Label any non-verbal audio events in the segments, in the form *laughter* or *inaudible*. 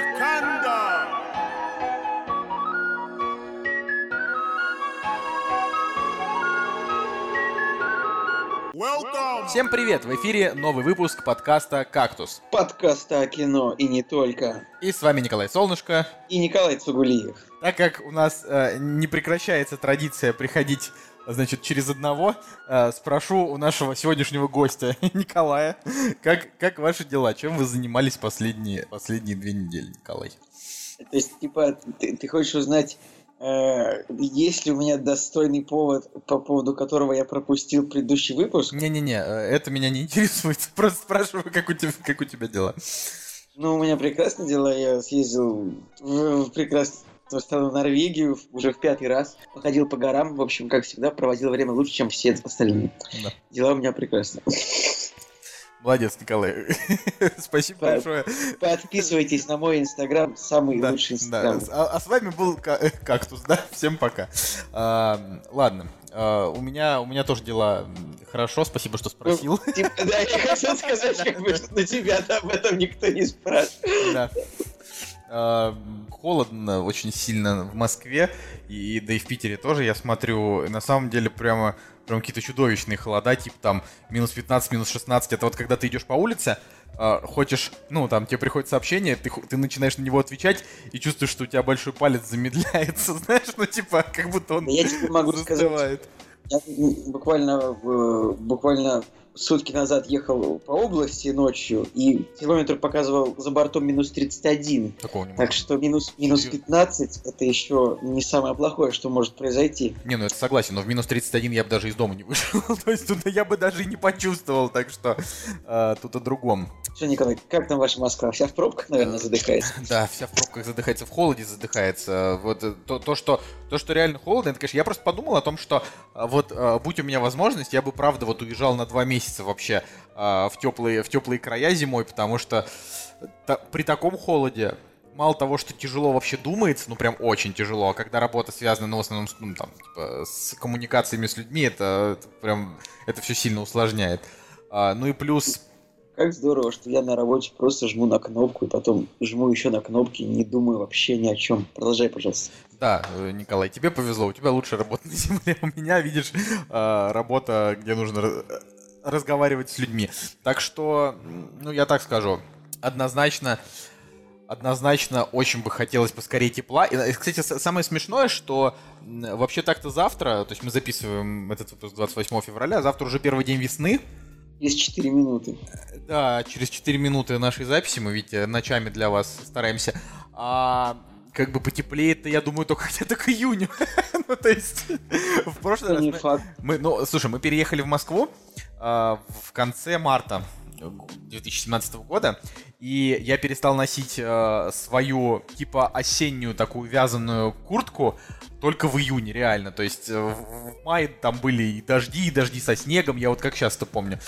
Wakanda. Welcome. Всем привет! В эфире новый выпуск подкаста «Кактус». подкаста о кино и не только. И с вами Николай Солнышко. И Николай Цугулиев. Так как у нас э, не прекращается традиция приходить Значит, через одного э, спрошу у нашего сегодняшнего гостя *laughs* Николая, как, как ваши дела? Чем вы занимались последние, последние две недели, Николай? То есть, типа, ты, ты хочешь узнать, э, есть ли у меня достойный повод, по поводу которого я пропустил предыдущий выпуск? Не-не-не, э, это меня не интересует. *laughs* Просто спрашиваю, как у тебя, как у тебя дела. Ну, у меня прекрасные дела. Я съездил в, в страну Норвегию уже в пятый раз. Походил по горам. В общем, как всегда, проводил время лучше, чем все остальные. Да. Дела у меня прекрасные. Молодец, Николай. *laughs* Спасибо По- большое. Подписывайтесь на мой инстаграм, самый Да, лучший да. инстаграм. А, а с вами был э, Кактус, да? Всем пока. А, ладно, а, у меня у меня тоже дела хорошо, спасибо, что спросил. Типа, да, я хотел сказать, как бы, *laughs* что на тебя-то об этом никто не спрашивает. Да. А, Холодно очень сильно в Москве, и да и в Питере тоже, я смотрю, на самом деле прямо, прям какие-то чудовищные холода, типа там минус 15, минус 16, это вот когда ты идешь по улице, а, хочешь, ну, там, тебе приходит сообщение, ты, ты начинаешь на него отвечать и чувствуешь, что у тебя большой палец замедляется, *laughs* знаешь, ну, типа, как будто он я тебе могу сказать, застывает. я буквально, буквально сутки назад ехал по области ночью, и километр показывал за бортом минус 31. Такого не Так что минус, минус Серьезно? 15 это еще не самое плохое, что может произойти. Не, ну это согласен, но в минус 31 я бы даже из дома не вышел. *laughs* То есть тут я бы даже и не почувствовал, так что а, тут о другом. Что, Николай, как там ваша Москва? Вся в пробках, наверное, задыхается? *laughs* Да, вся в пробках задыхается, в холоде задыхается. Вот э, то, то, что, то, что реально холодно, это, конечно, я просто подумал о том, что а, вот будь у меня возможность, я бы, правда, вот уезжал на два месяца вообще а, в теплые, в теплые края зимой, потому что та- при таком холоде мало того, что тяжело вообще думается, ну прям очень тяжело, а когда работа связана, ну, в основном, с, ну, там, типа, с коммуникациями с людьми, это, это прям, это все сильно усложняет. А, ну и плюс, Как здорово, что я на работе просто жму на кнопку, и потом жму еще на кнопки, не думаю вообще ни о чем. Продолжай, пожалуйста. Да, э, Николай, тебе повезло, у тебя лучшая работа на земле, *laughs* у меня, видишь, э, работа, где нужно ра- разговаривать с людьми. Так что, ну, я так скажу, однозначно, однозначно очень бы хотелось поскорее тепла. И, э, кстати, самое смешное, что вообще так-то завтра, то есть мы записываем этот выпуск 28 февраля, завтра уже первый день весны, Есть 4 минуты. да, через 4 минуты нашей записи мы ведь э, ночами для вас стараемся. А как бы потеплеет, я думаю, только где-то к июню. ну, то есть, *laughs* в прошлый раз не мы, мы- ну, слушай, мы переехали в Москву в конце марта 2017 года, и я перестал носить э, свою, типа, осеннюю такую вязаную куртку только в июне, реально. То есть э, в мае там были и дожди, и дожди со снегом, я вот как сейчас-то помню.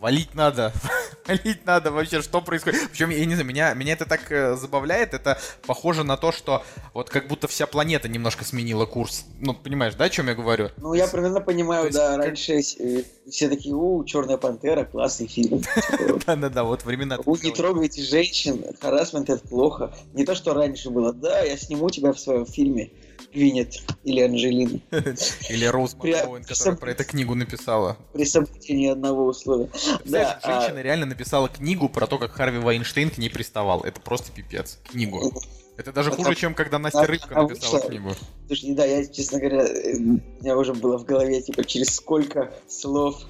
Валить надо. *laughs* валить надо вообще, что происходит. Причем, я не знаю, меня, меня это так э, забавляет. Это похоже на то, что вот как будто вся планета немножко сменила курс. Ну, понимаешь, да, о чем я говорю? Ну, я примерно понимаю, есть да, как- раньше э, все такие, у, Черная пантера, классный фильм. *laughs* Да-да-да, вот времена. У, не трогайте женщин, харасмент это плохо. Не то, что раньше было, да, я сниму тебя в своем фильме, Гвинет или Анжелина, *laughs* Или Роуз Маккоуэн, которая про эту книгу написала. при соблюдении одного условия. Да, а- женщина реально написала книгу про то, как Харви Вайнштейн к ней приставал. Это просто пипец. Книгу. Это даже Это- хуже, чем когда Настя Рыбка написала книгу. Слушай, да, я, честно говоря, э, у меня уже было в голове, типа, через сколько слов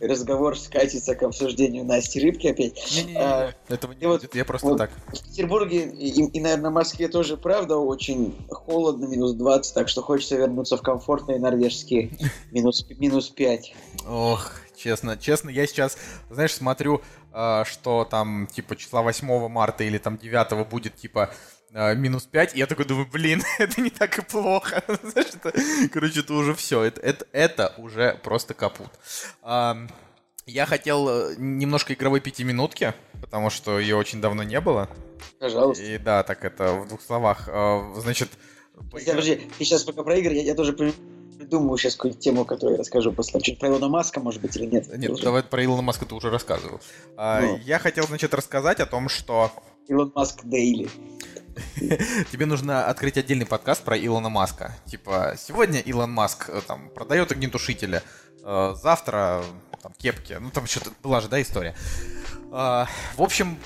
разговор скатится к обсуждению Насти Рыбки опять. Не-не-не, А, этого не и вот- будет. Я просто вот так. В Петербурге и, и, наверное, в Москве тоже, правда, очень холодно, минус 20, так что хочется вернуться в комфортные норвежские *laughs* минус, минус 5. Ох, честно, честно, я сейчас, знаешь, смотрю, а, что там, типа, числа 8 марта или там 9 будет, типа, минус 5, и я такой думаю, блин, *laughs* это не так и плохо. *laughs* Короче, это уже все, это, это, это уже просто капут. Я хотел э, немножко игровой пятиминутки, потому что ее очень давно не было. Пожалуйста. И да, так это в двух словах. А, Значит, Подожди, подожди, ты сейчас пока про игры, я, я тоже при- придумаю сейчас какую-нибудь тему, которую я расскажу после. Чуть про Илона Маска, может быть, или нет? Нет, Тоже. давай про Илона Маска ты уже рассказывал. А, Ну. Я хотел, значит, рассказать о том, что Илон Маск Дейли. *laughs* Тебе нужно открыть отдельный подкаст про Илона Маска. Типа, сегодня Илон Маск э, там продает огнетушители, э, завтра там кепки. Ну, там что-то была же, да, история. Э, в общем,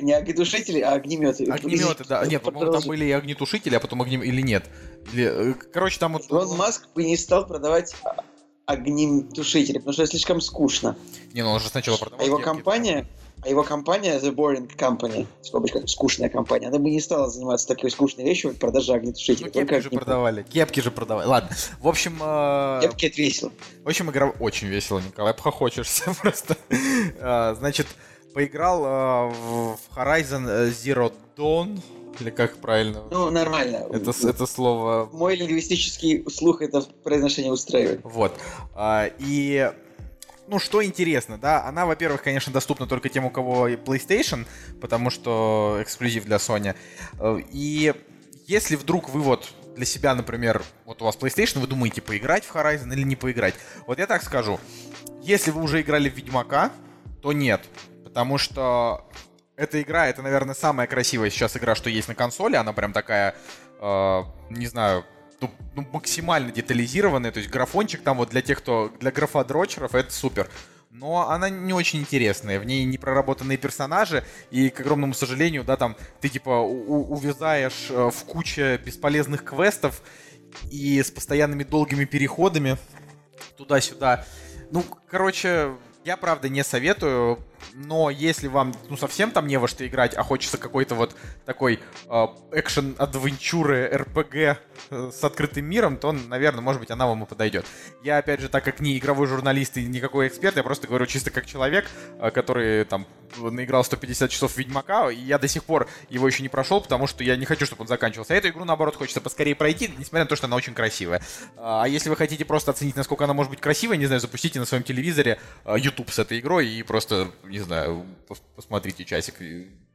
Не огнетушители, а огнеметы. огнеметы, да. Нет, по-моему, там были и огнетушители, а потом огнем... Или нет. Или, э, короче, там вот... Илон Маск бы не стал продавать а, огнетушители, потому что это слишком скучно. Не, ну он же сначала продавал А его компания, а его компания The Boring Company, в скобочках, скучная компания, она бы не стала заниматься такой скучной вещью, как продажа Ну, огнетушителей. кепки же продавали. Кепки же продавали. Ладно. В общем, э, Кепки это весело. В общем, игра очень весело, Николай, похочешься *laughs* просто. А, Значит, поиграл а, в Horizon Zero Dawn, или как правильно? Ну, нормально. Это, это слово... Мой лингвистический слух это произношение устраивает. Вот. А, И... Ну, что интересно, да, она, во-первых, конечно, доступна только тем, у кого PlayStation, потому что эксклюзив для Sony. Э, И если вдруг вы вот для себя, например, вот у вас PlayStation, вы думаете, поиграть в Horizon или не поиграть, вот я так скажу, если вы уже играли в Ведьмака, то нет, потому что эта игра, это, наверное, самая красивая сейчас игра, что есть на консоли, она прям такая, э, не знаю, ну, ну, максимально детализированная, то есть графончик там вот для тех, кто, для графодрочеров, это супер. Но она не очень интересная, в ней не проработанные персонажи, и, к огромному сожалению, да, там, ты, типа, увязаешь э, в куче бесполезных квестов и с постоянными долгими переходами туда-сюда. Ну, короче, я, правда, не советую, но если вам, ну, совсем там не во что играть, а хочется какой-то вот такой э, экшен-адвенчуры, РПГ э, с открытым миром, то, наверное, может быть, она вам и подойдет. Я, опять же, так как не игровой журналист и никакой эксперт, я просто говорю чисто как человек, э, который там наиграл 150 часов Ведьмака, и я до сих пор его еще не прошел, потому что я не хочу, чтобы он заканчивался. А эту игру, наоборот, хочется поскорее пройти, несмотря на то, что она очень красивая. А если вы хотите просто оценить, насколько она может быть красивой, не знаю, запустите на своем телевизоре э, YouTube с этой игрой и просто, не знаю, пос- посмотрите часик.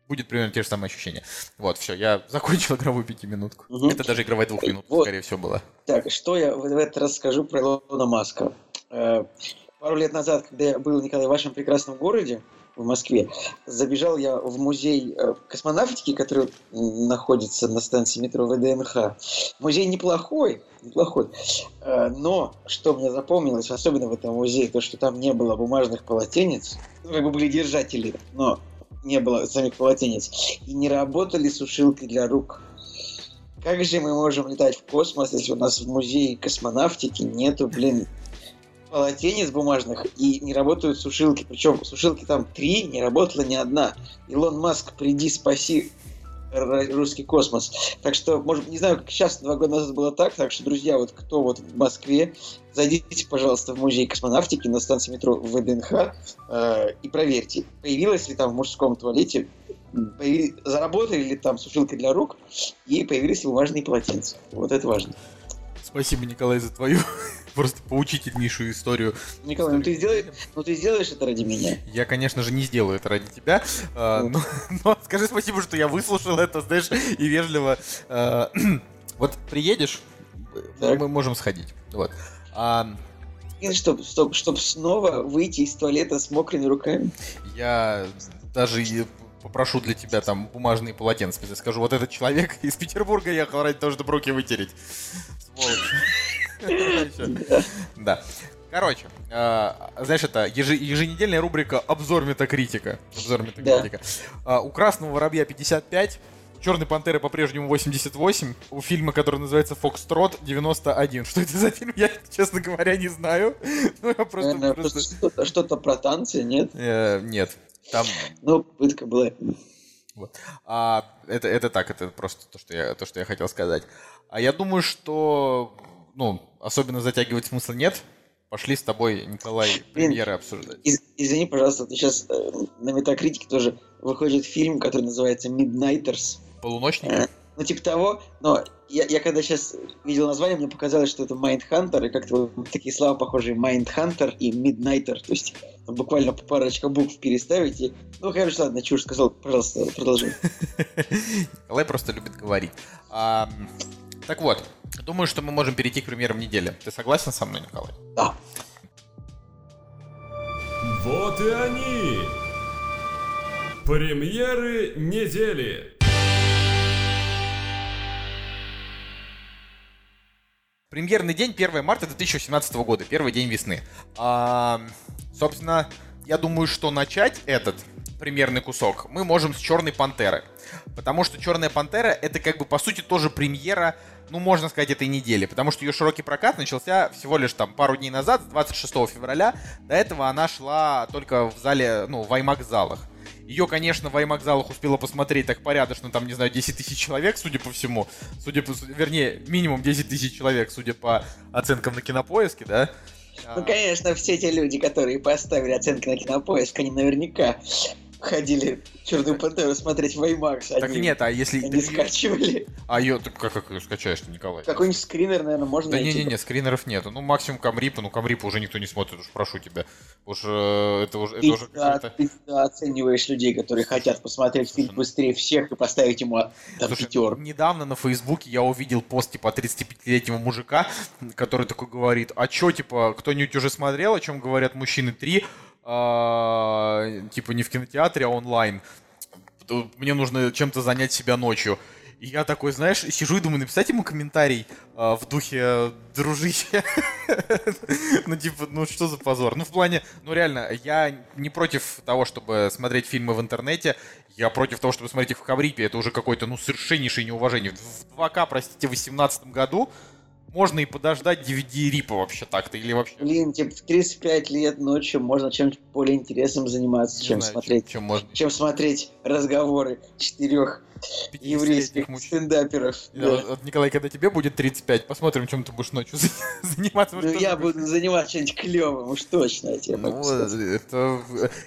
Будет примерно те же самые ощущения. Вот, все, я *laughs* закончил игровую пятиминутку. Мгм. Это даже игровая двухминутка, Вот. скорее всего, была. Так, что я в в этот раз скажу про Илона Маска. Э, Пару лет назад, когда я был, Николай, в вашем прекрасном городе, в Москве, забежал я в музей э, космонавтики, который находится на станции метро ВДНХ. Музей неплохой, неплохой. Э, Но что мне запомнилось, особенно в этом музее, то, что там не было бумажных полотенец, ну, как бы были держатели, но не было самих полотенец, и не работали сушилки для рук. Как же мы можем летать в космос, если у нас в музее космонавтики нету, блин, полотенец бумажных и не работают сушилки. Причем сушилки там три, не работала ни одна. Илон Маск, приди, спаси русский космос. Так что, может, не знаю, как сейчас, два года назад было так, так что, друзья, вот кто вот в Москве, зайдите, пожалуйста, в музей космонавтики на станции метро ВДНХ э, и проверьте, появилась ли там в мужском туалете, появи- заработали ли там сушилки для рук, и появились ли бумажные полотенца. Вот это важно. Спасибо, Николай, за твою *laughs* просто поучительнейшую историю. Николай, ну ты, сделай, ну ты сделаешь это ради меня. Я, конечно же, не сделаю это ради тебя, э, но, *laughs* но скажи спасибо, что я выслушал это, знаешь, и вежливо. э, *clears throat* вот приедешь, Так. мы можем сходить. Вот. А, И чтоб, чтоб, чтоб снова выйти из туалета с мокрыми руками. я даже попрошу для тебя там бумажные полотенца. Я скажу, вот этот человек *laughs* из Петербурга ехал ради того, чтобы руки вытереть. Сволочь. *laughs* Да. Короче, э, знаешь, это ежи- еженедельная рубрика «Обзор метакритика». Обзор метакритика. А, у «Красного воробья» 55, у «Черной пантеры» по-прежнему 88, у фильма, который называется «Фокстрот» 91. Что это за фильм, я, честно говоря, не знаю. *laughs* Ну, я просто... Наверное, просто- просто что-то, что-то про танцы, нет? Э, Нет, там... Ну, пытка была. А, это, это так, это просто то что, я, то, что я хотел сказать. А я думаю, что, ну, особенно затягивать смысла нет. Пошли с тобой, Николай, премьеры обсуждать. Из- извини, пожалуйста, ты сейчас на Метакритике тоже выходит фильм, который называется Midnighters. Полуночник? Э, Ну, типа того, но я, я когда сейчас видел название, мне показалось, что это Mindhunter, и как-то вот такие слова похожие Mindhunter и Midnighter, то есть буквально по парочка букв переставить и... Ну, короче, ладно, чушь сказал, пожалуйста, продолжи. *laughs* Николай просто любит говорить. А, так вот, думаю, что мы можем перейти к премьерам недели. Ты согласен со мной, Николай? Да. Вот и они! Премьеры недели. Премьерный день 1 марта 2018 года, первый день весны. А, собственно, я думаю, что начать этот премьерный кусок мы можем с Черной Пантеры. Потому что Черная Пантера это как бы по сути тоже премьера, ну можно сказать, этой недели. Потому что ее широкий прокат начался всего лишь там пару дней назад, 26 февраля. До этого она шла только в зале, ну, в IMAX залах. Ее, конечно, в IMAX залах успела посмотреть так порядочно, там, не знаю, 10 тысяч человек, судя по всему. Судя по... Вернее, минимум 10 тысяч человек, судя по оценкам на кинопоиске, да? Ну, конечно, все те люди, которые поставили оценки на кинопоиск, они наверняка ходили Черную Пантеру смотреть в IMAX. Так они, нет, а если... Они скачивали. А ее, ты как, как ее скачаешь-то, Николай? Какой-нибудь скринер, наверное, можно Да не-не-не, скринеров нету. Ну, максимум Камрипа, ну, Камрипа уже никто не смотрит, уж прошу тебя. Уж э, это уже... Ты, это уже да, ты да, оцениваешь людей, которые хотят посмотреть фильм быстрее всех и поставить ему там, Слушай, пятерку. недавно на Фейсбуке я увидел пост типа 35-летнего мужика, который такой говорит, а чё, типа, кто-нибудь уже смотрел, о чем говорят мужчины 3, а, типа не в кинотеатре, а онлайн. Мне нужно чем-то занять себя ночью. И я такой, знаешь, сижу и думаю, написать ему комментарий а, в духе «Дружище». *laughs* ну, типа, ну что за позор? Ну, в плане, ну реально, я не против того, чтобы смотреть фильмы в интернете, я против того, чтобы смотреть их в Хаврипе. Это уже какое-то, ну, совершеннейшее неуважение. В 2К, простите, в 2018 году можно и подождать DVD-рипа вообще так-то, или вообще... Блин, типа в 35 лет ночью можно чем-то более интересным заниматься, Не чем знаю, смотреть. Чем, чем можно... Чем смотреть разговоры четырех 50-летних еврейских мужчин. стендаперов. Да, Да. вот, Николай, когда тебе будет 35, посмотрим, чем ты будешь ночью *laughs* заниматься. Ну, я буду заниматься чем-нибудь клевым, уж точно, я тебе Ну, сказать. это,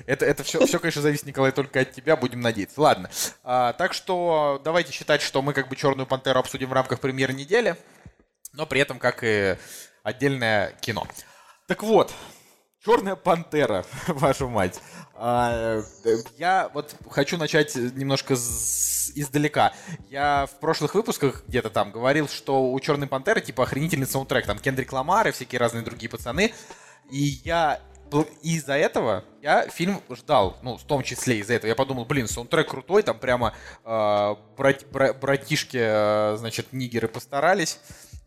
это, это все, все, конечно, зависит, Николай, только от тебя, будем надеяться. Ладно. А, так что давайте считать, что мы как бы Черную Пантеру обсудим в рамках премьер недели, но при этом как и отдельное кино. Так вот, Черная Пантера, *laughs* вашу мать. А, э, я вот хочу начать немножко с- издалека. Я в прошлых выпусках где-то там говорил, что у Черной Пантеры типа охренительный саундтрек. Там Кендрик Ламар и всякие разные другие пацаны. И я из-за этого я фильм ждал, ну, в том числе из-за этого. Я подумал, блин, саундтрек крутой, там прямо э, брат- бра- братишки, э, значит, нигеры постарались.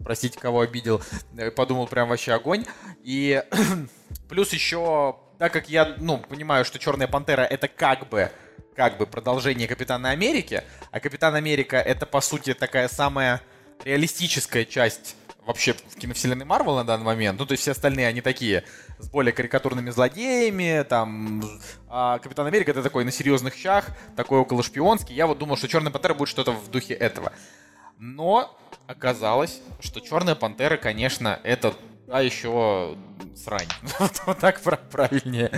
Простите, кого обидел. Э, Подумал, прям вообще огонь. И *clears throat* плюс еще, так как я, ну, понимаю, что Черная Пантера это как бы как бы продолжение Капитана Америки, а Капитан Америка это по сути такая самая реалистическая часть вообще в киновселенной Марвел на данный момент. Ну, то есть все остальные, они такие, с более карикатурными злодеями, там... А Капитан Америка это такой на серьезных щах, такой около шпионский. Я вот думал, что Черная Пантера будет что-то в духе этого. Но оказалось, что Черная Пантера, конечно, это а еще срань. *laughs* Вот, так пра- правильнее.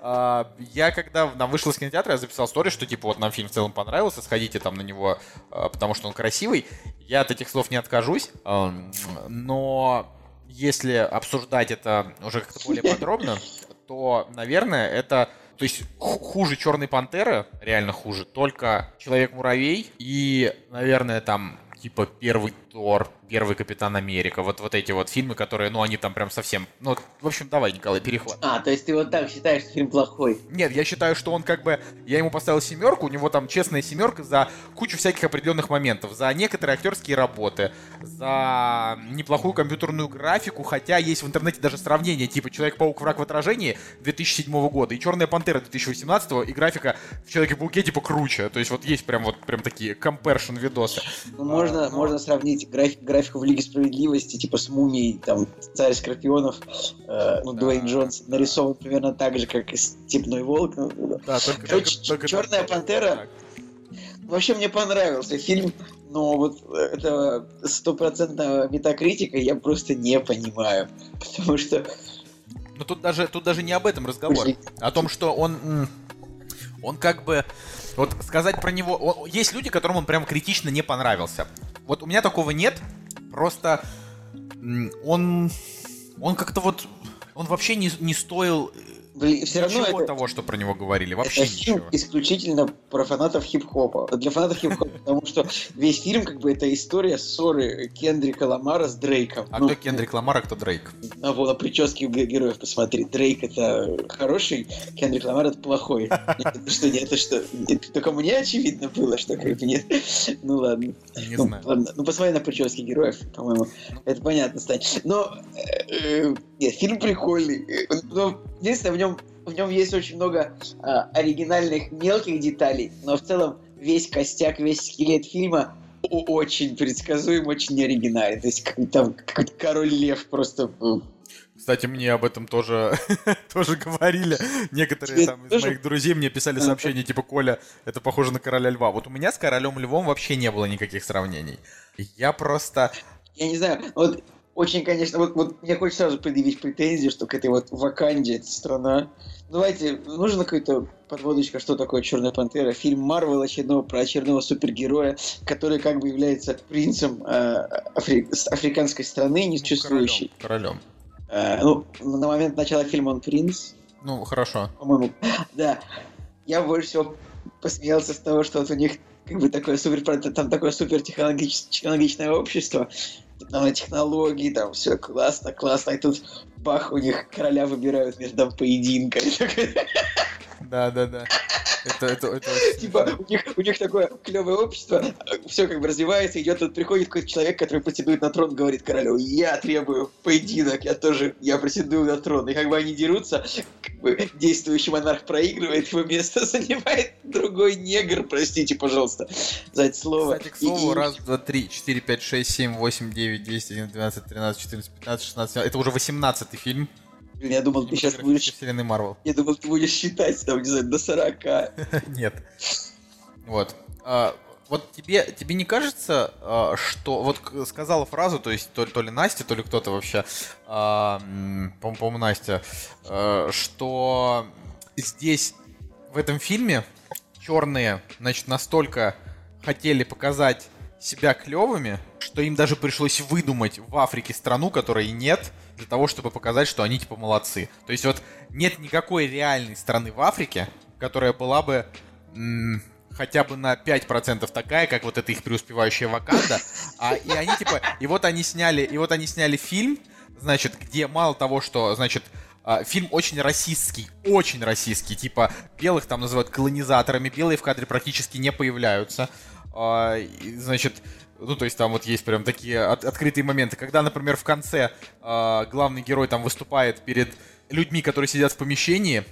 А, я когда нам вышел из кинотеатра, я записал стори, что типа вот нам фильм в целом понравился, сходите там на него, а, потому что он красивый. Я от этих слов не откажусь, но если обсуждать это уже как-то более *laughs* подробно, то, наверное, это то есть ху- хуже Черной Пантеры, реально хуже, только Человек-муравей и, наверное, там типа первый Тор, первый Капитан Америка, вот, вот эти вот фильмы, которые, ну, они там прям совсем... Ну, в общем, давай, Николай, перехват. А, то есть ты вот так считаешь, что фильм плохой? Нет, я считаю, что он как бы... Я ему поставил семерку, у него там честная семерка за кучу всяких определенных моментов, за некоторые актерские работы, за неплохую компьютерную графику, хотя есть в интернете даже сравнение, типа Человек-паук враг в отражении 2007 года и Черная пантера 2018 и графика в Человеке-пауке типа круче. То есть вот есть прям вот прям такие comparison видосы. Ну, можно, ну- можно сравнить график, графику в Лиге Справедливости, типа с Мумией, там, Царь Скорпионов, э, ну, Да, Дуэйн Джонс да. нарисован примерно так же, как и Степной Волк. ну, да. Только, Короче, «Черная пантера» Так. Вообще мне понравился фильм, но вот это стопроцентного метакритика я просто не понимаю. *laughs* Потому что... Ну тут даже, тут даже не об этом разговор. О том, что он... Он как бы... Вот сказать про него... есть люди, которым он прям критично не понравился. Вот у меня такого нет. Просто он... Он как-то вот... Он вообще не, не стоил Блин, все равно Ничего это, того, что про него говорили, вообще это фильм ничего. исключительно про фанатов хип-хопа. Для фанатов хип-хопа, *laughs* потому что весь фильм как бы это история ссоры Кендрика Ламара с Дрейком. А Ну, кто Кендрик Ламар, а кто Дрейк? На, вот, на прически ге- героев посмотри. Дрейк это хороший, Кендрик Ламар это плохой. Что, не, это что? Только мне очевидно было, что как бы нет. Ну ладно. Не Ну, знаю. Ну посмотри на прически героев, по-моему. Это понятно станет. Но э, э, нет, фильм прикольный. Э, Но единственное, в нем в нем есть очень много а, оригинальных мелких деталей, но в целом весь костяк, весь скелет фильма очень предсказуем, очень оригинальный. То есть как, там какой-то король лев просто Кстати, мне об этом тоже, *laughs* тоже говорили. Некоторые Тебе там из тоже? моих друзей мне писали сообщения типа «Коля, это похоже на короля льва». Вот у меня с королем львом вообще не было никаких сравнений. Я просто... я не знаю, вот очень, конечно, вот, вот мне хочется сразу предъявить претензию, что к этой вот Ваканде, эта страна. Давайте, нужна какая-то подводочка, что такое Черная пантера. Фильм Марвел очередного про очередного супергероя, который как бы является принцем э, афри- африканской страны, несуществующей. Королем. Э, ну, на момент начала фильма он принц, Ну, хорошо. по-моему. *laughs* Да. Я больше всего посмеялся с того, что вот у них как бы такое супер, там такое супер технологич- технологичное общество, нанотехнологии, там все классно, классно, и тут бах, у них короля выбирают между там поединком. Да-да-да. Это, это, это очень Типа, у них, у них такое клевое общество, все как бы развивается, идет, тут приходит какой-то человек, который претендует на трон, говорит королю, я требую поединок, я тоже, я претендую на трон. И как бы они дерутся, как бы действующий монарх проигрывает, его место *laughs* занимает другой негр, простите, пожалуйста, за это слово. Кстати, к слову, и- раз, два, три, четыре, пять, шесть, семь, восемь, девять, десять, один, двенадцать, тринадцать, четырнадцать, пятнадцать, шестнадцать. Это уже восемнадцатый фильм Блин, я думал, ты сейчас будешь, вселенной Марвел. я думал, ты будешь считать, там, не знаю, до 40. *laughs* Нет. Вот. А, вот тебе, тебе не кажется, а, что... Вот сказала фразу, то есть то, то ли Настя, то ли кто-то вообще, а, по-моему, Настя, а, что здесь, в этом фильме, черные, значит, настолько хотели показать себя клевыми, что им даже пришлось выдумать в Африке страну, которой нет, для того, чтобы показать, что они типа молодцы. То есть вот нет никакой реальной страны в Африке, которая была бы хотя бы на 5% такая, как вот эта их преуспевающая Ваканда. А, и они типа, и вот они сняли, и вот они сняли фильм, значит, где мало того, что, значит, а, фильм очень расистский, очень расистский, типа белых там называют колонизаторами, белые в кадре практически не появляются. А, значит, ну, то есть там вот есть прям такие от- открытые моменты, когда, например, в конце а, главный герой там выступает перед людьми, которые сидят в помещении,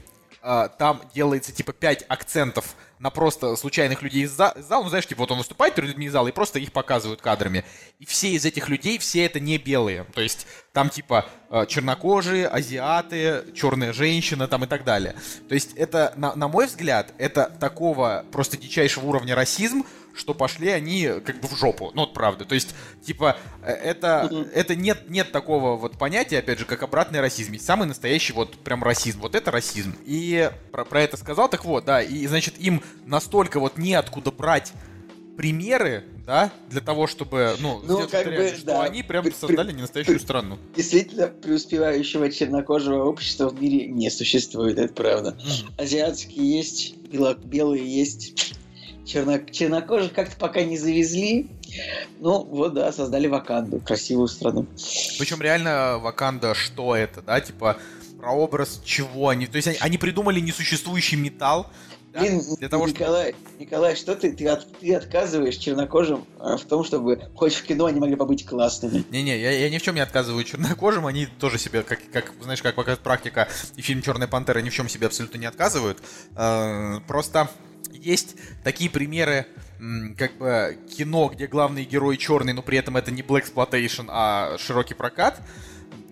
а, там делается типа 5 акцентов на просто случайных людей из, за- из зала. Ну, знаешь, типа вот он выступает перед людьми из зала и просто их показывают кадрами. И все из этих людей, все это не белые. То есть там типа э, чернокожие, азиаты, черная женщина там и так далее. То есть это, на, на мой взгляд, это такого просто дичайшего уровня расизм, что пошли они как бы в жопу. Ну, вот правда. То есть, типа, э, это, это нет, нет такого вот понятия, опять же, как обратный расизм. Есть самый настоящий вот прям расизм. Вот это расизм. И про, про это сказал, так вот, да, и, значит, им настолько вот неоткуда брать примеры, да, для того, чтобы, ну, Ну, как бы, реально, да. они прям создали ненастоящую страну. Действительно, преуспевающего чернокожего общества в мире не существует, это правда. Азиатские есть, белые есть, черно чернокожих как-то пока не завезли. Ну, вот, да, создали Ваканду, красивую страну. Причем реально Ваканда, что это, да, типа прообраз чего они, то есть они, они придумали несуществующий металл, да, Блин, для того, чтобы Николай, Николай, что ты, ты, от- ты отказываешь чернокожим э, в том, чтобы хоть в кино они могли побыть классными? Не-не, я, я ни в чем не отказываю чернокожим, они тоже себе, как, как знаешь, как показывает практика и фильм Черная пантера, ни в чем себе абсолютно не отказывают. Э, Просто есть такие примеры, как бы кино, где главный герой черный, но при этом это не Black Exploitation, а широкий прокат.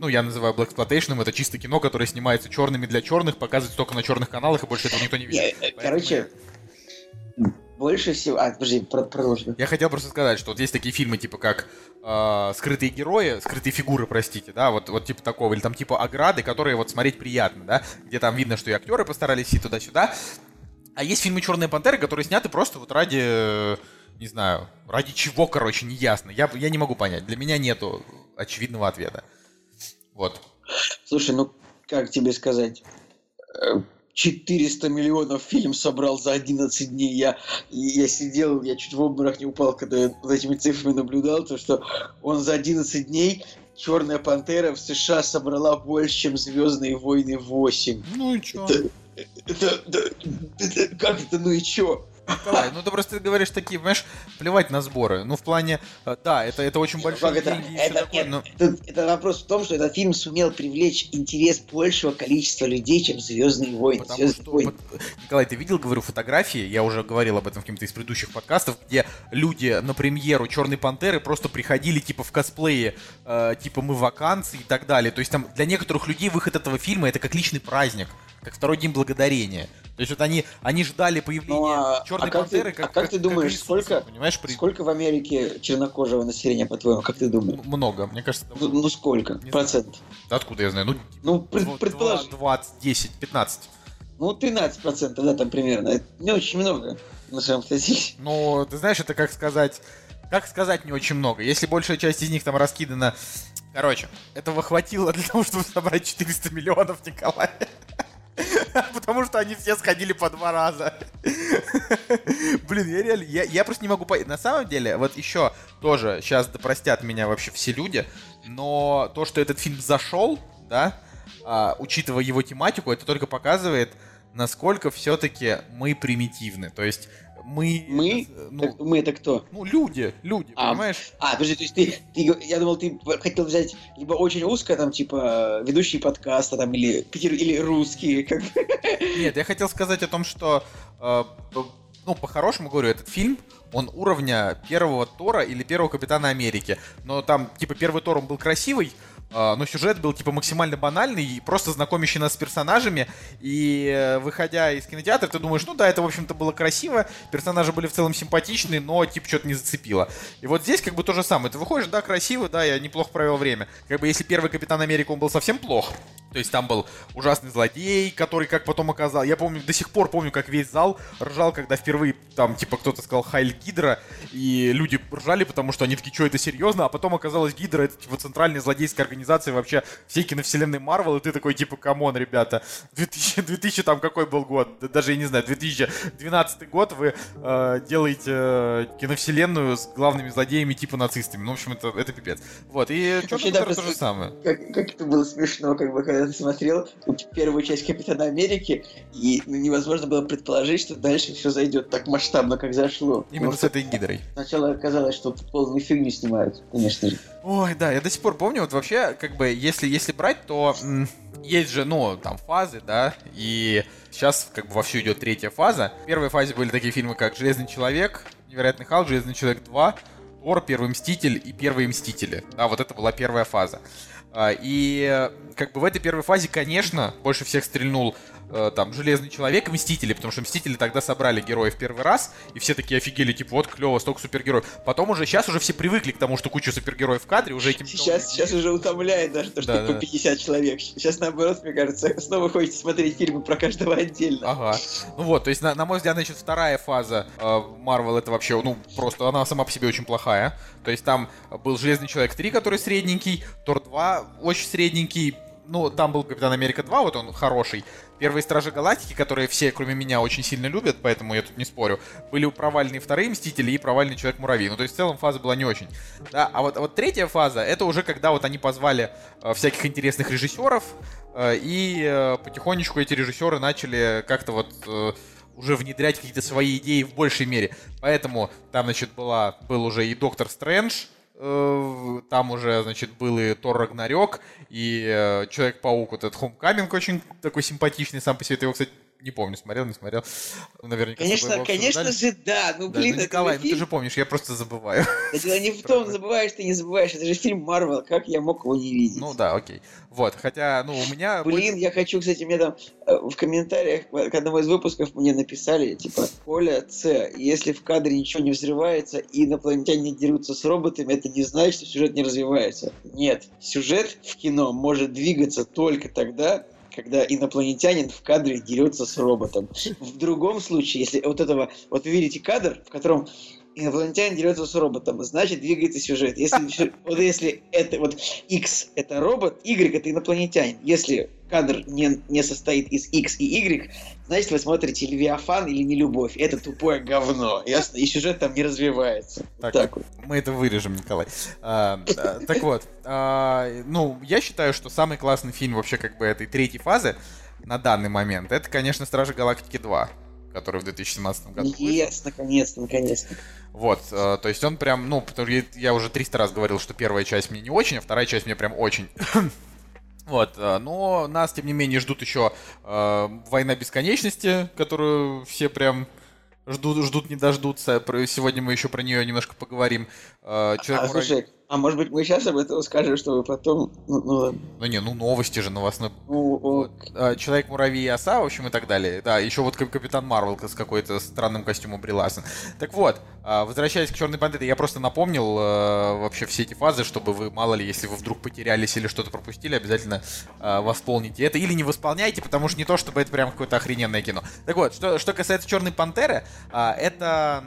Ну, я называю Black Exploitation, это чисто кино, которое снимается черными для черных, показывается только на черных каналах, и больше этого никто не видит. Э, короче, больше всего... А, подожди, про- продолжи. Я хотел просто сказать, что вот есть такие фильмы, типа как э, «Скрытые герои», «Скрытые фигуры», простите, да, вот, вот типа такого, или там типа «Ограды», которые вот смотреть приятно, да, где там видно, что и актеры постарались и туда-сюда. А есть фильмы «Черные пантеры», которые сняты просто вот ради, не знаю, ради чего, короче, не ясно. Я, я не могу понять, для меня нету очевидного ответа. Вот. Слушай, ну, как тебе сказать? 400 миллионов фильм собрал за 11 дней. Я, я сидел, я чуть в обморок не упал, когда я за этими цифрами наблюдал, то что он за 11 дней Черная пантера в США собрала больше, чем Звездные войны 8. Ну и чё? Это, это, это, это, как это, ну и чё? Николай, ну ты просто говоришь такие, понимаешь, плевать на сборы. Ну, в плане, э, да, это, это очень большие как деньги. Это, это, такое, но... это, это вопрос в том, что этот фильм сумел привлечь интерес большего количества людей, чем Звездные войны. Потому Звездные что, войны. Николай, ты видел, говорю, фотографии, я уже говорил об этом в каких-то из предыдущих подкастов, где люди на премьеру Черной Пантеры просто приходили типа в косплее, э, типа мы вакансии и так далее. То есть там для некоторых людей выход этого фильма это как личный праздник, как второй день благодарения. То есть вот они, они ждали появления Ну, а, Черной а как Пантеры ты, как а как ты думаешь, Иисуса, сколько, понимаешь, при- сколько в Америке чернокожего населения, по-твоему? Как ты думаешь? много, мне кажется, Ну, ну сколько? Не знаю. Процент? откуда я знаю, ну, Ну, пред- предположи. 20, 10, 15. Ну, 13 процентов, да, там примерно. Это не очень много, на самом деле. Но ты знаешь, это как сказать, как сказать не очень много. Если большая часть из них там раскидана... Короче, этого хватило для того, чтобы собрать 400 миллионов, Николай. *laughs* Потому что они все сходили по два раза. *laughs* Блин, я реально, я, я просто не могу понять. На самом деле, вот еще тоже, сейчас да простят меня вообще все люди, но то, что этот фильм зашел, да, а, учитывая его тематику, это только показывает, насколько все-таки мы примитивны. То есть мы... Мы? Ну, Так мы это кто? ну, люди, люди, А, понимаешь? А, подожди, то есть ты, ты, я думал, ты хотел взять либо очень узко, там, типа, ведущие подкаста, там, или, или русские, как бы. Нет, я хотел сказать о том, что, э, ну, по-хорошему говорю, этот фильм, он уровня первого Тора или первого Капитана Америки. Но там, типа, первый Тор, он был красивый, но сюжет был, типа, максимально банальный и просто знакомящий нас с персонажами. И, э, выходя из кинотеатра, ты думаешь, ну да, это, в общем-то, было красиво, персонажи были в целом симпатичные, но, типа, что-то не зацепило. И вот здесь, как бы, то же самое. Ты выходишь, да, красиво, да, я неплохо провел время. Как бы, если первый Капитан Америка, он был совсем плох, то есть там был ужасный злодей, который, как потом оказал, я помню, до сих пор помню, как весь зал ржал, когда впервые там, типа, кто-то сказал Хайль Гидра, и люди ржали, потому что они такие, что это серьезно, а потом оказалось Гидра, это, типа, центральная злодейская организация вообще всей киновселенной Марвел, и ты такой, типа, come on, ребята, 2000, 2000 там какой был год, Да даже, я не знаю, 2012 год, вы э, делаете э, киновселенную с главными злодеями, типа, нацистами, ну, в общем, это, это пипец. Вот, и что Вообще, да, то же самое. Как, как это было смешно, как бы, когда ты смотрел первую часть Капитана Америки, и ну, невозможно было предположить, что дальше все зайдет так масштабно, как зашло. Именно Потому с этой гидрой. Сначала казалось, что полную фигню снимают, конечно же. Ой, да, я до сих пор помню, вот вообще, как бы, если, если брать, то м, есть же, ну, там, фазы, да, и сейчас, как бы, вовсю идет третья фаза. В первой фазе были такие фильмы, как «Железный человек», «Невероятный Халк», «Железный человек 2», «Тор», «Первый Мститель» и «Первые Мстители». Да, вот это была первая фаза. А, И, э, как бы, в этой первой фазе, конечно, больше всех стрельнул э, там Железный человек и Мстители, потому что Мстители тогда собрали героев первый раз, и все такие офигели, типа, вот клево, столько супергероев. Потом уже, сейчас уже все привыкли к тому, что куча супергероев в кадре, уже этим... Сейчас, не сейчас уже утомляет даже то, что Да, по да. 50 человек. Сейчас, наоборот, мне кажется, *laughs* снова хочется смотреть фильмы про каждого отдельно. Ага. Ну вот, то есть, на, на мой взгляд, значит, вторая фаза Марвел это вообще, ну, просто она сама по себе очень плохая. То есть там был Железный Человек 3, который средненький, Тор 2 очень средненький, ну, там был Капитан Америка 2, вот он хороший. Первые Стражи Галактики, которые все, кроме меня, очень сильно любят, поэтому я тут не спорю, были провальные вторые Мстители и провальный Человек-муравей. Ну, то есть, в целом, фаза была не очень. Да, а вот, вот третья фаза, это уже когда вот они позвали э, всяких интересных режиссеров, э, и э, потихонечку эти режиссеры начали как-то вот э, уже внедрять какие-то свои идеи в большей мере. Поэтому там, значит, была, был уже и Доктор Стрэндж, э, там уже, значит, был и Тор Рагнарёк, и э, Человек-паук, вот этот Хомкаминг очень такой симпатичный сам по себе. Ты его, кстати, не помню, смотрел, не смотрел. Наверняка Конечно, конечно же, да. Ну, Да, блин, ну, это Николай, ну ты фильм. же помнишь, я просто забываю. Да дело не в том, забываешь ты, не забываешь. Это же фильм Марвел. Как я мог его не видеть? Ну да, окей. Вот, хотя, ну, у меня... Блин, я хочу, кстати, мне там э, в комментариях к одному из выпусков мне написали, типа, Коля С, если в кадре ничего не взрывается и инопланетяне дерутся с роботами, это не значит, что сюжет не развивается. Нет, сюжет в кино может двигаться только тогда, когда инопланетянин в кадре дерется с роботом. В другом случае, если вот этого, вот вы видите кадр, в котором инопланетянин дерется с роботом, значит двигается сюжет. Если, *laughs* вот если это вот X это робот, Y это инопланетянин. Если кадр не, не состоит из X и Y, значит вы смотрите Левиафан или не любовь. Это тупое говно, ясно? И сюжет там не развивается. Так, так вот. Мы это вырежем, Николай. А, так вот, а, ну, я считаю, что самый классный фильм вообще как бы этой третьей фазы на данный момент, это, конечно, Стражи Галактики 2 который в 2017 году Yes, наконец-то, наконец-то. Вот, э, то есть он прям, ну, потому что я уже 300 раз говорил, что первая часть мне не очень, а вторая часть мне прям очень. *coughs* Вот, э, но нас, тем не менее, ждут еще э, «Война бесконечности», которую все прям ждут, ждут не дождутся. Сегодня мы еще про нее немножко поговорим. Э, Человек а, слушай, а может быть мы сейчас об этом скажем, чтобы потом... Ну, ну, ну не, ну новости же новостной. Ну, вот. А, Человек-муравей и оса, в общем, и так далее. Да, еще вот Капитан Марвел с какой-то странным костюмом Бри Так вот, а, возвращаясь к Черной Пантере, я просто напомнил э, вообще все эти фазы, чтобы вы, мало ли, если вы вдруг потерялись или что-то пропустили, обязательно э, восполните это. Или не восполняйте, потому что не то, чтобы это прям какое-то охрененное кино. Так вот, что, что касается Черной Пантеры, а, это...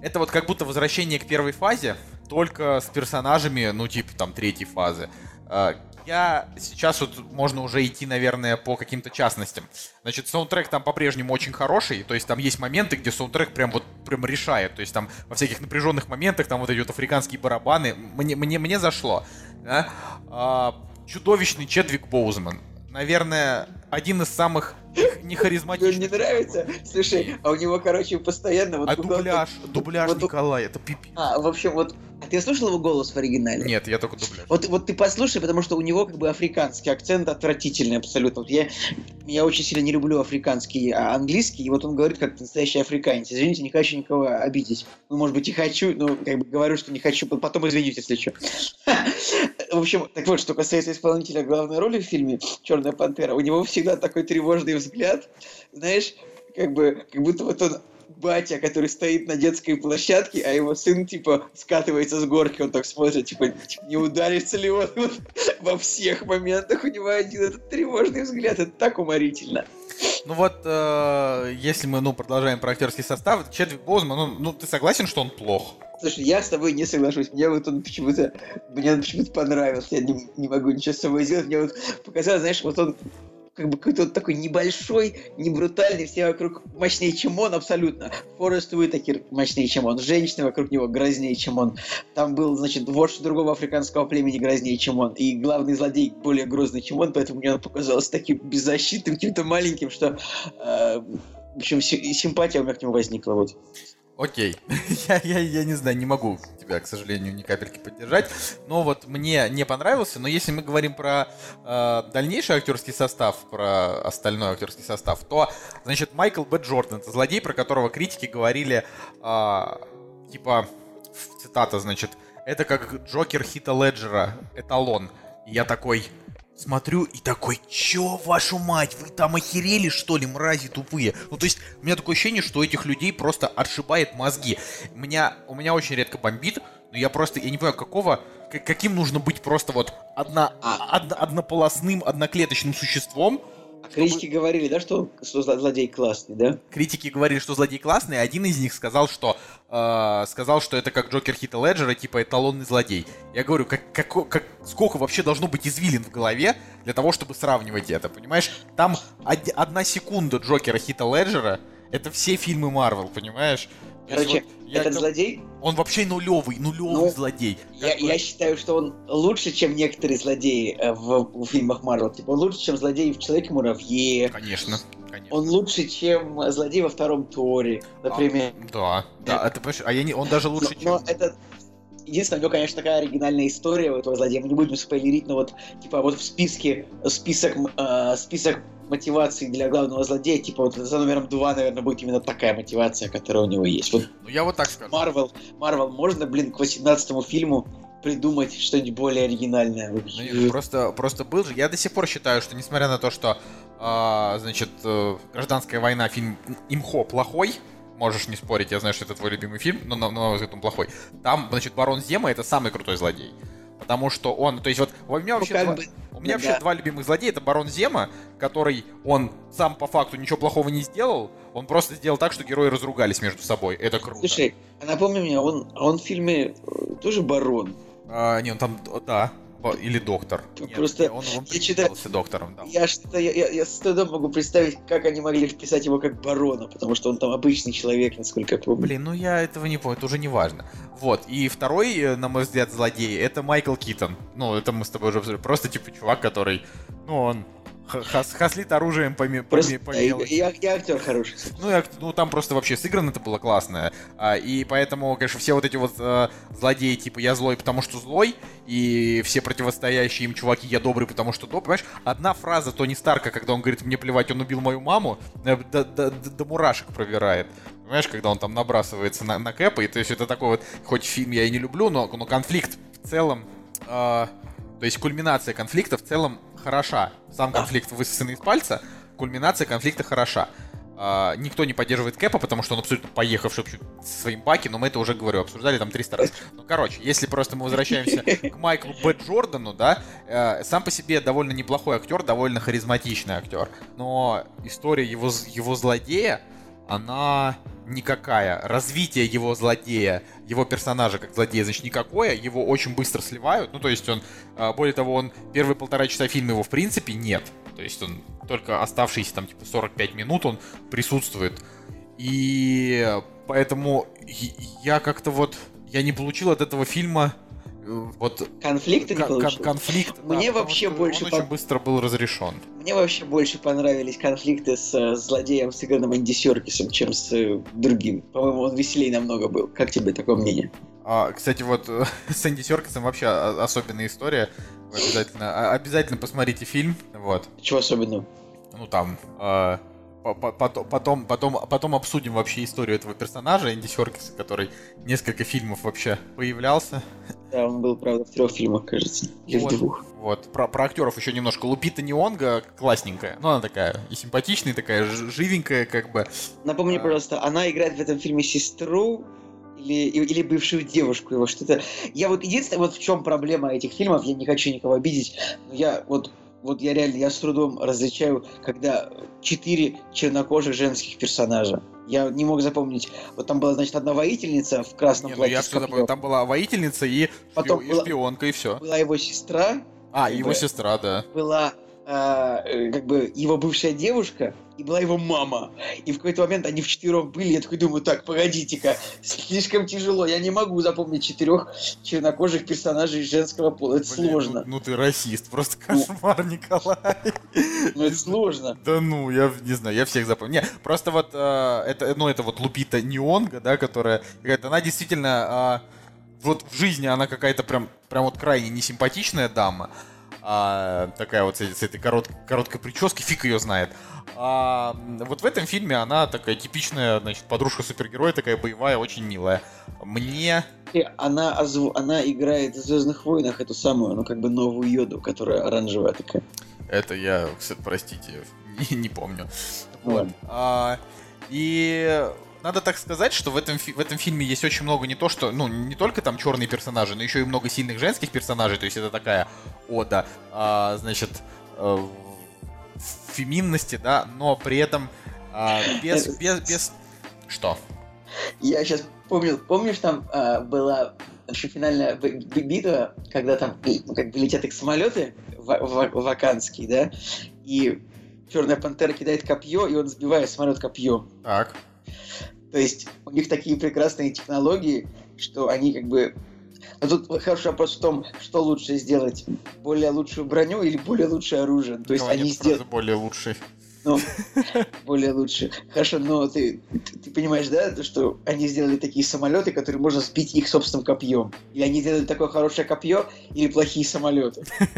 Это вот как будто возвращение к первой фазе, только с персонажами, ну, типа там третьей фазы. А, я сейчас вот можно уже идти, наверное, по каким-то частностям. Значит, саундтрек там по-прежнему очень хороший, то есть там есть моменты, где саундтрек прям вот прям решает, то есть там во всяких напряженных моментах там вот эти вот африканские барабаны, мне, мне, мне зашло. Да? А, чудовищный Чедвик Боузман. Наверное, один из самых не харизматичный. *laughs* Не нравится? Слушай, а у него, короче, постоянно... Вот а дубляж, дубляж вот, Николай, это пипец. А, в общем, вот а ты слушал его голос в оригинале? Нет, я только дубляж. Вот, вот ты послушай, потому что у него как бы африканский акцент отвратительный абсолютно. Вот я, я очень сильно не люблю африканский, а английский, и вот он говорит как настоящий африканец. Извините, не хочу никого обидеть. Ну, может быть, и хочу, но как бы говорю, что не хочу, потом извините, если что. *laughs* В общем, так вот, что касается исполнителя главной роли в фильме «Черная пантера», у него всегда такой тревожный взгляд, знаешь, как бы, как будто вот он батя, который стоит на детской площадке, а его сын, типа, скатывается с горки, он так смотрит, типа, не ударится ли он вот, во всех моментах, у него один этот тревожный взгляд, это так уморительно. Ну вот, э, если мы, ну, продолжаем про актерский состав, Чедвик Боузман, ну, ну, ты согласен, что он плох? Слушай, я с тобой не соглашусь. Мне вот он почему-то, мне он почему-то понравился. Я не, не могу ничего с собой сделать. Мне вот показалось, знаешь, вот он как бы какой-то вот такой небольшой, не брутальный, все вокруг мощнее, чем он, абсолютно. Форест Уитакер мощнее, чем он. Женщины вокруг него грознее, чем он. Там был, значит, вождь другого африканского племени грознее, чем он. И главный злодей более грозный, чем он, поэтому мне он показался таким беззащитным, каким-то маленьким, что... Э, в общем, симпатия у меня к нему возникла. Вот. Окей. *laughs* я, я, я не знаю, не могу тебя, к сожалению, ни капельки поддержать. Но вот мне не понравился. Но если мы говорим про э, дальнейший актерский состав, про остальной актерский состав, то, значит, Майкл Б. Джордан, это злодей, про которого критики говорили, э, типа, цитата, значит, это как Джокер Хита Леджера, эталон. И я такой, смотрю и такой, чё, вашу мать, вы там охерели, что ли, мрази тупые? Ну, то есть, у меня такое ощущение, что этих людей просто отшибает мозги. У меня, у меня очень редко бомбит, но я просто, я не понимаю, какого, каким нужно быть просто вот одно, а. од, однополосным, одноклеточным существом, а критики говорили, да, что, что злодей классный, да? Критики говорили, что злодей классный, один из них сказал, что э, сказал, что это как Джокер Хита Леджера, типа эталонный злодей. Я говорю, как, как, как, сколько вообще должно быть извилин в голове для того, чтобы сравнивать это, понимаешь? Там од, одна секунда Джокера Хита Леджера, это все фильмы Марвел, понимаешь? Короче, вот, этот я, злодей... Он вообще нулевый, нулевый ну, злодей. Я, бы... я считаю, что он лучше, чем некоторые злодеи э, в, в фильмах Марвел. Типа, он лучше, чем злодей в Человеке-муравье. Конечно. Конечно. Он лучше, чем злодей во втором Торе, например. А, да, да, это, а я не, он даже лучше, но, чем... Но это, единственное, у него, конечно, такая оригинальная история у этого злодея. Мы не будем спойлерить, но вот, типа, вот в списке, список, э, список мотивации для главного злодея, типа вот за номером два, наверное, будет именно такая мотивация, которая у него есть. Вот ну я вот так скажу. Марвел, Марвел, можно, блин, к 18 фильму придумать что-нибудь более оригинальное. Ну, просто, просто был же. Я до сих пор считаю, что несмотря на то, что, э, значит, э, гражданская война фильм имхо плохой, можешь не спорить, я знаю, что это твой любимый фильм, но на, на мой взгляд он плохой. Там, значит, Барон Зема это самый крутой злодей. Потому что он, то есть вот у меня Ну, вообще, как два, бы, у меня ну вообще да. два любимых злодея. Это Барон Зема, который он сам по факту ничего плохого не сделал. Он просто сделал так, что герои разругались между собой. Это круто. Слушай, напомни мне, он, а он в фильме э, тоже барон. А, не, он там, да, или доктор. Нет, Просто он, он я читаю- доктором, да. Я что-то, я, я, я с трудом могу представить, как они могли вписать его как барона, потому что он там обычный человек, насколько я помню. Блин, ну я этого не понял, это уже не важно. Вот, и второй, э, на мой взгляд, злодей, это Майкл Китон. Ну, это мы с тобой уже обсуждали. Просто, типа, чувак, который, ну, он хас- хаслит оружием по, по, Просто ме- по и, и и актер хороший. Ну, и ну, там просто вообще сыграно это было классно. А, и поэтому, конечно, все вот эти вот э, злодеи, типа, я злой, потому что злой, и все противостоящие им чуваки, я добрый, потому что добрый. Понимаешь, одна фраза Тони Старка, когда он говорит, мне плевать, он убил мою маму, э, до, до- до- до мурашек пробирает. Понимаешь, когда он там набрасывается на, на Кэпа, и то есть это такой вот, хоть фильм я и не люблю, но, но конфликт в целом, э, то есть кульминация конфликта в целом хороша. Сам конфликт высосанный из пальца, кульминация конфликта хороша. А, никто не поддерживает Кэпа, потому что он абсолютно поехавший вообще со своим баки, но мы это уже, говорю, обсуждали там 300 раз. Ну, короче, если просто мы возвращаемся к Майклу Б. Джордану, да, э, сам по себе довольно неплохой актер, довольно харизматичный актер, но история его, его злодея, она никакая. Развитие его злодея, его персонажа как злодея, значит, никакое. Его очень быстро сливают. Ну, то есть он, а, более того, он первые полтора часа фильма его в принципе нет. То есть он только оставшиеся там типа 45 минут он присутствует. И поэтому я как-то вот, я не получил от этого фильма вот Конфликта не получилось? конфликт. да, Мне вообще больше он по- очень быстро был разрешен. Мне вообще больше понравились конфликты с э, злодеем, сыгранным Энди Серкисом, чем с э, другим. По-моему, он веселее намного был. Как тебе такое мнение? А, кстати, вот э, *laughs* с Энди Серкисом вообще особенная история. Вы обязательно, а- обязательно посмотрите фильм. Вот. Чего особенного? Ну там. э, по- по- потом, потом, потом, потом обсудим вообще историю этого персонажа Энди Серкиса, который несколько фильмов вообще появлялся. Да, он был, правда, в трех фильмах, кажется. Или Вот. в двух. Вот, про, про актеров еще немножко. Лупита Неонга классненькая. Ну, она такая и симпатичная, и такая живенькая, как бы. Напомни, А. пожалуйста, она играет в этом фильме сестру или, или бывшую девушку его, что-то... Я вот единственное, вот в чем проблема этих фильмов, я не хочу никого обидеть, но я вот вот я реально, я с трудом различаю, когда четыре чернокожих женских персонажа. Я не мог запомнить. Вот там была, значит, одна воительница в красном Не, ну платье я с все копьем. Там была воительница и, Потом шпи- и была- шпионка, и все. Была его сестра, А, и его бы- сестра, да. была а, э, как бы его бывшая девушка и была его мама. И в какой-то момент они вчетвером были, я такой думаю, так, погодите-ка, слишком тяжело, я не могу запомнить четырех чернокожих персонажей женского пола, это Блин, сложно. Ну, ну ты расист, просто кошмар, Николай. Ну, это сложно. Да ну, я не знаю, я всех запомнил. Не, просто вот э, это, ну это вот Лупита Неонга, да, которая, она действительно, э, вот в жизни она какая-то прям, прям вот крайне несимпатичная дама, а, такая вот с, этой- с этой корот- короткой прической, фиг ее знает. А, вот в этом фильме она такая типичная, значит, подружка супергероя, такая боевая, очень милая. Мне И она, озву- она играет в Звездных войнах эту самую, ну как бы новую йоду, которая оранжевая такая. Это я, кстати, простите, не, *laughs* не помню. Вот. Ладно. А, и надо так сказать, что в этом, в этом фильме есть очень много не то, что, ну, не только там черные персонажи, но еще и много сильных женских персонажей. То есть это такая ода, а, значит, э, феминности, да, но при этом а, без, *laughs* без, без... Что? Я сейчас помню, помнишь, там а, была еще финальная битва, когда там как бы летят их самолеты ва- ва- ваканские, да, и Черная пантера кидает копье, и он сбивает самолет копьем. Так. То есть у них такие прекрасные технологии, что они как бы... А тут хороший вопрос в том, что лучше сделать, более лучшую броню или более лучшее оружие. То есть Николай, они сделали... более лучший. Ну, *laughs* более лучше. Хорошо, но ты, ты, ты понимаешь, да, то, что они сделали такие самолеты, которые можно сбить их собственным копьем. Или они сделали такое хорошее копье, или плохие самолеты. *laughs*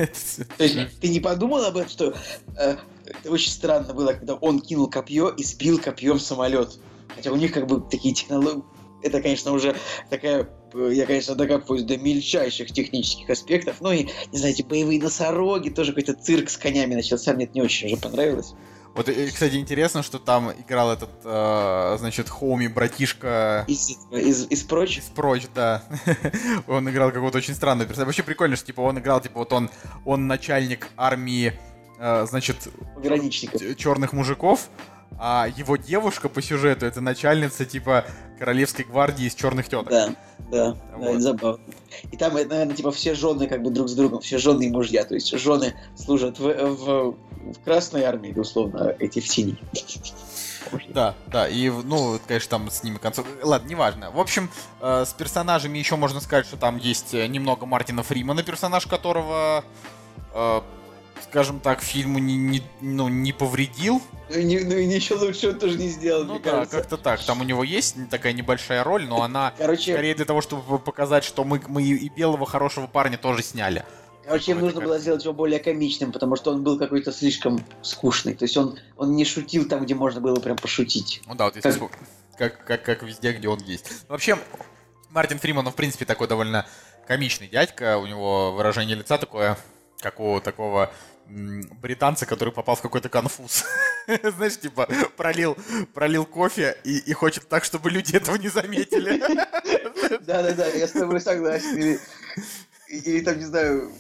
То есть ты не подумал об этом, что э, это очень странно было, когда он кинул копье и сбил копьем самолет. Хотя у них как бы такие технологии. Это, конечно, уже такая... э, Я, конечно, докапываюсь до мельчайших технических аспектов. Ну и, не знаю, эти боевые носороги, тоже какой-то цирк с конями начался. Мне это не очень уже понравилось. Вот, и, кстати, интересно, что там играл этот, э, значит, Хоуми, братишка... Из, из, из прочь? Из прочь, да. *laughs* он играл какого-то очень странного персонажа. Вообще прикольно, что, типа, он играл, типа, вот он, он начальник армии, э, значит... Пограничников. Черных мужиков, а его девушка по сюжету это начальница типа королевской гвардии из черных теток. Да, да, вот. да, это забавно. И там, наверное, типа все жены как бы друг с другом, все жены и мужья, то есть жены служат в, в, в красной армии, условно, эти в синей. Да, да, и, ну, конечно, там с ними концов... Ладно, неважно. В общем, э, с персонажами еще можно сказать, что там есть немного Мартина Фримана, персонаж которого э, скажем так, фильму не, не, ну, не повредил. Ну и, не, ну и ничего лучше он тоже не сделал, ну, да, как-то так. Там у него есть такая небольшая роль, но она Короче... скорее для того, чтобы показать, что мы, мы и белого хорошего парня тоже сняли. Короче, им нужно было сделать его более комичным, потому что он был какой-то слишком скучный. То есть он, он не шутил там, где можно было прям пошутить. Ну да, вот если как... Как, как, как везде, где он есть. Вообще, Мартин Фриман, он, в принципе, такой довольно комичный дядька. У него выражение лица такое, как у такого британца, который попал в какой-то конфуз. *laughs* Знаешь, типа, пролил, пролил кофе и, и хочет так, чтобы люди этого не заметили. *laughs* Да-да-да, я с тобой согласен или там, не знаю,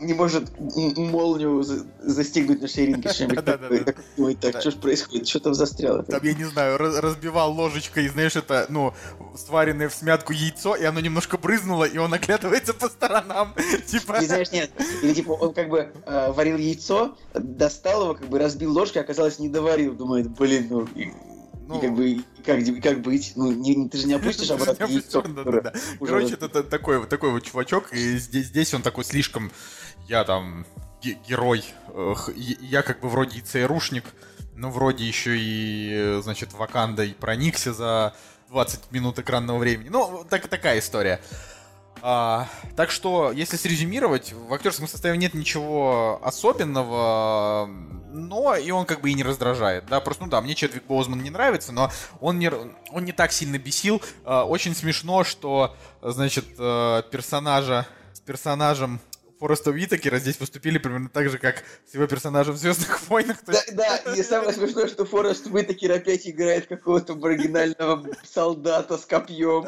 не может молнию застегнуть на ширинке *laughs* что-нибудь такое. Так, что ж происходит? Что там застряло? Там, я не знаю, разбивал ложечкой, знаешь, это, ну, сваренное в смятку яйцо, и оно немножко брызнуло, и он оглядывается по сторонам, *laughs* типа... И знаешь, нет, или типа он как бы э, варил яйцо, достал его, как бы разбил ложкой, оказалось, не доварил, думает, блин, ну, ну, и как бы как, как быть? Ну, не, ты же не *laughs* опустишь обратно яйцо. Да, да, да. Короче, это такой, такой вот чувачок, и здесь, здесь он такой слишком, я там герой, я как бы вроде и ЦРУшник, но вроде еще и, значит, Ваканда и проникся за 20 минут экранного времени. Ну, так, такая история. А, так что, если срезюмировать, в актерском составе нет ничего особенного, но и он как бы и не раздражает, да, просто, ну да, мне Чедвик Боузман не нравится, но он не, он не так сильно бесил. А, очень смешно, что, значит, э, персонажа с персонажем Фореста Уитакера здесь выступили примерно так же, как с его персонажем в «Звездных войнах». Да, да, и самое смешное, что Форест Уитакер опять играет какого-то маргинального солдата с копьем.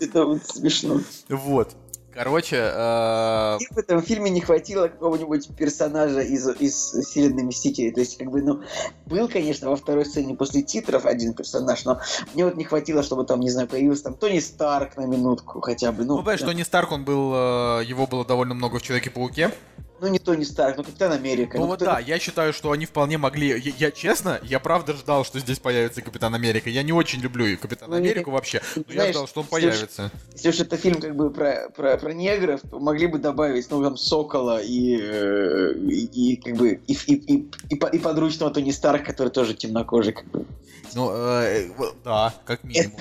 Это вот смешно. Вот. Короче, э... в этом фильме не хватило какого-нибудь персонажа из, из вселенной Мстителей. То есть, как бы, ну, был, конечно, во второй сцене после титров один персонаж, но мне вот не хватило, чтобы там, не знаю, появился там Тони Старк на минутку хотя бы. Ну, ну понимаешь, Тони Старк, он был, э, его было довольно много в Человеке-пауке ну не Тони Старк, ну Капитан Америка. Ну, ну вот кто... да, я считаю, что они вполне могли... Я, я честно, я правда ждал, что здесь появится Капитан Америка. Я не очень люблю Капитана ну, Америку не... вообще, но Знаешь, я ждал, что он если появится. Уж, если уж это фильм как бы про, про, про негров, то могли бы добавить, ну, там, Сокола и, э, и, и как бы и, и, и, и, и подручного Тони Старк, который тоже темнокожий, как бы. Ну, э, да, как минимум.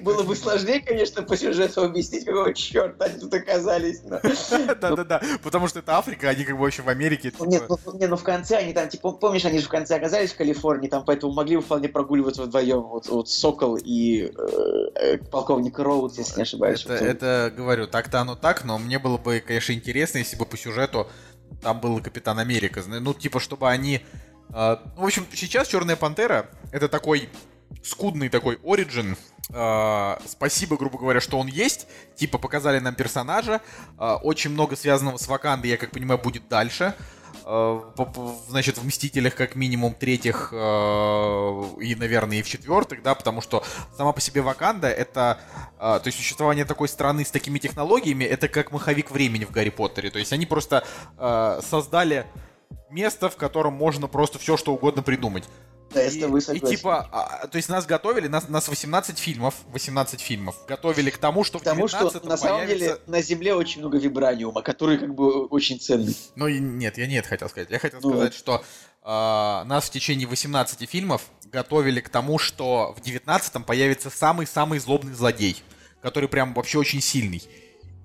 Было бы сложнее, конечно, по сюжету объяснить, какого черта они тут оказались. Да-да-да, потому что это Африка, они как бы вообще в Америке. Ну, нет, типа. ну, не, ну в конце они там, типа, помнишь, они же в конце оказались в Калифорнии, там поэтому могли бы вполне прогуливаться вдвоем, вот, Сокол и э, полковник Роуд, если не ошибаюсь. Это, это, говорю, так-то оно так, но мне было бы, конечно, интересно, если бы по сюжету там был Капитан Америка. Ну, типа, чтобы они а, ну, в общем, сейчас Черная Пантера это такой скудный такой оригин. Uh, спасибо, грубо говоря, что он есть. Типа показали нам персонажа. Uh, очень много связанного с Вакандой, я как понимаю, будет дальше. Значит, в Мстителях как минимум третьих и, наверное, и в четвертых, да, потому что сама по себе Ваканда это, то есть существование такой страны с такими технологиями, это как маховик времени в Гарри Поттере. То есть они просто создали место, в котором можно просто все что угодно придумать. Да, и, и типа, а, то есть нас готовили, нас, нас 18 фильмов, 18 фильмов, готовили к тому, что к тому, что на самом появится... деле на Земле очень много вибраниума, который как бы очень ценный. Ну и нет, я не это хотел сказать. Я хотел ну, сказать, что э, нас в течение 18 фильмов готовили к тому, что в 19 появится самый-самый злобный злодей, который прям вообще очень сильный.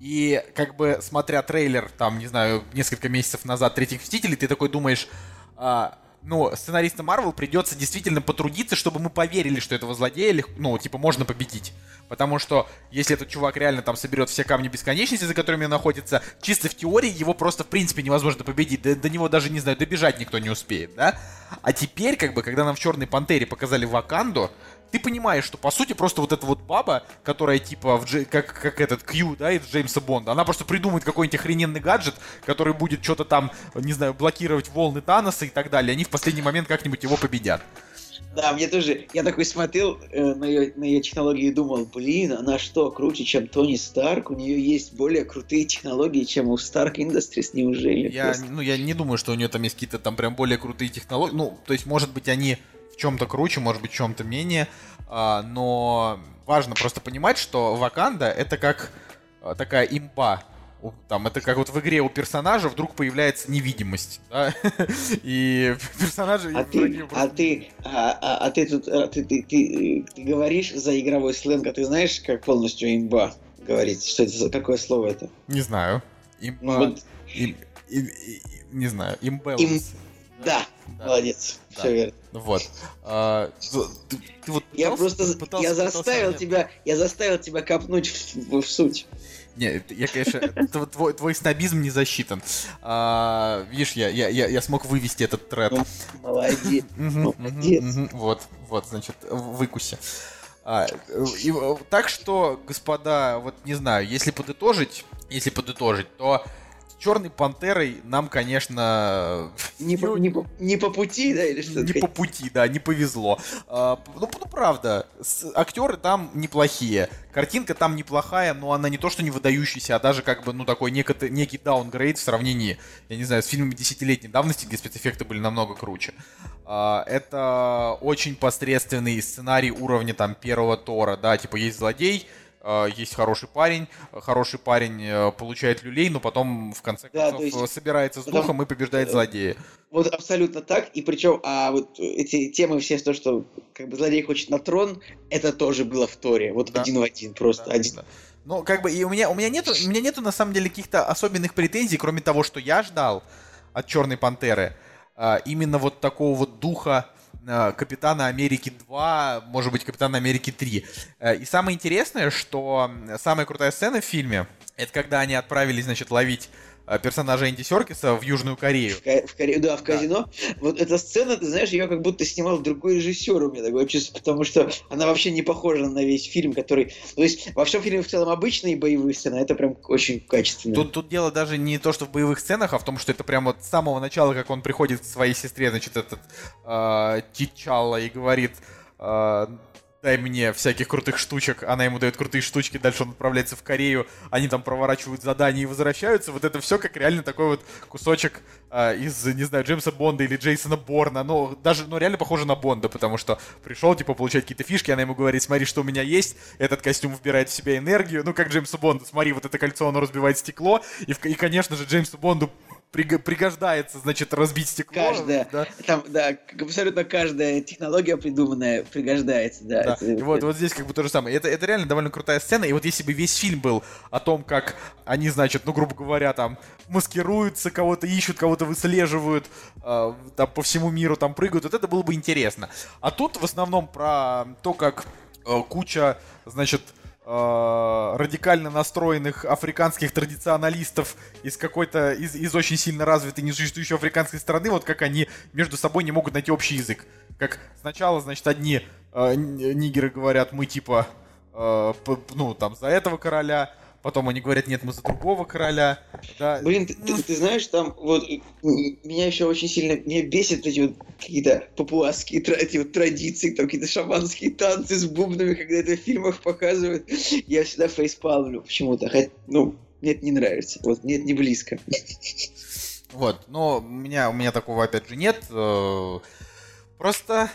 И как бы смотря трейлер, там, не знаю, несколько месяцев назад третьих Мстителей, ты такой думаешь, а, ну, сценаристам Марвел придется действительно потрудиться, чтобы мы поверили, что этого злодея, ну, типа, можно победить. Потому что если этот чувак реально там соберет все камни бесконечности, за которыми находится, чисто в теории его просто в принципе невозможно победить. До, до него даже, не знаю, добежать никто не успеет, да? А теперь, как бы, когда нам в Черной Пантере показали Ваканду, ты понимаешь, что по сути просто вот эта вот баба, которая типа в Дж... как, как этот Кью, да, из Джеймса Бонда, она просто придумает какой-нибудь охрененный гаджет, который будет что-то там, не знаю, блокировать волны Таноса и так далее. Они в последний момент как-нибудь его победят. Да, мне тоже, я такой смотрел э, на, ее, на ее технологии и думал, блин, она что, круче, чем Тони Старк? У нее есть более крутые технологии, чем у Stark Industries, неужели? Я, ну, я не думаю, что у нее там есть какие-то там прям более крутые технологии. Ну, то есть, может быть, они в чем-то круче, может быть, в чем-то менее. А, но важно просто понимать, что Ваканда это как а, такая имба там это как вот в игре у персонажа вдруг появляется невидимость, да? *laughs* и персонажи... А ты, а ты, а, а, а ты тут, а ты, ты, ты, ты говоришь за игровой сленг, а ты знаешь, как полностью имба говорить? Что это за какое слово это? Не знаю. Имба... Ну, вот... им, им, им, не знаю. Имбаланс. Им... Да, да, молодец. Да. Все верно. Вот. А, ты, ты вот пытался, я просто пытался, я заставил пытался, тебя, я заставил тебя копнуть в, в суть. Нет, я, конечно, *laughs* твой, твой снобизм не засчитан. А, видишь, я, я, я, я смог вывести этот тред. Ну, молодец. *laughs* Молодец. Вот, вот, значит, выкуси. А, и, так что, господа, вот не знаю, если подытожить, если подытожить, то Черной Пантерой нам, конечно... Не, по, не, по, не по пути, да, или что? Не по пути, да, не повезло. А, ну, ну, правда, с, актеры там неплохие. Картинка там неплохая, но она не то, что не выдающаяся, а даже как бы, ну, такой некий, некий даунгрейд в сравнении, я не знаю, с фильмами десятилетней давности, где спецэффекты были намного круче. А, это очень посредственный сценарий уровня там первого Тора, да, типа есть злодей, есть хороший парень, хороший парень э, получает люлей, но потом в конце да, концов есть, собирается с потом, духом и побеждает э, злодея. Вот абсолютно так, и причем, а вот эти темы все, то, что как бы злодей хочет на трон, это тоже было в Торе, вот да. один в один, просто да, один. Да. Ну, как бы, и у меня, у меня нету, у меня нету на самом деле каких-то особенных претензий, кроме того, что я ждал от Черной Пантеры, а, именно вот такого вот духа Э, Капитана Америки 2, может быть, Капитана Америки 3. Э, и самое интересное, что самая крутая сцена в фильме, это когда они отправились, значит, ловить Э, персонажа Энди Серкиса в Южную Корею. В, Коре... Да, в казино. Да. Вот эта сцена, ты знаешь, ее как будто снимал другой режиссер у меня такое чувство, потому что она вообще не похожа на весь фильм, который... То есть во всем фильме в целом обычные боевые сцены, а это прям очень качественно. Тут, тут дело даже не то, что в боевых сценах, а в том, что это прям вот с самого начала, как он приходит к своей сестре, значит, этот э, Тичалла и говорит... Э, дай мне всяких крутых штучек, она ему дает крутые штучки, дальше он отправляется в Корею, они там проворачивают задания и возвращаются, вот это все как реально такой вот кусочек э, из, не знаю, Джеймса Бонда или Джейсона Борна, ну, даже, ну, реально похоже на Бонда, потому что пришел, типа, получать какие-то фишки, она ему говорит, смотри, что у меня есть, этот костюм вбирает в себя энергию, ну, как Джеймсу Бонду, смотри, вот это кольцо, оно разбивает стекло, и, и конечно же, Джеймсу Бонду пригождается, значит, разбить стекло. Каждая, да? Там, да, абсолютно каждая технология придуманная пригождается, да. да. Это, вот, это... вот здесь как бы то же самое. Это, это реально довольно крутая сцена, и вот если бы весь фильм был о том, как они, значит, ну, грубо говоря, там, маскируются, кого-то ищут, кого-то выслеживают, э, там, по всему миру там прыгают, вот это было бы интересно. А тут в основном про то, как э, куча, значит, радикально настроенных африканских традиционалистов из какой-то, из, из очень сильно развитой несуществующей африканской страны, вот как они между собой не могут найти общий язык. Как сначала, значит, одни э, нигеры говорят, мы типа, э, ну, там, за этого короля, Потом они говорят, нет, мы за другого короля. Да. Блин, ты, ты, ты знаешь, там вот меня еще очень сильно меня бесит эти вот какие-то папуасские эти вот традиции, там какие-то шаманские танцы с бубнами, когда это в фильмах показывают. Я всегда фейспалмлю почему-то. Хоть, ну, мне это не нравится. Вот, мне это не близко. Вот, но у меня, у меня такого опять же нет. Э, просто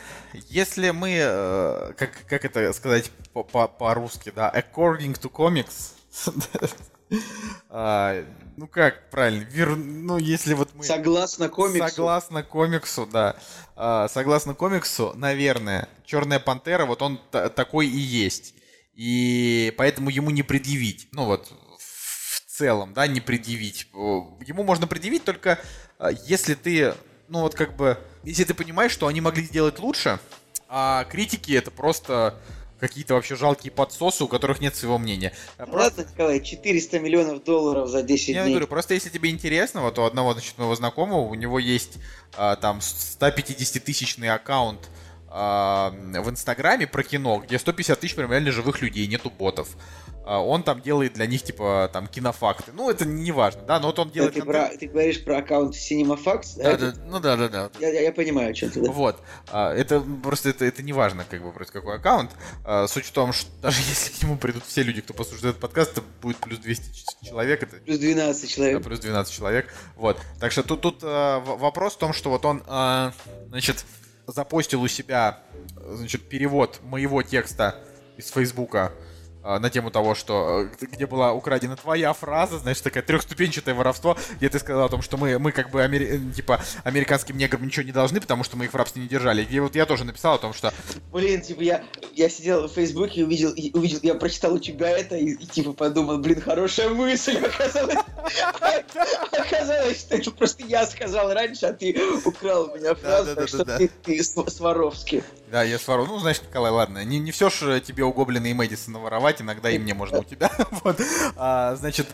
если мы, э, как, как это сказать по-русски, да, according to comics, *laughs* а, ну как правильно, вер... ну если вот мы... Согласно комиксу. Согласно комиксу, да. А, согласно комиксу, наверное, Черная Пантера, вот он такой и есть. И поэтому ему не предъявить. Ну вот, в целом, да, не предъявить. Ему можно предъявить только а, если ты, ну вот как бы, если ты понимаешь, что они могли сделать лучше, а критики это просто какие-то вообще жалкие подсосы, у которых нет своего мнения. Ну, просто... Ладно, Николай, 400 миллионов долларов за 10 Я дней. говорю, просто если тебе интересно, вот у одного, значит, моего знакомого, у него есть а, там 150-тысячный аккаунт а, в Инстаграме про кино, где 150 тысяч прям реально живых людей, нету ботов. А, он там делает для них, типа, там, кинофакты. Ну, это не важно, да, но вот он делает... ты, про, ты говоришь про аккаунт CinemaFax, да? да, да ну да, да, да. Я, я, понимаю, что ты, да. Вот. А, это просто, это, это не важно, как бы, просто какой аккаунт. А, суть в том, что *laughs* даже если к нему придут все люди, кто послушает этот подкаст, это будет плюс 200 человек. Это... Плюс 12 человек. Да, плюс 12 человек. Вот. Так что тут, тут а, вопрос в том, что вот он, а, значит, запостил у себя, значит, перевод моего текста из Фейсбука на тему того, что э, где была украдена твоя фраза, значит, такая трехступенчатое воровство, где ты сказал о том, что мы, мы как бы амери... Э, типа американским неграм ничего не должны, потому что мы их в рабстве не держали. И вот я тоже написал о том, что... Блин, типа я, я сидел в Фейсбуке и увидел, и увидел, я прочитал у тебя это и, и типа подумал, блин, хорошая мысль, оказалось, *laughs* оказалось, что это просто я сказал раньше, а ты украл у меня фразу, так что ты Сваровский. Да, я свару. Ну, знаешь, Николай, ладно, не, не все же тебе у Гоблина и Мэдисона воровать, иногда и мне можно у тебя. *laughs* вот. а, значит,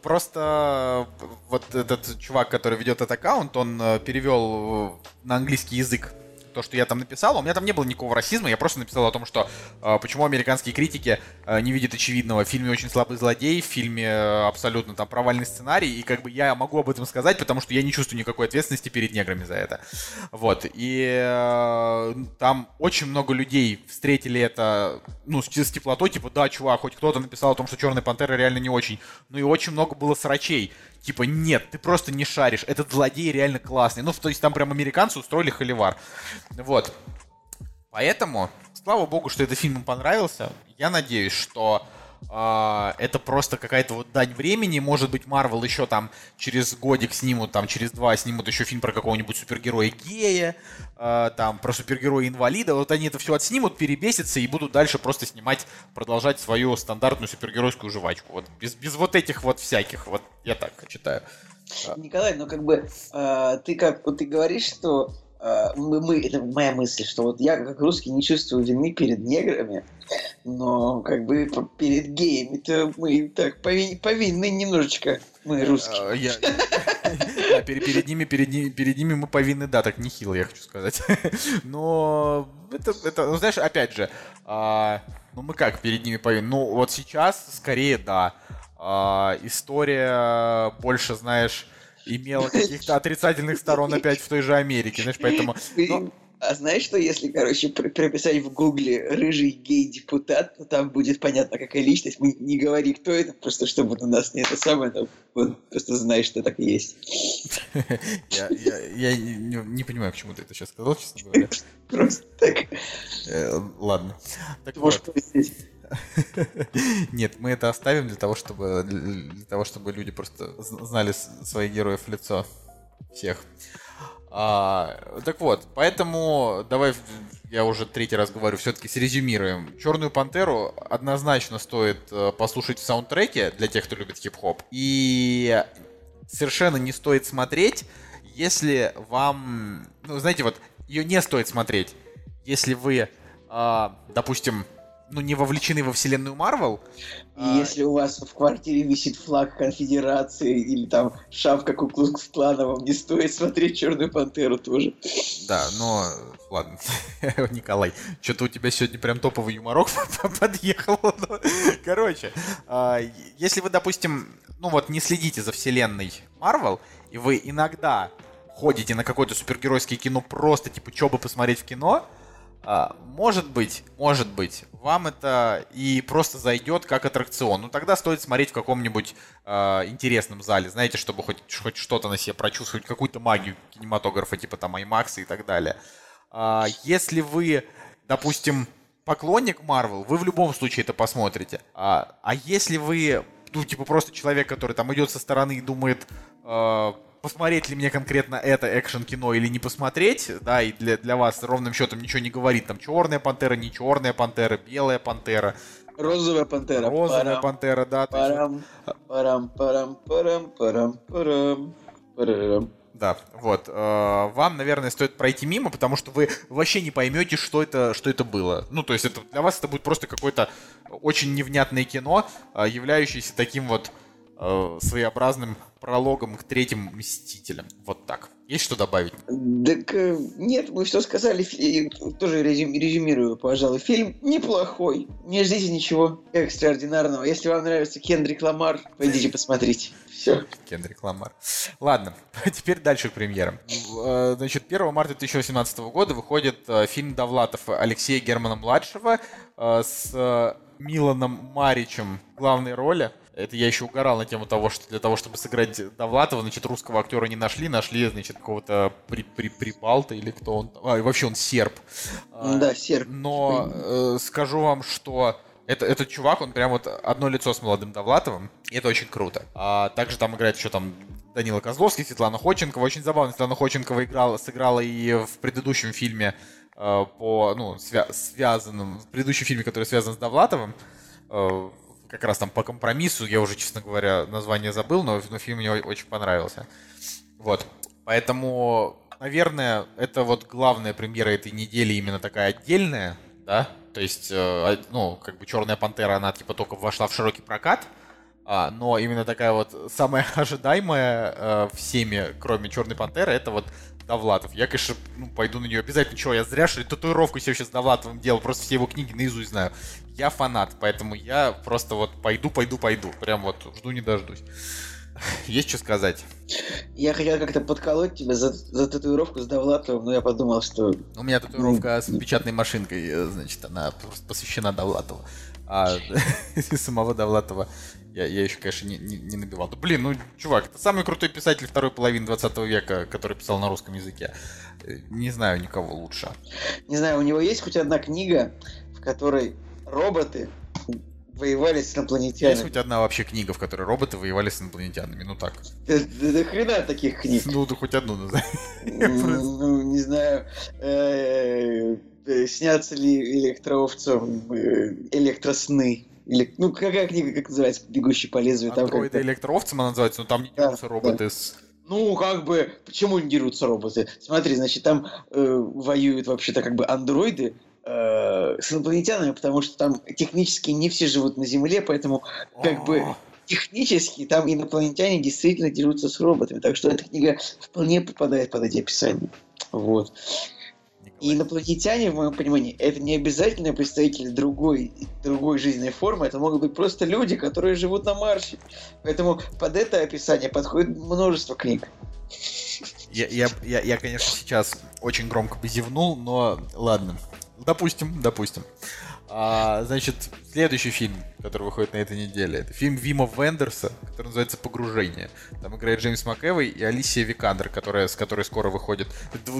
просто вот этот чувак, который ведет этот аккаунт, он э, перевел на английский язык то, что я там написал, у меня там не было никакого расизма, я просто написал о том, что э, почему американские критики э, не видят очевидного. В фильме очень слабый злодей, в фильме э, абсолютно там провальный сценарий, и как бы я могу об этом сказать, потому что я не чувствую никакой ответственности перед неграми за это. Вот, и э, там очень много людей встретили это, ну, с, с теплотой, типа, да, чувак, хоть кто-то написал о том, что Черная Пантера реально не очень, ну и очень много было срачей типа, нет, ты просто не шаришь, этот злодей реально классный. Ну, то есть там прям американцы устроили холивар. Вот. Поэтому, слава богу, что этот фильм им понравился. Я надеюсь, что Uh, это просто какая-то вот дань времени. Может быть, Марвел еще там через годик снимут, там через два снимут еще фильм про какого-нибудь супергероя гея, uh, там про супергероя инвалида. Вот они это все отснимут, перебесятся и будут дальше просто снимать, продолжать свою стандартную супергеройскую жвачку. Вот без, без вот этих вот всяких. Вот я так читаю. Николай, ну как бы э, ты как вот ты говоришь, что э, мы, мы, это моя мысль, что вот я как русский не чувствую вины перед неграми, но как бы перед геями-то мы так повин, повинны немножечко, мы русские. Я, *laughs* я, перед, перед, ними, перед, перед ними мы повинны, да, так нехило, я хочу сказать. *laughs* Но это, это ну знаешь, опять же, а, ну мы как перед ними повинны? Ну вот сейчас скорее да. А, история больше, знаешь, имела каких-то отрицательных сторон опять в той же Америке, знаешь, поэтому... Ну, а знаешь, что если, короче, прописать в гугле «рыжий гей-депутат», то там будет понятно, какая личность. Мы не говори, кто это, просто чтобы у нас не это самое, там, вот, просто знаешь, что так и есть. *laughs* Я, я, я не, не понимаю, к чему ты это сейчас сказал, честно говоря. *laughs* Просто так. Э, ладно. Так вот. *laughs* Нет, мы это оставим для того, чтобы для того, чтобы люди просто знали своих героев в лицо всех. А, так вот, поэтому давай я уже третий раз говорю, все-таки срезюмируем. Черную пантеру однозначно стоит э, послушать в саундтреке для тех, кто любит хип-хоп. И совершенно не стоит смотреть, если вам. Ну, знаете, вот ее не стоит смотреть, если вы, э, допустим, ну, не вовлечены во вселенную Марвел. И а... если у вас в квартире висит флаг конфедерации или там шапка Куклукс клана, вам не стоит смотреть Черную Пантеру тоже. Да, но ладно, *laughs* Николай, что-то у тебя сегодня прям топовый юморок *laughs* подъехал. *laughs* Короче, а, если вы, допустим, ну вот не следите за вселенной Марвел, и вы иногда ходите на какое-то супергеройское кино просто, типа, что бы посмотреть в кино, может быть, может быть, вам это и просто зайдет как аттракцион. Ну тогда стоит смотреть в каком-нибудь э, интересном зале, знаете, чтобы хоть, хоть что-то на себе прочувствовать, какую-то магию кинематографа, типа там IMAX и так далее. А, если вы, допустим, поклонник Marvel, вы в любом случае это посмотрите. А, а если вы, ну, типа, просто человек, который там идет со стороны и думает, э, посмотреть ли мне конкретно это экшен-кино или не посмотреть, да, и для, для вас ровным счетом ничего не говорит, там, черная пантера, не черная пантера, белая пантера. Розовая пантера. Розовая парам, пантера, да. Парам, парам, парам, парам, парам, парам, парам. Да, вот. Э, вам, наверное, стоит пройти мимо, потому что вы вообще не поймете, что это, что это было. Ну, то есть это, для вас это будет просто какое-то очень невнятное кино, э, являющееся таким вот э, своеобразным прологом к третьим Мстителям. Вот так. Есть что добавить? Так нет, мы все сказали. Тоже резюм, резюмирую, пожалуй. Фильм неплохой. Не ждите ничего экстраординарного. Если вам нравится Кендрик Ламар, пойдите посмотрите. Все. Кендрик Ламар. Ладно, *laughs* теперь дальше к премьерам. Значит, 1 марта 2018 года выходит фильм Довлатов Алексея Германа-младшего с Миланом Маричем в главной роли. Это я еще угорал на тему того, что для того, чтобы сыграть Довлатова, значит, русского актера не нашли, нашли, значит, какого-то при, при, прибалта или кто он. А, вообще он серб. Да, серб. Но э, скажу вам, что это, этот чувак, он прям вот одно лицо с молодым Довлатовым, и это очень круто. А также там играет еще там Данила Козловский, Светлана Ходченкова. Очень забавно, Светлана Ходченкова играла, сыграла и в предыдущем фильме э, по, ну, свя- связанным, в предыдущем фильме, который связан с Довлатовым, э, как раз там по компромиссу, я уже, честно говоря, название забыл, но, но фильм мне очень понравился. Вот. Поэтому, наверное, это вот главная премьера этой недели именно такая отдельная, да, то есть, э, ну, как бы Черная пантера, она типа только вошла в широкий прокат, а, но именно такая вот самая *laughs* ожидаемая э, всеми, кроме Черной пантеры, это вот Довлатов. Я, конечно, ну, пойду на нее обязательно. Чего, я зря, что ли, татуировку себе сейчас Довлатовым делал, просто все его книги наизусть знаю. Я фанат, поэтому я просто вот пойду, пойду, пойду. Прям вот жду не дождусь. Есть что сказать? Я хотел как-то подколоть тебя за, за татуировку с Довлатовым, но я подумал, что... У меня татуировка с печатной машинкой, э, значит, она посвящена Довлатову. А *laughs* самого Довлатова я, я еще, конечно, не, не, не набивал. Да, блин, ну, чувак, это самый крутой писатель второй половины 20 века, который писал на русском языке. Э, не знаю никого лучше. Не знаю, у него есть хоть одна книга, в которой роботы воевали с инопланетянами. Есть хоть одна вообще книга, в которой роботы воевали с инопланетянами? Ну так. Да, да, да хрена таких книг. Ну, да хоть одну назови. Ну, не знаю. Э, э, снятся ли электроовцам электросны? Или, ну, какая книга, как называется, «Бегущий по лезвию»? Там Андроиды как электроовцем она называется, но там не дерутся роботы с... Ну, как бы, почему не дерутся роботы? Смотри, значит, там э, воюют вообще-то как бы андроиды э, с инопланетянами, потому что там технически не все живут на Земле, поэтому как бы технически там инопланетяне действительно дерутся с роботами. Так что эта книга вполне попадает под эти описания. Вот. И инопланетяне, в моем понимании, это не обязательно представители другой, другой жизненной формы, это могут быть просто люди, которые живут на Марсе. Поэтому под это описание подходит множество книг. Я, я, я, я, конечно, сейчас очень громко позевнул, но ладно. Допустим, допустим. А, значит, следующий фильм, который выходит на этой неделе, это фильм Вима Вендерса, который называется «Погружение». Там играет Джеймс МакЭвой и Алисия Викандер, которая, с которой скоро выходит.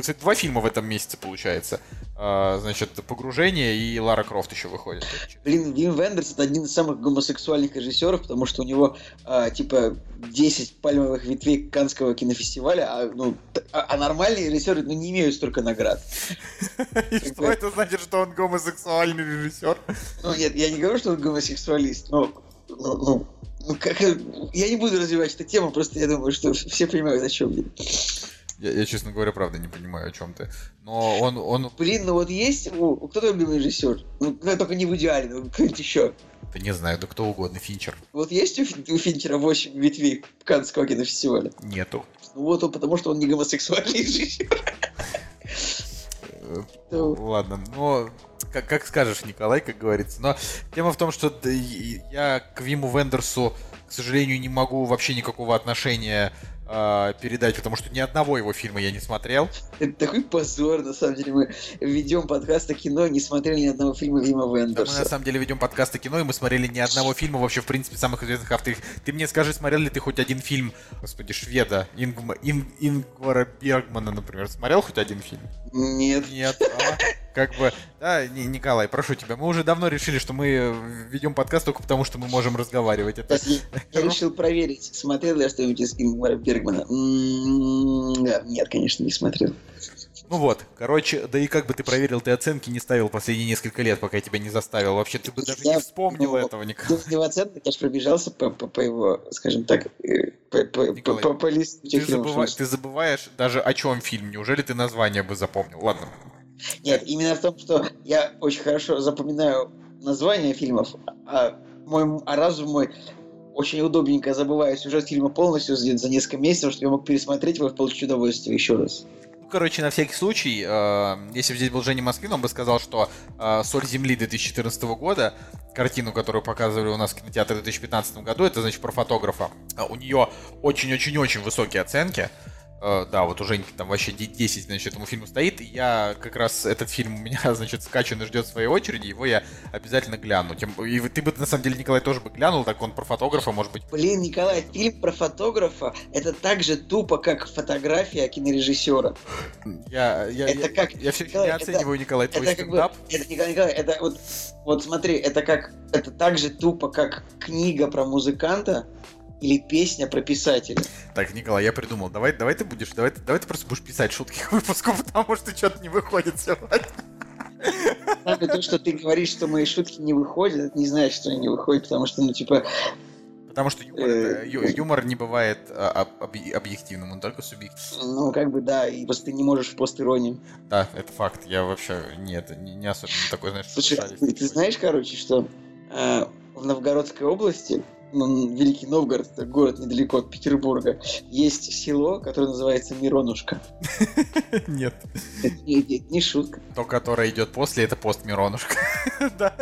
Кстати, два фильма в этом месяце получается. А, значит, «Погружение» и Лара Крофт еще выходит. Блин, Вим Вендерс это один из самых гомосексуальных режиссеров, потому что у него, а, типа, 10 пальмовых ветвей Канского кинофестиваля, а, ну, а, а нормальные режиссеры ну, не имеют столько наград. *laughs* И что это значит, что он гомосексуальный режиссер? Ну, нет, я не говорю, что он гомосексуалист, но ну, ну, ну, как, я не буду развивать эту тему, просто я думаю, что все понимают, о чем я. Я, я, честно говоря, правда не понимаю, о чем ты. Но он, он... Блин, ну вот есть... Ну, кто твой любимый режиссер? Ну, только не в идеале, но кто-нибудь еще. Да не знаю, да кто угодно, Финчер. Вот есть у, у Финчера 8 ветвей Каннского кинофестиваля? Нету. Ну вот он, потому что он не гомосексуальный режиссер. Э, ладно, но как, как скажешь, Николай, как говорится. Но тема в том, что я к Виму Вендерсу, к сожалению, не могу вообще никакого отношения э, передать, потому что ни одного его фильма я не смотрел. Это такой позор, на самом деле. Мы ведем подкаст о кино, не смотрели ни одного фильма Вима Вендерса. Да, мы на самом деле ведем подкаст о кино, и мы смотрели ни одного фильма вообще, в принципе, самых известных авторов. Ты мне скажи, смотрел ли ты хоть один фильм, господи, шведа, Ингма, Ин, Ингвара Бергмана, например, смотрел хоть один фильм? Нет. Нет. А, как бы, да, Николай, прошу тебя, мы уже давно решили, что мы ведем подкаст только потому, что мы можем разговаривать. Это... Я решил проверить, смотрел ли я что-нибудь из Ингмара Бергмана. М-м-м, нет, конечно, не смотрел. Ну вот, короче, да и как бы ты проверил, ты оценки не ставил последние несколько лет, пока я тебя не заставил. Вообще, ты бы даже Я, не вспомнил ну, этого никогда. Ты в оценках, я же пробежался по, по, по его, скажем так, э, по, по, по, Николай, по, по листу забыва- ты забываешь даже о чем фильм. Неужели ты название бы запомнил? Ладно. Нет, именно в том, что я очень хорошо запоминаю названия фильмов, а мой а разум мой очень удобненько забывает сюжет фильма полностью за, за несколько месяцев, чтобы я мог пересмотреть его и получить удовольствие еще раз. Ну, короче, на всякий случай, э, если бы здесь был Женя Москвин, он бы сказал, что э, «Соль земли» 2014 года, картину, которую показывали у нас в кинотеатре в 2015 году, это, значит, про фотографа. А У нее очень-очень-очень высокие оценки. Э, да, вот у Женьки там вообще де- 10, значит, этому фильму стоит. И я как раз этот фильм у меня, *laughs* значит, скачан и ждет своей очереди. Его я обязательно гляну. Тем, и ты бы, на самом деле, Николай, тоже бы глянул, так он про фотографа, может быть. Блин, Николай, фильм про фотографа это так же тупо, как фотография кинорежиссера. Я, я, Это я, как- я все еще Николай, не это- оцениваю, Николай, твой Это как бы, стендап. это, Николай, Николай, это вот, вот смотри, это как, это так же тупо, как книга про музыканта или песня про писателя. Так, Николай, я придумал. Давай, давай ты будешь, давай, давай ты просто будешь писать шутки к выпуску, *laughs* потому что что-то не выходит сегодня. То, что ты говоришь, что мои шутки не выходят, это не значит, что они не выходят, потому что, ну, типа, Потому что юмор, Э, ю- юмор не бывает а, об- объ- объективным, он только субъективным. ну, как бы, да, и просто ты не можешь в постиронию. Да, это факт. Я вообще нет, не, не особенно такой, знаешь, Слушай, ты, ты знаешь, короче, что э, в Новгородской области, Великий Новгород, это город недалеко от Петербурга, есть село, которое называется Миронушка. *laughs* Нет. Это не, шутка. То, которое идет после, это пост Миронушка. *laughs* Да.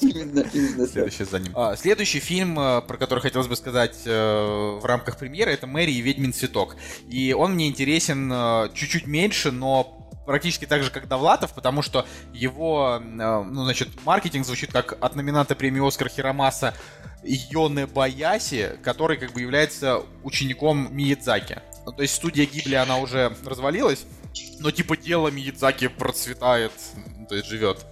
Именно, именно. Следующий за ним. А, Следующий фильм, э, про который хотелось бы сказать э, в рамках премьеры, это «Мэри и ведьмин цветок». И он мне интересен э, чуть-чуть меньше, но практически так же, как Довлатов, потому что его, ну, значит, маркетинг звучит как от номината премии «Оскар» Хиромаса Йоне Баяси, который как бы является учеником Миядзаки. Ну, то есть студия Гибли, она уже развалилась, но типа дело Миядзаки процветает, ну, то есть живет.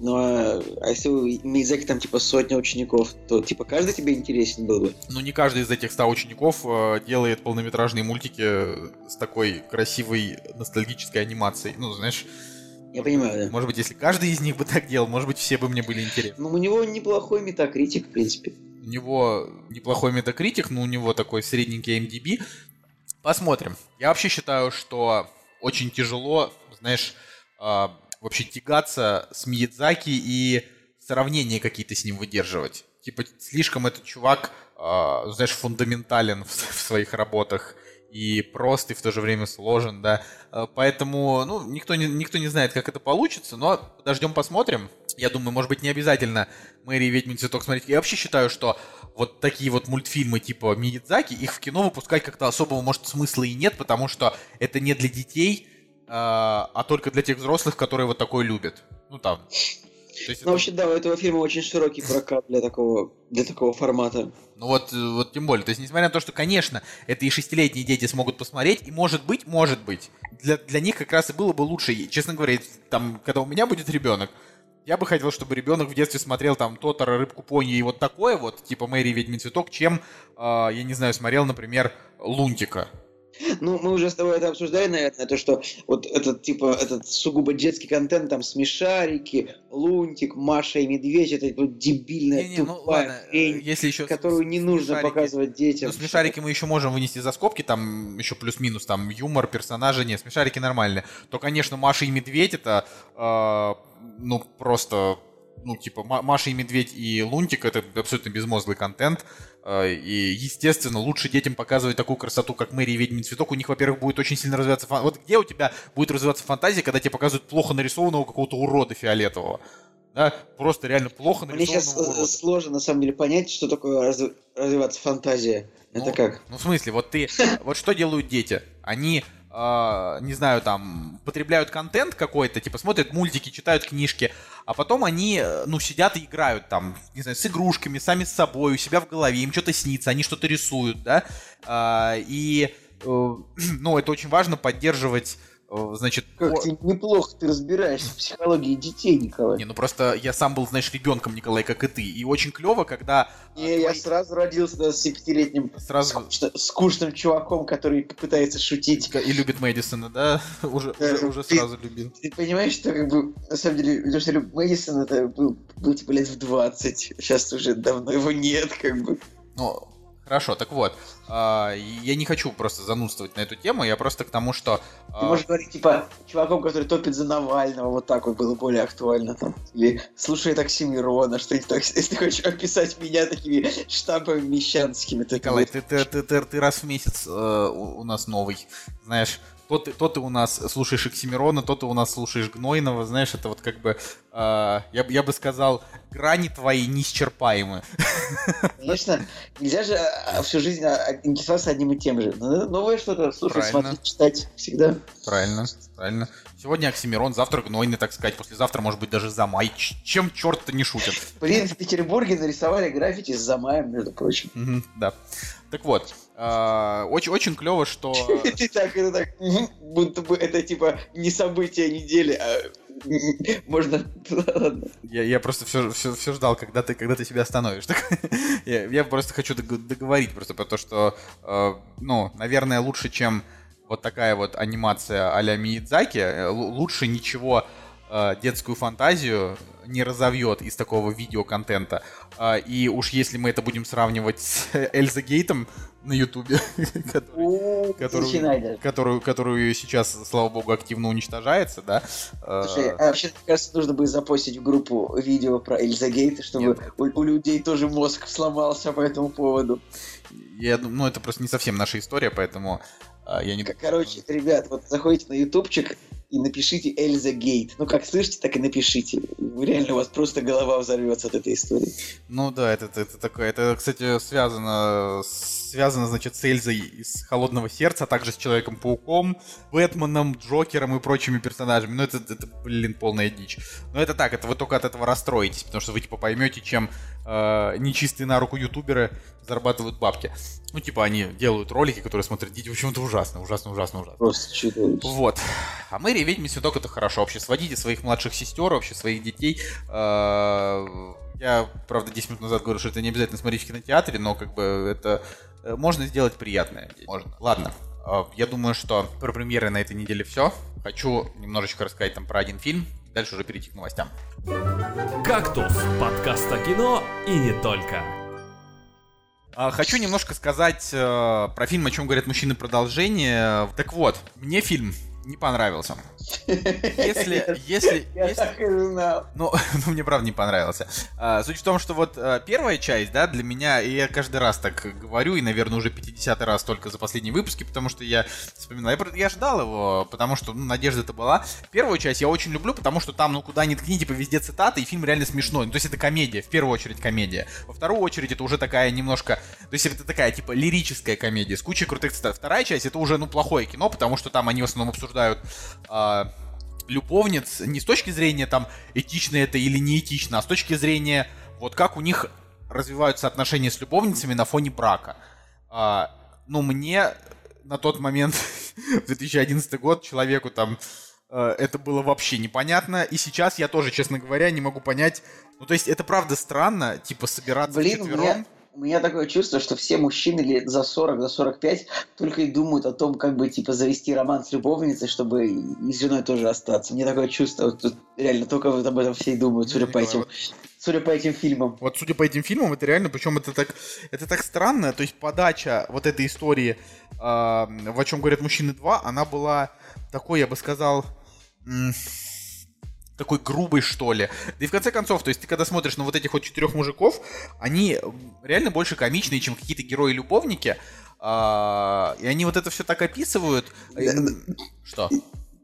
Ну, а, а если у Миядзаки там, типа, сотня учеников, то, типа, каждый тебе интересен был бы? Ну, не каждый из этих ста учеников э, делает полнометражные мультики с такой красивой ностальгической анимацией. Ну, знаешь, Я понимаю, да. может быть, если каждый из них бы так делал, может быть, все бы мне были интересны. Ну, у него неплохой метакритик, в принципе. У него неплохой метакритик, но у него такой средненький MDB. Посмотрим. Я вообще считаю, что очень тяжело, знаешь, а, вообще тягаться с Миядзаки и сравнения какие-то с ним выдерживать. Типа, слишком этот чувак, а, знаешь, фундаментален в, в своих работах и прост, и в то же время сложен, да. А, Поэтому, ну, никто не, никто не знает, как это получится, но подождем, посмотрим. Я думаю, может быть, не обязательно Мэри и Ведьмин цветок смотреть. Я вообще считаю, что вот такие вот мультфильмы типа Миядзаки, их в кино выпускать как-то особого, может, смысла и нет, потому что это не для детей, а а только для тех взрослых, которые вот такое любят. Ну там. То есть Ну, это- вообще, да, у этого фильма очень широкий прокат для такого, для такого формата. Ну вот, э, вот тем более. То есть, несмотря на то, что, конечно, это и шестилетние дети смогут посмотреть, и может быть, может быть, для, для них как раз и было бы лучше, и, честно говоря, там, когда у меня будет ребенок, я бы хотел, чтобы ребенок в детстве смотрел там Тотара, Рыбку Пони и вот такое вот, типа Мэри Ведьмин цветок, чем, а, я не знаю, смотрел, например, Лунтика. Ну, мы уже с тобой это обсуждали, наверное, то, что вот этот, типа, этот сугубо детский контент, там, смешарики, лунтик, Маша и Медведь, это вот дебильная, Не-не, ну тупая ладно, э, хрень, если еще... которую не нужно показывать детям. Ну, смешарики мы еще можем вынести за скобки, там еще плюс-минус, там юмор, персонажи, нет, смешарики нормальные. То, конечно, Маша и Медведь это, э, ну, просто, ну, типа, Ма- Маша и Медведь и Лунтик это абсолютно безмозглый контент. Э, и, естественно, лучше детям показывать такую красоту, как Мэри и Ведьмин цветок. У них, во-первых, будет очень сильно развиваться фан... Вот где у тебя будет развиваться фантазия, когда тебе показывают плохо нарисованного какого-то урода фиолетового? Да, просто реально плохо Мне сейчас нарисованного урода. сложно, на самом деле, понять, что такое раз- развиваться фантазия. Это Ну, как? Ну, в смысле, вот ты... *laughs* Вот что делают дети? Они, а, не знаю, там, потребляют контент какой-то, типа, смотрят мультики, читают книжки, а потом они, э, ну, сидят и играют там, не знаю, с игрушками, сами с собой, у себя в голове, им что-то снится, они что-то рисуют, да? А, и, э, *clears throat* ну, это очень важно поддерживать значит, Как по- ты неплохо ты разбираешься в психологии детей, Николай. Не, ну просто я сам был, знаешь, ребенком, Николай, как и ты. И очень клево, когда а, Не, я твои- сразу родился да, с пятилетним сразу скучно- скучным чуваком, который пытается шутить. и любит Мэдисона, да? *laughs* Уже, Да, уже, уже ты- сразу любил. Ты понимаешь, что как бы на самом деле, потому что Мэдисон это был, был типа лет в 20. Сейчас уже давно его нет, как бы. Ну, хорошо, так вот. а, я не хочу просто занудствовать на эту тему, я просто к тому, что... Ты а, можешь говорить, типа, чуваком, который топит за Навального, вот так вот было более актуально там. Или слушает Оксимирона, что-нибудь так. Если ты хочешь описать меня такими штампами мещанскими, Николай, ты, ты, ты, ты- ты раз в месяц э, у, у нас новый. Знаешь, то ты, то ты у нас слушаешь Оксимирона, то ты у нас слушаешь Гнойного, знаешь, это вот как бы, э, я, я бы сказал, грани твои неисчерпаемы. Конечно, нельзя же а, всю жизнь а, интересоваться одним и тем же. Надо новое что-то слушать, Правильно. смотреть, читать всегда. Правильно, правильно. Сегодня Оксимирон, завтра Гнойный, так сказать, послезавтра, может быть, даже Замай. Чем черт-то не шутит? Блин, в Петербурге нарисовали граффити с Замаем, между прочим. Да. Так вот, а, очень, очень клево, что... *laughs* Ты так, это так, будто бы это типа не событие недели, а можно... Ладно. Я, я просто все, все, все ждал, когда ты, когда ты себя остановишь. Так, *laughs* я, я просто хочу дог- договорить просто про то, что, э, ну, наверное, лучше, чем вот такая вот анимация а-ля Миядзаки, э, лучше ничего э, детскую фантазию не разовьет из такого видеоконтента. А, и уж если мы это будем сравнивать с *laughs* Эльза Гейтом на Ютубе, *laughs* Которую- которую, сейчас, слава богу, активно уничтожается, да? э, Слушай, а вообще, кажется, нужно бы запостить в группу видео про Эльза Гейт, чтобы у, у людей тоже мозг сломался по этому поводу. Я думаю, ну, это просто не совсем наша история, поэтому а, я не... Короче, ребят, вот заходите на ютубчик и напишите Эльза Гейт. Ну, как слышите, так и напишите. Реально, у вас просто голова взорвется от этой истории. Ну да, это, это, это такое. Это, кстати, связано, связано, значит, с Эльзой из Холодного сердца, а также с Человеком-пауком, Бэтменом, Джокером и прочими персонажами. Ну, это, это, блин, полная дичь. Но это так, это вы только от этого расстроитесь, потому что вы, типа, поймете, чем э, нечистые на руку ютуберы зарабатывают бабки. Ну, типа, они делают ролики, которые смотрят дети. В общем, это ужасно, ужасно, ужасно, ужасно. Просто чудовище. Вот. А мы ведьми цветок это хорошо. Вообще сводите своих младших сестер, вообще своих детей. Э, Я, правда, 10 минут назад говорил, что это не обязательно смотреть в кинотеатре, но как бы это можно сделать приятное. Можно. Ладно. Э, Я думаю, что про премьеры на этой неделе все. Хочу немножечко рассказать там про один фильм. Дальше уже перейти к новостям. «Кактус» — подкаст о кино и не только. А, Хочу немножко сказать э, про фильм, о чем говорят мужчины продолжение. Так вот, мне фильм не понравился. Если, если, Я если, так и знал. Ну, *laughs* ну, мне правда не понравился. А, суть в том, что вот а, первая часть, да, для меня, и я каждый раз так говорю, и, наверное, уже 50 раз только за последние выпуски, потому что я вспоминаю. Я, я ждал его, потому что, ну, надежда-то была. Первую часть я очень люблю, потому что там, ну, куда ни ткни, типа, везде цитаты, и фильм реально смешной. Ну, то есть это комедия, в первую очередь комедия. Во вторую очередь это уже такая немножко, то есть это такая, типа, лирическая комедия с кучей крутых цитат. Вторая часть это уже, ну, плохое кино, потому что там они в основном обсуждают а, любовниц не с точки зрения там этично это или не этично, а с точки зрения вот как у них развиваются отношения с любовницами на фоне брака. А, ну, мне на тот момент, *laughs* в 2011 год, человеку там э, это было вообще непонятно. И сейчас я тоже, честно говоря, не могу понять. Ну, то есть, это правда странно, типа, собираться Блин, вчетвером. меня, у меня такое чувство, что все мужчины лет за 40, за 45 только и думают о том, как бы, типа, завести роман с любовницей, чтобы и с женой тоже остаться. Мне такое чувство, вот тут реально только вот об этом все и думают, судя по Николай, этим, судя по этим фильмам. Вот судя по этим фильмам, это реально, причем это так, это так странно, то есть подача вот этой истории, а, в о чем говорят мужчины 2, она была такой, я бы сказал, такой грубой, что ли. Да и в конце концов, то есть ты когда смотришь на вот этих вот четырех мужиков, они реально больше комичные, чем какие-то герои-любовники, а, и они вот это все так описывают. Что?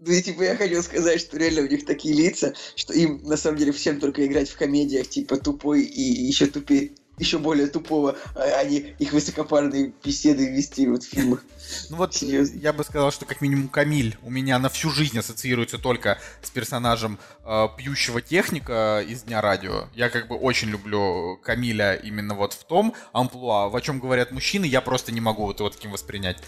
Ну и типа я хотел сказать, что реально у них такие лица, что им на самом деле всем только играть в комедиях, типа тупой и еще тупее, еще более тупого, а они их высокопарные беседы вести вот в фильмах. Ну вот Серьезно? я бы сказал, что как минимум Камиль у меня на всю жизнь ассоциируется только с персонажем э, пьющего техника из Дня радио. Я как бы очень люблю Камиля именно вот в том амплуа, в о чем говорят мужчины, я просто не могу вот его таким воспринять.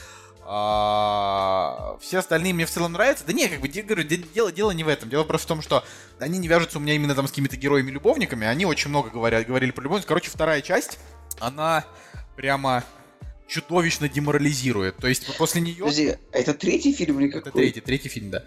А, все остальные мне в целом нравятся. Да не, как бы, говорю, дело, дело не в этом. Дело просто в том, что они не вяжутся у меня именно там с какими-то героями-любовниками. Они очень много говорят, говорили про любовь. Короче, вторая часть, она прямо чудовищно деморализирует. То есть после нее... Подожди, а это третий фильм или какой? Это третий, третий фильм, да.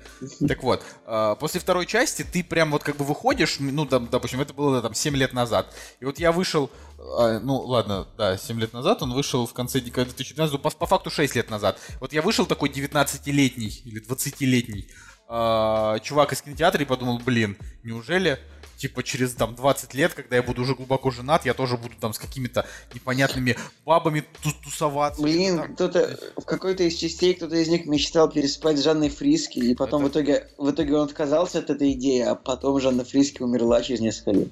Так вот, а, после второй части ты прям вот как бы выходишь, ну, допустим, это было там 7 лет назад. И вот я вышел, а, ну, ладно, да, 7 лет назад, он вышел в конце 2019, по, по факту 6 лет назад. Вот я вышел такой 19-летний или 20-летний а, чувак из кинотеатра и подумал, блин, неужели типа через там 20 лет, когда я буду уже глубоко женат, я тоже буду там с какими-то непонятными бабами тусоваться. Блин, кто-то в какой-то из частей кто-то из них мечтал переспать с Жанной Фриски, и потом Это... в итоге в итоге он отказался от этой идеи, а потом Жанна Фриски умерла через несколько лет.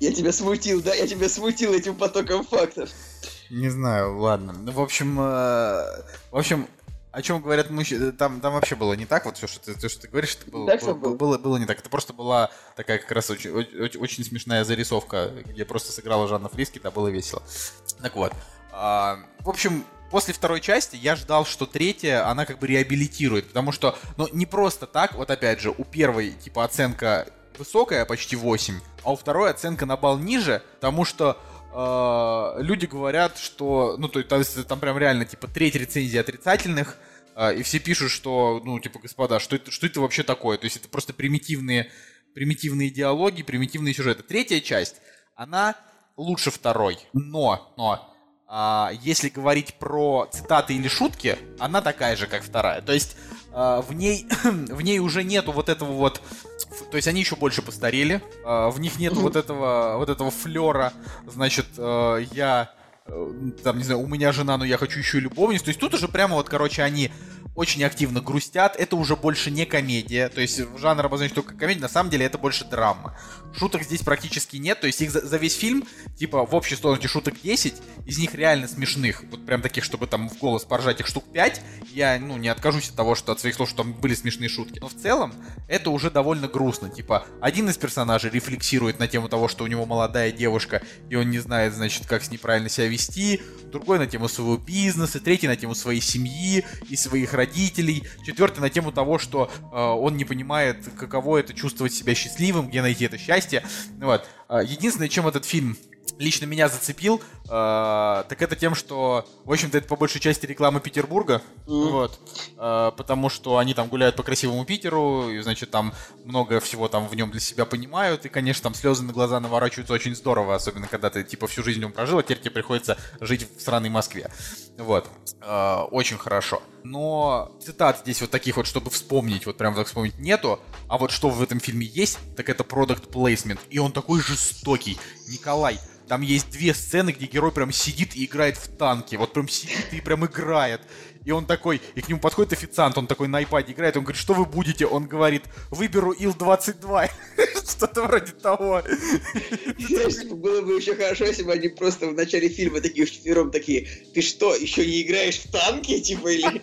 Я тебя смутил, да? Я тебя смутил этим потоком фактов. Не знаю, ладно. Ну, в общем, э, в общем, о чем говорят мужчины, там, там вообще было не так, вот все, что ты, то, что ты говоришь, это было, было, было. было, было не так. Это просто была такая как раз очень, очень, очень смешная зарисовка, где просто сыграла Жанна Фриски, да, было весело. Так вот, а, в общем, после второй части я ждал, что третья, она как бы реабилитирует, потому что, ну, не просто так, вот опять же, у первой, типа, оценка высокая, почти 8, а у второй оценка на балл ниже, потому что э, люди говорят, что, ну, то есть там прям реально, типа, треть рецензий отрицательных, э, и все пишут, что, ну, типа, господа, что это, что это вообще такое? То есть это просто примитивные, примитивные диалоги, примитивные сюжеты. Третья часть, она лучше второй, но, но, а, если говорить про цитаты или шутки, она такая же, как вторая. То есть а, в ней, *clears throat* в ней уже нету вот этого вот... То есть они еще больше постарели. А, в них нету вот этого, вот этого флера. Значит, а, я... Э, там, не знаю, у меня жена, но я хочу еще и любовницу. То есть тут уже прямо вот, короче, они очень активно грустят. Это уже больше не комедия. То есть жанр обозначить только комедия, на самом деле это больше драма. Шуток здесь практически нет. То есть их за, за весь фильм, типа, в общей сложности шуток 10, из них реально смешных. Вот прям таких, чтобы там в голос поржать их штук 5. Я, ну, не откажусь от того, что от своих слов, что там были смешные шутки. Но в целом это уже довольно грустно. Типа, один из персонажей рефлексирует на тему того, что у него молодая девушка, и он не знает, значит, как с ней правильно себя вести. Другой на тему своего бизнеса, третий на тему своей семьи и своих родителей четвертый на тему того, что э, он не понимает, каково это чувствовать себя счастливым, где найти это счастье. Вот. А, единственное, чем этот фильм лично меня зацепил, э, так это тем, что, в общем-то, это по большей части реклама Петербурга, mm. вот, э, потому что они там гуляют по красивому Питеру, и, значит, там много всего там в нем для себя понимают, и, конечно, там слезы на глаза наворачиваются очень здорово, особенно когда ты, типа, всю жизнь в нем прожил, а теперь тебе приходится жить в странной Москве, вот, э, очень хорошо. Но цитат здесь вот таких вот, чтобы вспомнить, вот прям так вспомнить, нету, а вот что в этом фильме есть, так это продукт плейсмент, и он такой жестокий. Николай, там есть две сцены, где герой прям сидит и играет в танке. Вот прям сидит и прям играет. И он такой, и к нему подходит официант, он такой на iPad играет, он говорит, что вы будете? Он говорит, выберу Ил-22. *laughs* Что-то вроде того. Было бы еще хорошо, если бы они просто в начале фильма такие вчетвером такие, ты что, еще не играешь в танки? Типа, или,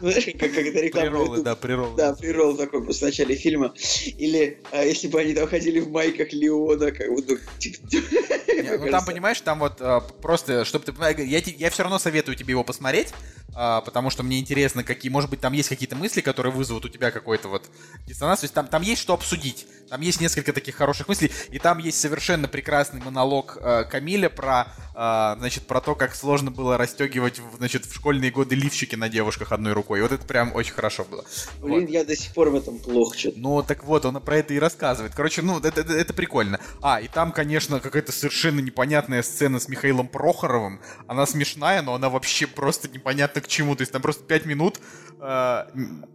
знаешь, как, это реклама. Прироллы, да, прироллы. Да, прирол такой просто в начале фильма. Или а, если бы они там ходили в майках Леона, как бы, ну, типа... *laughs* Ну, там, понимаешь, там вот а, просто, чтобы ты я, все равно советую тебе его посмотреть, а, потому что мне интересно, какие, может быть, там есть какие-то мысли, которые вызовут у тебя какой-то вот диссонанс. То есть там, там есть что обсудить. Там есть несколько таких хороших мыслей, и там есть совершенно прекрасный монолог э, Камиля про, э, значит, про то, как сложно было расстегивать, значит, в школьные годы лифчики на девушках одной рукой. И вот это прям очень хорошо было. Блин, вот. я до сих пор в этом плохо что-то. Ну, так вот, он про это и рассказывает. Короче, ну, это, это, это прикольно. А, и там, конечно, какая-то совершенно непонятная сцена с Михаилом Прохоровым. Она смешная, но она вообще просто непонятна к чему. То есть там просто пять минут, э,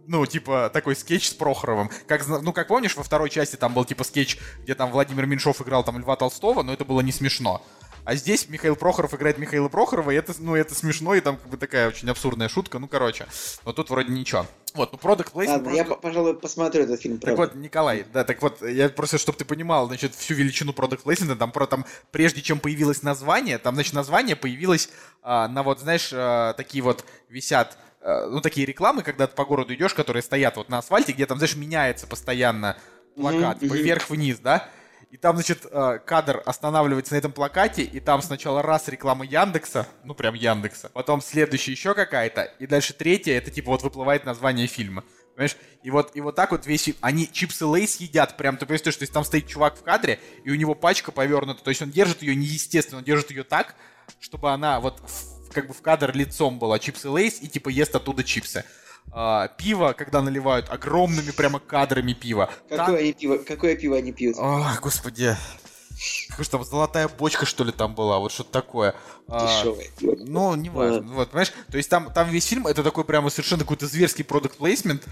ну, типа, такой скетч с Прохоровым. Как, ну, как помнишь, во второй части там был, типа, скетч, где там Владимир Меньшов играл там Льва Толстого, но это было не смешно. А здесь Михаил Прохоров играет Михаила Прохорова, и это, ну, это смешно, и там как бы такая очень абсурдная шутка, ну, короче. Но тут вроде ничего. Вот, ну, Product Placement... Ладно, просто... я, пожалуй, посмотрю этот фильм, правда. Так вот, Николай, да, так вот, я просто, чтобы ты понимал, значит, всю величину Product Placement, там, про, там, прежде чем появилось название, там, значит, название появилось а, на вот, знаешь, а, такие вот висят а, ну, такие рекламы, когда ты по городу идешь, которые стоят вот на асфальте, где там, знаешь, меняется постоянно плакат, mm-hmm. вверх-вниз, да? И там, значит, э, кадр останавливается на этом плакате, и там сначала раз реклама Яндекса, ну прям Яндекса, потом следующая еще какая-то, и дальше третья, это типа вот выплывает название фильма. Понимаешь? И вот, и вот так вот весь... Они чипсы Лейс едят, прям, ты понимаешь, что есть там стоит чувак в кадре, и у него пачка повернута, то есть он держит ее неестественно, он держит ее так, чтобы она вот как бы в кадр лицом была чипсы Лейс, и типа ест оттуда чипсы. А, пиво, когда наливают огромными прямо кадрами пива. Какое, они пиво, какое пиво они пьют? Ох, господи. Какая же там золотая бочка, что ли, там была, вот что-то такое. А, пиво. ну, не важно. Вот, понимаешь? То есть там, там весь фильм это такой прямо совершенно какой-то зверский продукт плейсмент,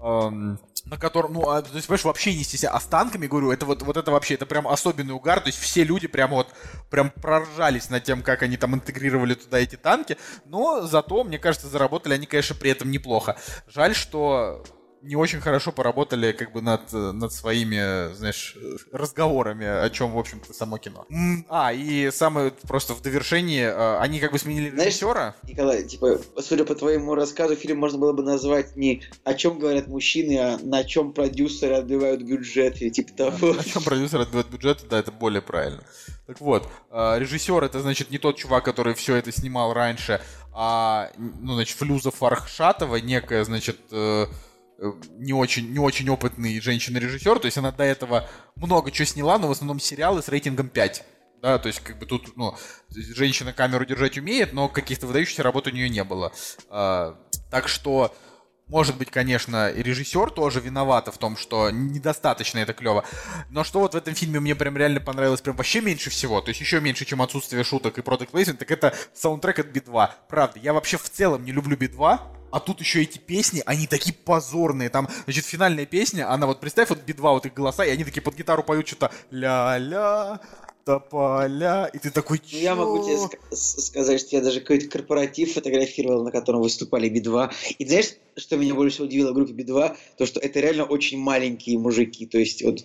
на котором, ну, а, то есть, понимаешь, вообще не стесняясь. А с танками, говорю, это вот, вот это вообще, это прям особенный угар. То есть все люди прямо вот, прям проржались над тем, как они там интегрировали туда эти танки. Но зато, мне кажется, заработали они, конечно, при этом неплохо. Жаль, что не очень хорошо поработали как бы над, э, над своими, знаешь, разговорами, о чем, в общем-то, само кино. А, и самое просто в довершении, э, они как бы сменили Знаешь, режиссера. Николай, типа, судя по твоему рассказу, фильм можно было бы назвать не «О чем говорят мужчины», а «На чем продюсеры отбивают бюджет» или типа того. На чем продюсер отбивает бюджет, да, это более правильно. Так вот, э, режиссер это значит не тот чувак, который все это снимал раньше, а, ну, значит, Флюза Фархшатова, некая, значит, не очень, не очень опытный женщина-режиссер, то есть она до этого много чего сняла, но в основном сериалы с рейтингом 5. Да, то есть, как бы тут, ну, женщина камеру держать умеет, но каких-то выдающихся работ у нее не было. А, так что, может быть, конечно, и режиссер тоже виновата в том, что недостаточно это клево. Но что вот в этом фильме мне прям реально понравилось прям вообще меньше всего, то есть еще меньше, чем отсутствие шуток и product placement, так это саундтрек от Би-2. Правда, я вообще в целом не люблю Би-2, а тут еще эти песни, они такие позорные. Там, значит, финальная песня, она вот, представь, вот Би-2, вот их голоса, и они такие под гитару поют что-то ля-ля, тополя, и ты такой, Ну, я могу тебе «Чё?» ска- с- сказать, что я даже какой-то корпоратив фотографировал, на котором выступали Би-2. И знаешь, что меня больше всего удивило в группе Би-2? То, что это реально очень маленькие мужики. То есть, вот,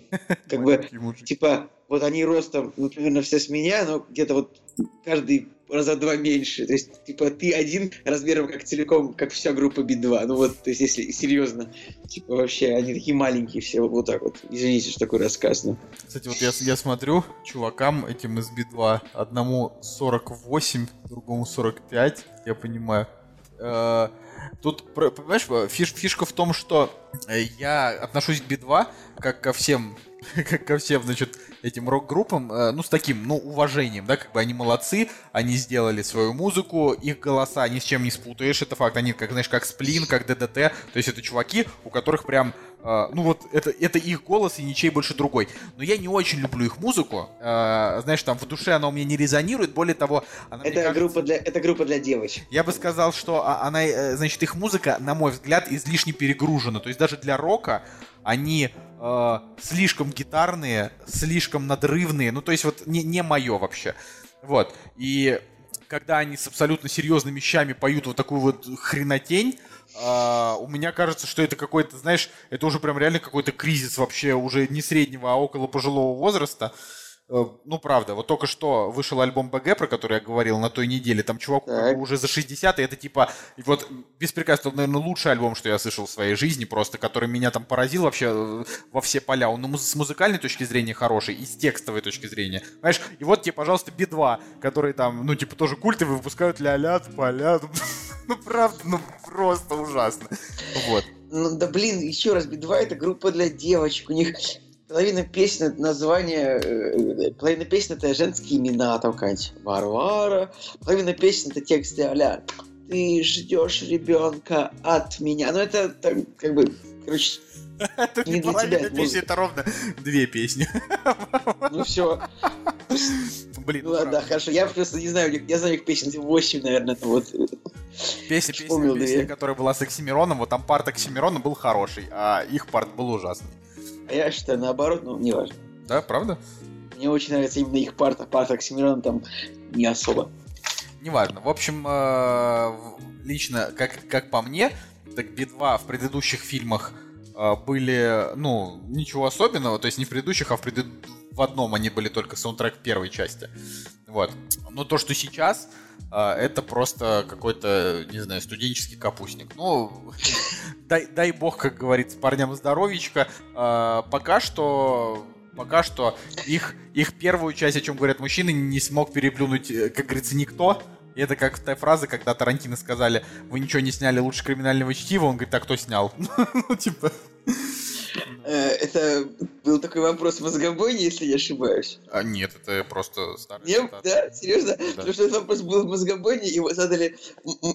как бы, типа, вот они ростом, ну, примерно все с меня, но где-то вот каждый раза два меньше. То есть, типа, ты один размером как целиком, как вся группа Би-2. Ну вот, то есть, если серьезно, типа, вообще, они такие маленькие все, вот так вот. Извините, что такой рассказ, но... Кстати, вот я, я смотрю, чувакам этим из Би-2, одному 48, другому 45, я понимаю. Э, Тут, понимаешь, фиш- фишка в том, что э, я отношусь к Би-2 как ко всем, *laughs* ко всем, значит, этим рок-группам, э, ну, с таким, ну, уважением, да, как бы они молодцы, они сделали свою музыку, их голоса ни с чем не спутаешь, это факт, они, как, знаешь, как Сплин, как ДДТ, то есть это чуваки, у которых прям, э, ну, вот, это, это их голос и ничей больше другой. Но я не очень люблю их музыку, э, знаешь, там, в душе она у меня не резонирует, более того, она Это кажется- группа, для, это группа для девочек. я бы сказал, что а, она, значит, их музыка, на мой взгляд, излишне перегружена. То есть даже для рока они э, слишком гитарные, слишком надрывные. Ну, то есть вот не, не мое вообще. Вот. И когда они с абсолютно серьезными вещами поют вот такую вот хренотень, э, у меня кажется, что это какой-то, знаешь, это уже прям реально какой-то кризис вообще уже не среднего, а около пожилого возраста. Ну, правда, вот только что вышел альбом БГ, про который я говорил на той неделе. Там чуваку Так. уже за 60, и это типа, вот без это, наверное, лучший альбом, что я слышал в своей жизни, просто, который меня там поразил вообще э, во все поля. Он муз- с музыкальной точки зрения хороший, и с текстовой точки зрения. Знаешь, и вот тебе, пожалуйста, Би-2, которые там, ну, типа, тоже культовые, выпускают ля-ля, поля. *laughs* Ну, правда, ну, просто ужасно. Вот. Ну да блин, еще раз, Би-2 это группа для девочек. У них половина песен это название, э, половина песен это женские имена, там какая-нибудь Варвара, половина песен это тексты а ты ждешь ребенка от меня. Ну это так, как бы, короче, Это Не не для половина тебя, это песни, это ровно две песни. ну все. Блин, Ну ладно, хорошо, я просто не знаю, я знаю их песен 8, наверное, там вот. Песня, Вспомнил песня, песня, две. которая была с Оксимироном, вот там парт Оксимирона был хороший, а их парт был ужасный. А я считаю наоборот, ну не важно. Да, правда? Мне очень нравится именно их парт, а парт Оксимирона там не особо. Неважно. В общем, э, лично, как, как по мне, так Би-2 в предыдущих фильмах были, ну, ничего особенного, то есть не в предыдущих, а в, предыд... в одном они были только саундтрек первой части. Вот. Но то, что сейчас, э, это просто какой-то, не знаю, студенческий капустник. Ну, *laughs* дай, дай бог, как говорится, парням здоровичка. Э, пока что пока что их, их первую часть, о чем говорят мужчины, не смог переплюнуть, э, как говорится, никто. И это как та фраза, когда Тарантино сказали, вы ничего не сняли лучше криминального чтива, он говорит, так кто снял? *laughs* Ну, типа... Э, это был такой вопрос в мозгобойне, если не ошибаюсь. А нет, это просто старый Нет, да, серьезно? Потому что этот вопрос был в мозгобойне, его задали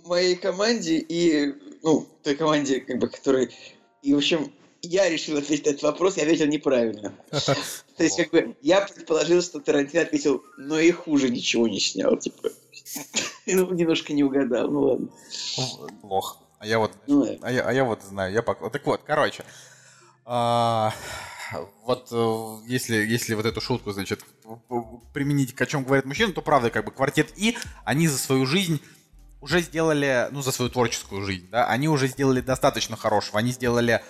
моей команде и, ну, той команде, как бы, которой... И, в общем, я решил ответить на этот вопрос, я ответил неправильно. *laughs* То есть, как бы, я предположил, что Тарантино ответил, но и хуже ничего не снял, типа. *laughs* Ну, немножко не угадал, ну ладно. Плохо. А я вот, ну, а, я, а я вот знаю, я пока... Так вот, короче, а, вот э, если, если вот эту шутку, значит, применить к о чем говорят мужчины, то правда, как бы квартет И, они за свою жизнь уже сделали, ну, за свою творческую жизнь, да, они уже сделали достаточно хорошего. Они сделали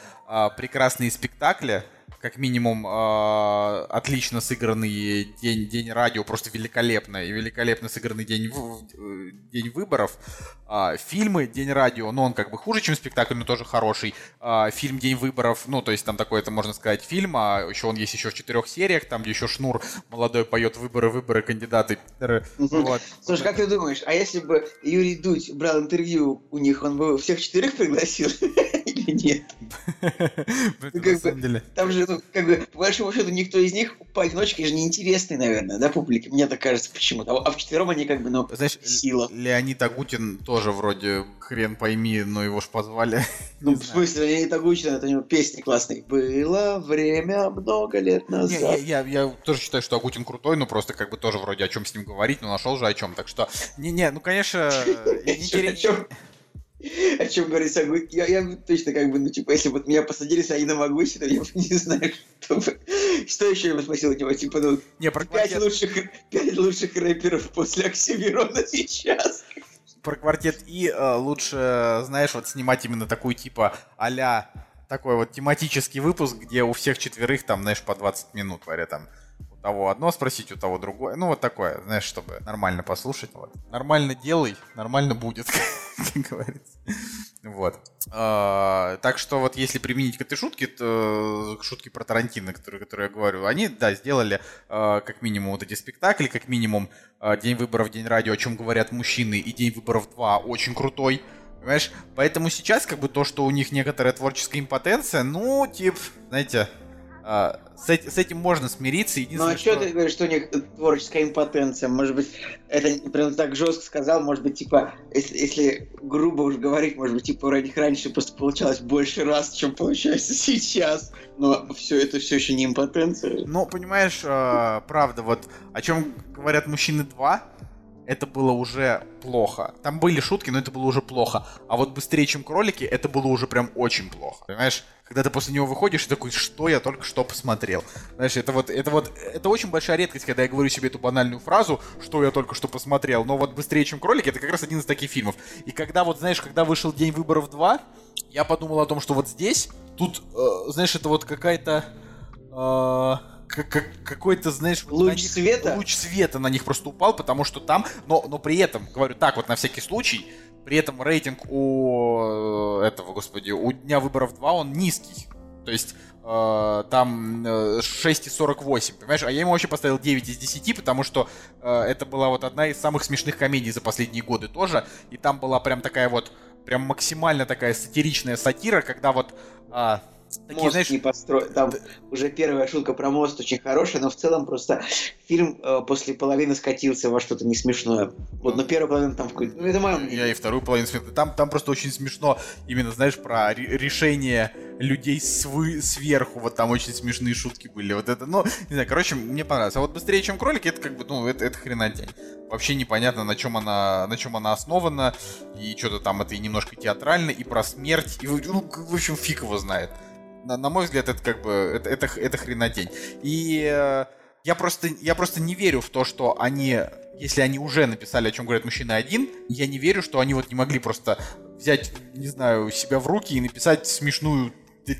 прекрасные спектакли, как минимум э, отлично сыгранный день, день радио, просто великолепно, и великолепно сыгранный день, э, день выборов. Э, фильмы День радио, ну он как бы хуже, чем спектакль, но тоже хороший. Э, фильм День выборов, ну то есть там такой, это можно сказать, фильм, а еще он есть еще в четырех сериях, там где еще Шнур молодой поет выборы, выборы, кандидаты. Вот. Слушай, как ты думаешь, а если бы Юрий Дудь брал интервью у них, он бы всех четырех пригласил *laughs* или нет? *laughs* Ну, там же ну, как бы, по большому счету, никто из них поодиночке же не интересный, наверное, да, публике. Мне так кажется почему-то. А, а в четвером они как бы, ну, Знаешь, сила. Леонид Агутин тоже вроде хрен пойми, но его ж позвали. *laughs* Ну, в смысле, Леонид Агутин, это у него песни классные. Было время много лет назад. Я, я, я тоже считаю, что Агутин крутой, но просто как бы тоже вроде о чем с ним говорить, но нашел же о чем. Так что, не-не, ну, конечно, *laughs* интересно о чем говорить Сагу. Я, я точно как бы, ну, типа, если бы вот меня посадили с Аином Агуси, то я бы не знаю, что бы... Что еще я бы спросил у него, типа, ну, не, про пять, лучших, пять лучших рэперов после Оксимирона сейчас. Про квартет И э, лучше, знаешь, вот снимать именно такую, типа, а такой вот тематический выпуск, где у всех четверых там, знаешь, по 20 минут, говоря, там, того одно спросить, у того другое. Ну, вот такое, знаешь, чтобы нормально послушать. Вот. Нормально делай, нормально будет, *laughs* как говорится. Вот. А, так что вот если применить к этой шутке, то к шутке про Тарантино, которую, которую я говорю, они, да, сделали а, как минимум вот эти спектакли, как минимум а, День выборов, День радио, о чем говорят мужчины, и День выборов 2 очень крутой. Понимаешь? Поэтому сейчас как бы то, что у них некоторая творческая импотенция, ну, типа, знаете, а, с, с этим можно смириться. Ну а что ты говоришь, что у них творческая импотенция? Может быть, это прям так жестко сказал, может быть, типа, если, если грубо уж говорить, может быть, типа, у них раньше просто получалось больше раз, чем получается *laughs* сейчас. Но все это все еще не импотенция. Ну, понимаешь, э, правда, вот о чем говорят мужчины 2, это было уже плохо. Там были шутки, но это было уже плохо. А вот быстрее, чем кролики, это было уже прям очень плохо. Понимаешь? Когда ты после него выходишь и такой, что я только что посмотрел. Знаешь, это вот, это вот, это очень большая редкость, когда я говорю себе эту банальную фразу, что я только что посмотрел. Но вот быстрее, чем кролики, это как раз один из таких фильмов. И когда вот, знаешь, когда вышел День выборов 2, я подумал о том, что вот здесь, тут, э, знаешь, это вот какая-то... Э, какой-то, знаешь, луч них, света? Луч света на них просто упал, потому что там, но, но при этом, говорю так вот на всякий случай, при этом рейтинг у э, этого, господи, у Дня выборов 2, он низкий. То есть э, там э, 6,48, понимаешь? А я ему вообще поставил 9 из 10, потому что э, это была вот одна из самых смешных комедий за последние годы тоже. И там была прям такая вот, прям максимально такая сатиричная сатира, когда вот... Э, Такие, мост знаешь, не построен. Там уже первая шутка про мост очень хорошая, но в целом просто фильм э, после половины скатился во что-то не смешное. Вот, но первая половина там какой-то... Ну, это мое Я и вторую половину Там, там просто очень смешно именно, знаешь, про решение людей свы сверху. Вот там очень смешные шутки были. Вот это, ну, не знаю, короче, мне понравилось. А вот быстрее, чем кролики, это как бы, ну, это, это хренотень. Вообще непонятно, на чем она, на чем она основана. И что-то там это и немножко театрально, и про смерть. И, ну, в общем, фиг его знает на, на мой взгляд, это как бы это, это, это хренотень. И э, я просто, я просто не верю в то, что они, если они уже написали, о чем говорят мужчины один, я не верю, что они вот не могли просто взять, не знаю, себя в руки и написать смешную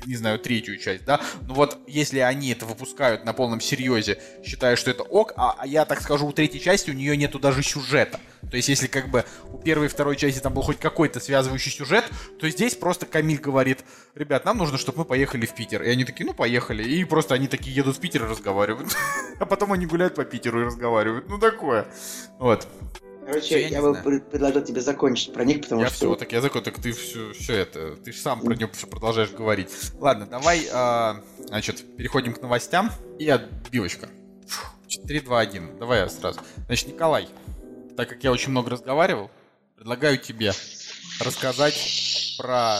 не знаю, третью часть, да, но вот если они это выпускают на полном серьезе, считая, что это ок, а, а я так скажу, у третьей части у нее нету даже сюжета. То есть, если как бы у первой и второй части там был хоть какой-то связывающий сюжет, то здесь просто Камиль говорит, ребят, нам нужно, чтобы мы поехали в Питер. И они такие, ну поехали. И просто они такие едут в Питер и разговаривают. *laughs* А потом они гуляют по Питеру и разговаривают. Ну такое. Вот. Короче, я, я бы знаю. предложил тебе закончить про них, потому я что... все, так я закончу, так ты все, все это, ты же сам про него все продолжаешь говорить. Ладно, давай, а, значит, переходим к новостям и отбивочка. 3, 2, 1. Давай я сразу. Значит, Николай, так как я очень много разговаривал, предлагаю тебе рассказать про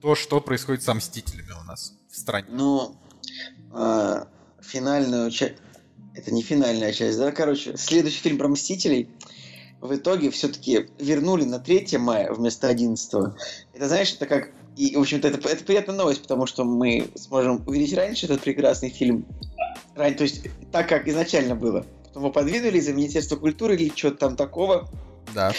то, что происходит с Мстителями у нас в стране. Ну, э, финальную часть... Это не финальная часть, да? Короче, следующий фильм про Мстителей в итоге все-таки вернули на 3 мая вместо 11. Это, знаешь, это как... И, в общем-то, это, это приятная новость, потому что мы сможем увидеть раньше этот прекрасный фильм. Ран... То есть, так, как изначально было. Потом его подвинули из-за Министерства культуры или что-то там такого. Да.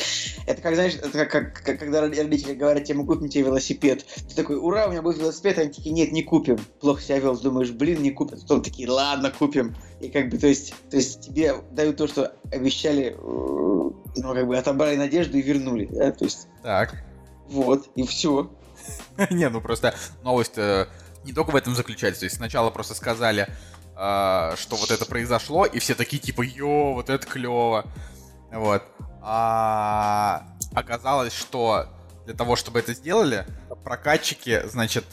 Это как, знаешь, это как, как, как когда родители говорят тебе, мы купим тебе велосипед. Ты такой, ура, у меня будет велосипед, они такие, нет, не купим. Плохо себя вел, думаешь, блин, не купят. Потом такие, ладно, купим. И как бы, то есть, то есть тебе дают то, что обещали, э, ну, как бы отобрали надежду и вернули, да, то есть. Так. Вот, и все. *laughs* Не, ну просто новость э, не только в этом заключается. То есть сначала просто сказали, э, что вот это произошло, и все такие типа, йо, вот это клево. Вот. А оказалось, что для того, чтобы это сделали, прокатчики, значит,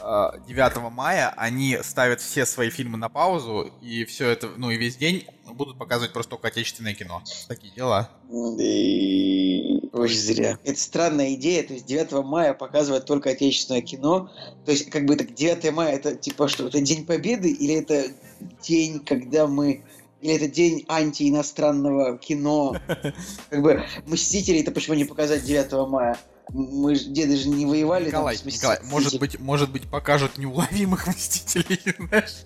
9 мая они ставят все свои фильмы на паузу, и все это, ну и весь день будут показывать просто только отечественное кино. Такие дела. Очень зря. Это странная идея, то есть 9 мая показывать только отечественное кино. То есть, как бы так, 9 мая это типа что, это День Победы или это день, когда мы или это день анти-иностранного кино. *laughs* Как бы Мстители это почему не показать 9 мая? Мы же деды же не воевали. Николай, там, Николай, может быть, может быть, покажут неуловимых мстителей, *laughs* знаешь?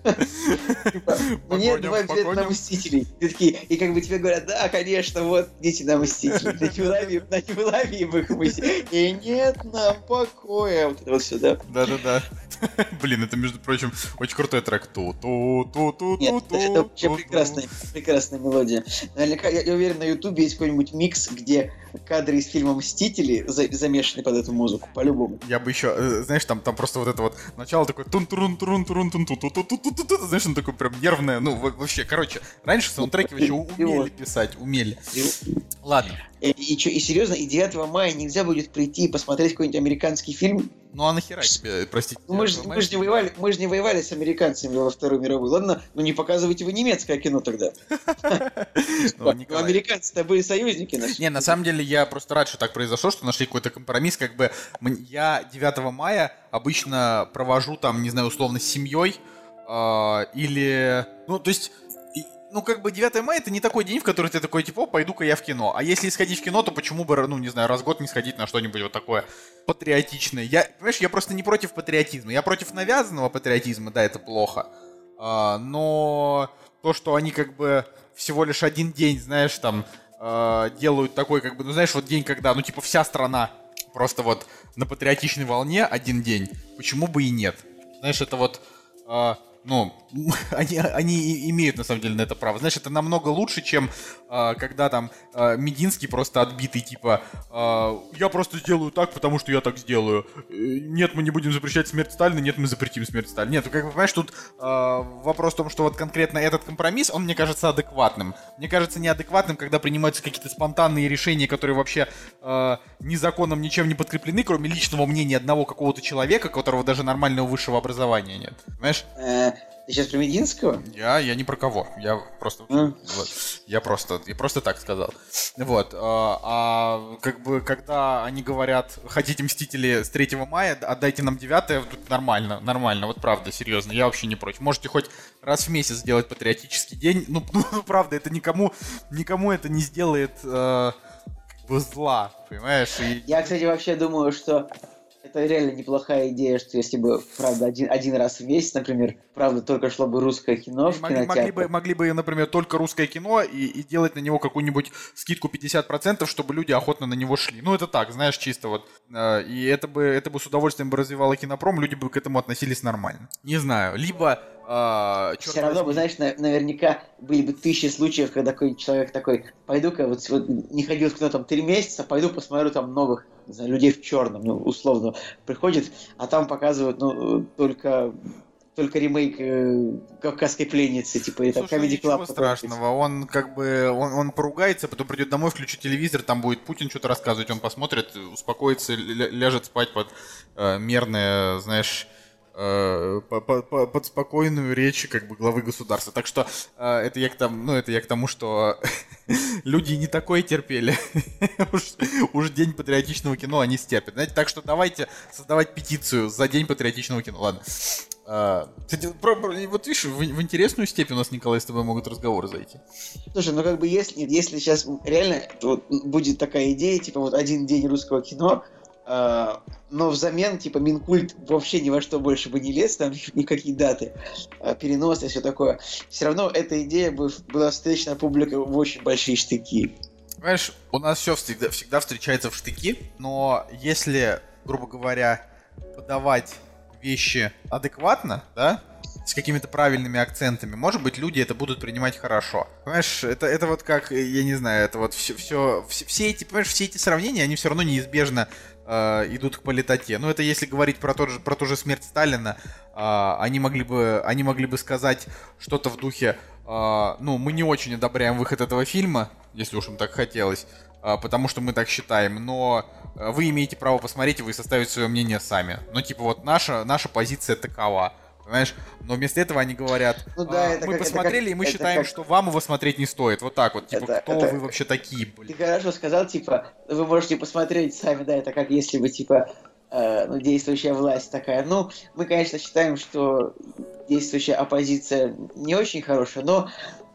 Мне два билета на мстителей. И как бы тебе говорят, да, конечно, вот, идите на мстителей. На неуловимых мстителей. И нет нам покоя. Вот это вот все, да? Да-да-да. Блин, это, между прочим, очень крутой трек. Ту ту ту ту Нет, ту это вообще прекрасная, прекрасная мелодия. Наверняка, я уверен, на Ютубе есть какой-нибудь микс, где кадры из фильма «Мстители» за, замешаны под эту музыку, по-любому. Я бы еще, э, знаешь, там, там просто вот это вот начало такое тун турун турун турун тун ту ту ту ту ту ту знаешь, он такой прям нервное, ну, вообще, короче, раньше саундтреки вообще умели писать, умели. Ладно. И, и, и, и серьезно, и 9 мая нельзя будет прийти и посмотреть какой-нибудь американский фильм, ну а нахера тебе, простите? Ну, мы же мы ж не воевали, мы же не воевали с американцами во Вторую мировую. Ладно, ну не показывайте вы немецкое кино тогда. Ну, американцы-то были союзники наши. Не, на самом деле я просто рад, что так произошло, что нашли какой-то компромисс. Как бы я 9 мая обычно провожу там, не знаю, условно, с семьей. А, или... Ну, то есть ну, как бы 9 мая это не такой день, в который ты такой, типа, пойду-ка я в кино. А если сходить в кино, то почему бы, ну, не знаю, раз в год не сходить на что-нибудь вот такое патриотичное? Я, понимаешь, я просто не против патриотизма. Я против навязанного патриотизма, да, это плохо. А, но то, что они как бы всего лишь один день, знаешь, там, а, делают такой, как бы, ну, знаешь, вот день, когда, ну, типа, вся страна просто вот на патриотичной волне один день, почему бы и нет? Знаешь, это вот... А, ну, *laughs* они, они имеют на самом деле на это право. Знаешь, это намного лучше, чем э, когда там э, Мединский просто отбитый, типа, э, я просто сделаю так, потому что я так сделаю. Э, нет, мы не будем запрещать смерть Сталина, нет, мы запретим смерть Сталина. Нет, как бы, понимаешь, тут э, вопрос в том, что вот конкретно этот компромисс, он мне кажется адекватным. Мне кажется неадекватным, когда принимаются какие-то спонтанные решения, которые вообще э, ни законом, ничем не подкреплены, кроме личного мнения одного какого-то человека, которого даже нормального высшего образования нет. Понимаешь? Ты сейчас про Мединского? Я, я не про кого. Я просто... Mm. Вот, я просто... Я просто так сказал. Вот. А, а как бы, когда они говорят, хотите Мстители с 3 мая, отдайте нам 9 тут нормально, нормально. Вот правда, серьезно. Я вообще не против. Можете хоть раз в месяц сделать патриотический день. Ну, *laughs* ну правда, это никому, никому это не сделает... Э, зла, понимаешь? И... Я, кстати, вообще думаю, что это реально неплохая идея, что если бы, правда, один, один раз в месяц, например, правда, только шло бы русское кино в могли, могли, бы, могли бы, например, только русское кино и, и делать на него какую-нибудь скидку 50%, чтобы люди охотно на него шли. Ну, это так, знаешь, чисто вот. Э, и это бы, это бы с удовольствием бы развивало кинопром, люди бы к этому относились нормально. Не знаю, либо а, Все равно, вы знаешь, на, наверняка были бы тысячи случаев, когда какой-нибудь человек такой, пойду-ка, вот, вот не ходил в кино там три месяца, пойду посмотрю там новых не знаю, людей в черном, ну, условно, приходит, а там показывают, ну, только только ремейк э, «Кавказской пленницы», типа, это Слушай, Comedy Club. Ничего страшного, он как бы, он, он поругается, потом придет домой, включит телевизор, там будет Путин что-то рассказывать, он посмотрит, успокоится, ляжет спать под э, мерное, знаешь, Э, под спокойную речь как бы главы государства. Так что э, это я к тому, ну это я к тому, что *laughs* люди не такое терпели. *laughs* уж, уж день патриотичного кино они стерпят. Знаете, так что давайте создавать петицию за день патриотичного кино. Ладно. А, кстати, про, про, вот видишь, в, в интересную степень у нас, Николай, с тобой могут разговоры зайти. Слушай, ну как бы если, если сейчас реально вот, будет такая идея, типа вот один день русского кино, но взамен, типа, Минкульт вообще ни во что больше бы не лез, там *laughs* никакие даты, а, переносы все такое. Все равно эта идея бы была встречена публика в очень большие штыки. Понимаешь, у нас все всегда, всегда встречается в штыки, но если, грубо говоря, подавать вещи адекватно, да, с какими-то правильными акцентами, может быть, люди это будут принимать хорошо. Понимаешь, это, это вот как, я не знаю, это вот все, все, все, все эти, понимаешь, все эти сравнения, они все равно неизбежно э, идут к политоте. Но это если говорить про, тот же, про ту же смерть Сталина, э, они, могли бы, они могли бы сказать что-то в духе, э, ну, мы не очень одобряем выход этого фильма, если уж им так хотелось, э, потому что мы так считаем, но вы имеете право посмотреть, и вы составите свое мнение сами. Ну, типа, вот наша, наша позиция такова. Понимаешь? Но вместо этого они говорят, ну, да, а, мы как, посмотрели, как, и мы считаем, как... что вам его смотреть не стоит. Вот так вот. Типа, это, кто это... вы вообще такие, блин? Ты хорошо сказал, типа, вы можете посмотреть сами, да, это как если бы, типа, э, ну, действующая власть такая. Ну, мы, конечно, считаем, что действующая оппозиция не очень хорошая, но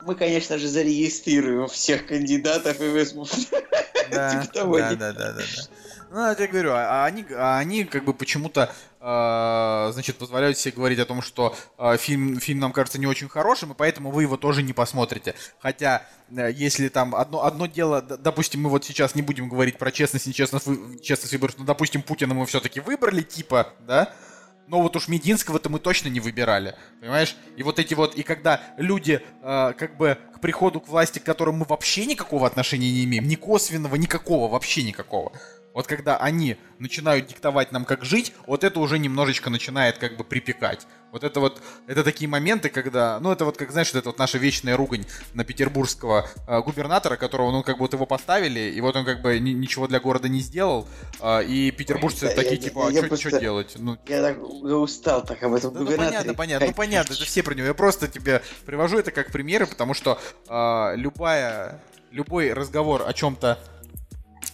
мы, конечно же, зарегистрируем всех кандидатов и возьмем. *laughs* Да, типа да, да, да, да. Ну, я тебе говорю, а они, а они как бы почему-то, значит, позволяют себе говорить о том, что э, фильм, фильм нам кажется не очень хорошим, и поэтому вы его тоже не посмотрите. Хотя, э, если там одно, одно дело, допустим, мы вот сейчас не будем говорить про честность, нечестность, честность выборов, но, допустим, Путина мы все-таки выбрали, типа, да, но вот уж Мединского-то мы точно не выбирали, понимаешь? И вот эти вот, и когда люди э, как бы к приходу к власти, к которым мы вообще никакого отношения не имеем, ни косвенного, никакого, вообще никакого, вот когда они начинают диктовать нам, как жить, вот это уже немножечко начинает как бы припекать. Вот это вот, это такие моменты, когда, ну это вот, как знаешь, вот это вот наша вечная ругань на петербургского э, губернатора, которого, ну как бы вот его поставили, и вот он как бы ни, ничего для города не сделал, э, и петербуржцы Ой, такие, я, типа, я, а что делать? Ну, я так устал так об этом да, Ну понятно, понятно, ну понятно, это все про него. Я просто тебе привожу это как примеры, потому что э, любая, любой разговор о чем-то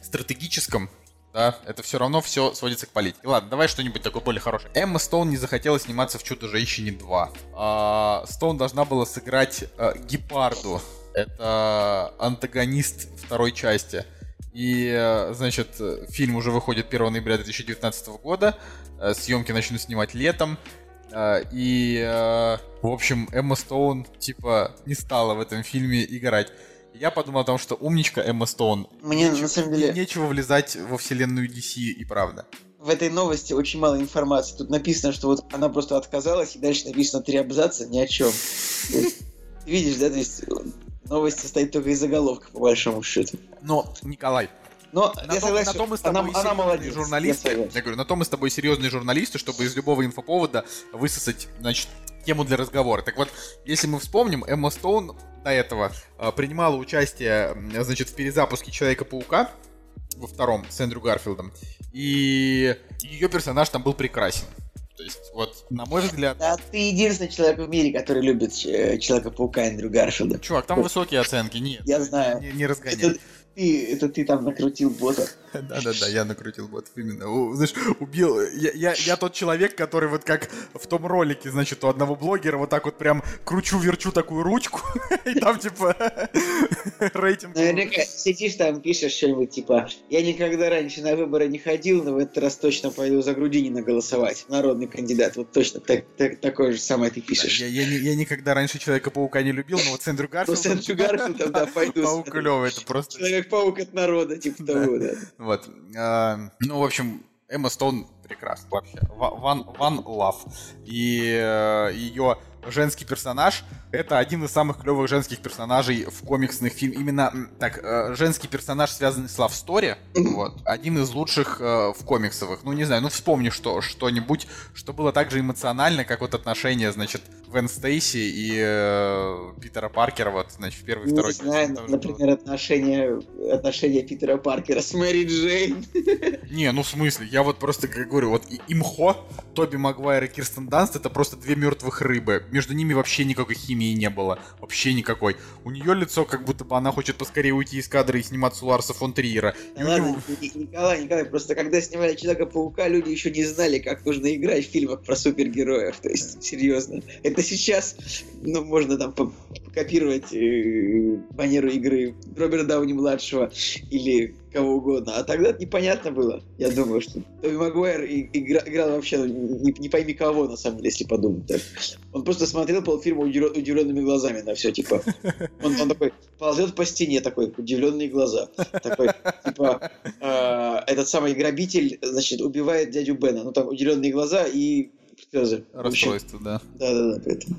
стратегическом, да, это все равно все сводится к политике. Ладно, давай что-нибудь такое более хорошее. Эмма Стоун не захотела сниматься в «Чудо-женщине 2». А, Стоун должна была сыграть а, Гепарду. Это антагонист второй части. И, э, значит, фильм уже выходит 1 ноября 2019 года. Э, съемки начнут снимать летом. И, в общем, Эмма Стоун, типа, не стала в этом фильме играть. Я подумал о том, что умничка Эмма Стоун. Мне нечего, на самом деле... Нечего влезать во вселенную DC и правда. В этой новости очень мало информации. Тут написано, что вот она просто отказалась, и дальше написано три абзаца, ни о чем. Видишь, да, то есть новость состоит только из заголовка, по большому счету. Но, Николай, но на, я том, согласен, на том мы с тобой она, она молодец, журналисты. Я, я говорю, на том мы с тобой серьезные журналисты, чтобы из любого инфоповода высосать, значит, тему для разговора. Так вот, если мы вспомним, Эмма Стоун до этого э, принимала участие, значит, в перезапуске Человека-паука во втором с Эндрю Гарфилдом. И ее персонаж там был прекрасен. То есть, вот, на мой взгляд... Да, ты единственный человек в мире, который любит э, Человека-паука Эндрю Гарфилда. Чувак, там высокие оценки, нет. Я знаю. Не, не разгоняй. Это, ты, это ты там накрутил бота. *laughs* Да-да-да, я накрутил бота, именно. Знаешь, убил... Я, я, я тот человек, который вот как в том ролике, значит, у одного блогера вот так вот прям кручу-верчу такую ручку, *laughs* и там типа *laughs* рейтинг. Наверняка сидишь там, пишешь что-нибудь типа «Я никогда раньше на выборы не ходил, но в этот раз точно пойду за Грудинина голосовать. Народный кандидат». Вот точно так, так, такое же самое ты пишешь. Я, я, я никогда раньше Человека-паука не любил, но вот с Эндрю Гарфилдом... с Эндрю Гарфилдом, да, пойду. Паук клёвый, это просто... Человек-паук от народа, типа того, да. Вот. А, ну, в общем, Эмма Стоун прекрасно вообще. One, one Love. И э, ее женский персонаж это один из самых клевых женских персонажей в комиксных фильмах. Именно так, э, женский персонаж, связанный с Love Story, вот, один из лучших э, в комиксовых. Ну, не знаю, ну вспомни что, что-нибудь, что было так же эмоционально, как вот отношения, значит, Вен Стейси и э, Питера Паркера, вот, значит, в первый и второй. Не знаю, например, отношения, отношения Питера Паркера с Мэри Джейн. *laughs* Не, ну в смысле, я вот просто как говорю, вот Имхо, Тоби Магуайр и Кирстен Данст это просто две мертвых рыбы. Между ними вообще никакой химии не было. Вообще никакой. У нее лицо, как будто бы она хочет поскорее уйти из кадра и сниматься у Ларса фон Триера. Да ладно, него... Николай, Николай, просто когда снимали Человека-паука, люди еще не знали, как нужно играть в фильмах про супергероев. То есть, серьезно. Это сейчас, ну, можно там копировать э, манеру игры Роберта Дауни-младшего или кого угодно. А тогда непонятно было. Я думаю, что Тоби Магуайр игра, играл вообще ну, не, не пойми кого, на самом деле, если подумать так. Он просто смотрел полфильма удивленными глазами на все, типа. Он, он такой ползет по стене, такой, удивленные глаза. Такой, типа, э, этот самый грабитель, значит, убивает дядю Бена. Ну, там удивленные глаза и слезы. Расстройство, да. Да-да-да, поэтому.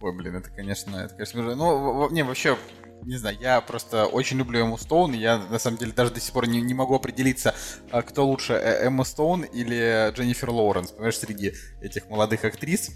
Ой, блин, это, конечно, это, конечно, ну, не, вообще, не знаю, я просто очень люблю Эмму Стоун, и я, на самом деле, даже до сих пор не, не могу определиться, а, кто лучше, э, Эмма Стоун или Дженнифер Лоуренс, понимаешь, среди этих молодых актрис,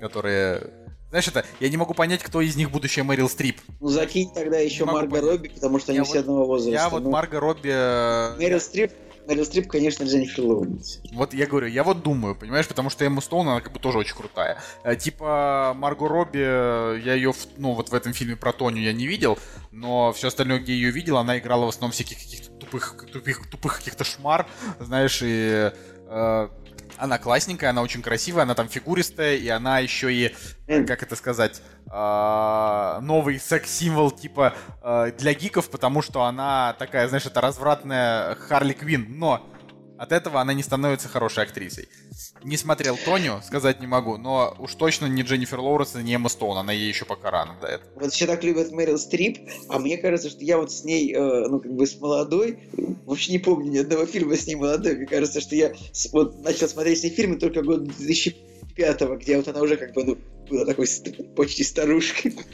которые... Знаешь, это, я не могу понять, кто из них будущая Мэрил Стрип. Ну, закинь тогда еще Марго Робби, потому что они я все вот, одного возраста. Я вот ну. Марго Робби... Э, Мэрил Стрип Мэрил Стрип, конечно, Дженнифер Лоуренс. Вот я говорю, я вот думаю, понимаешь, потому что Эмма Стоун, она как бы тоже очень крутая. Э, типа Марго Робби, я ее, ну вот в этом фильме про Тоню я не видел, но все остальное, где ее видел, она играла в основном всяких каких-то тупых, тупых, тупых каких-то шмар, знаешь, и э, она классненькая, она очень красивая, она там фигуристая, и она еще и, как это сказать, а, новый секс-символ типа а, для гиков, потому что она такая, знаешь, это развратная Харли Квин, но от этого она не становится хорошей актрисой. Не смотрел Тоню, сказать не могу, но уж точно не Дженнифер Лоуренс и не Эмма Стоун, она ей еще пока рано до. Вот все так любят Мэрил Стрип, а мне кажется, что я вот с ней, э, ну, как бы с молодой, вообще не помню ни одного фильма с ней молодой. Мне кажется, что я вот начал смотреть с ней фильмы только год 2005 где вот она уже как бы, ну, была такой почти старушкой. *laughs*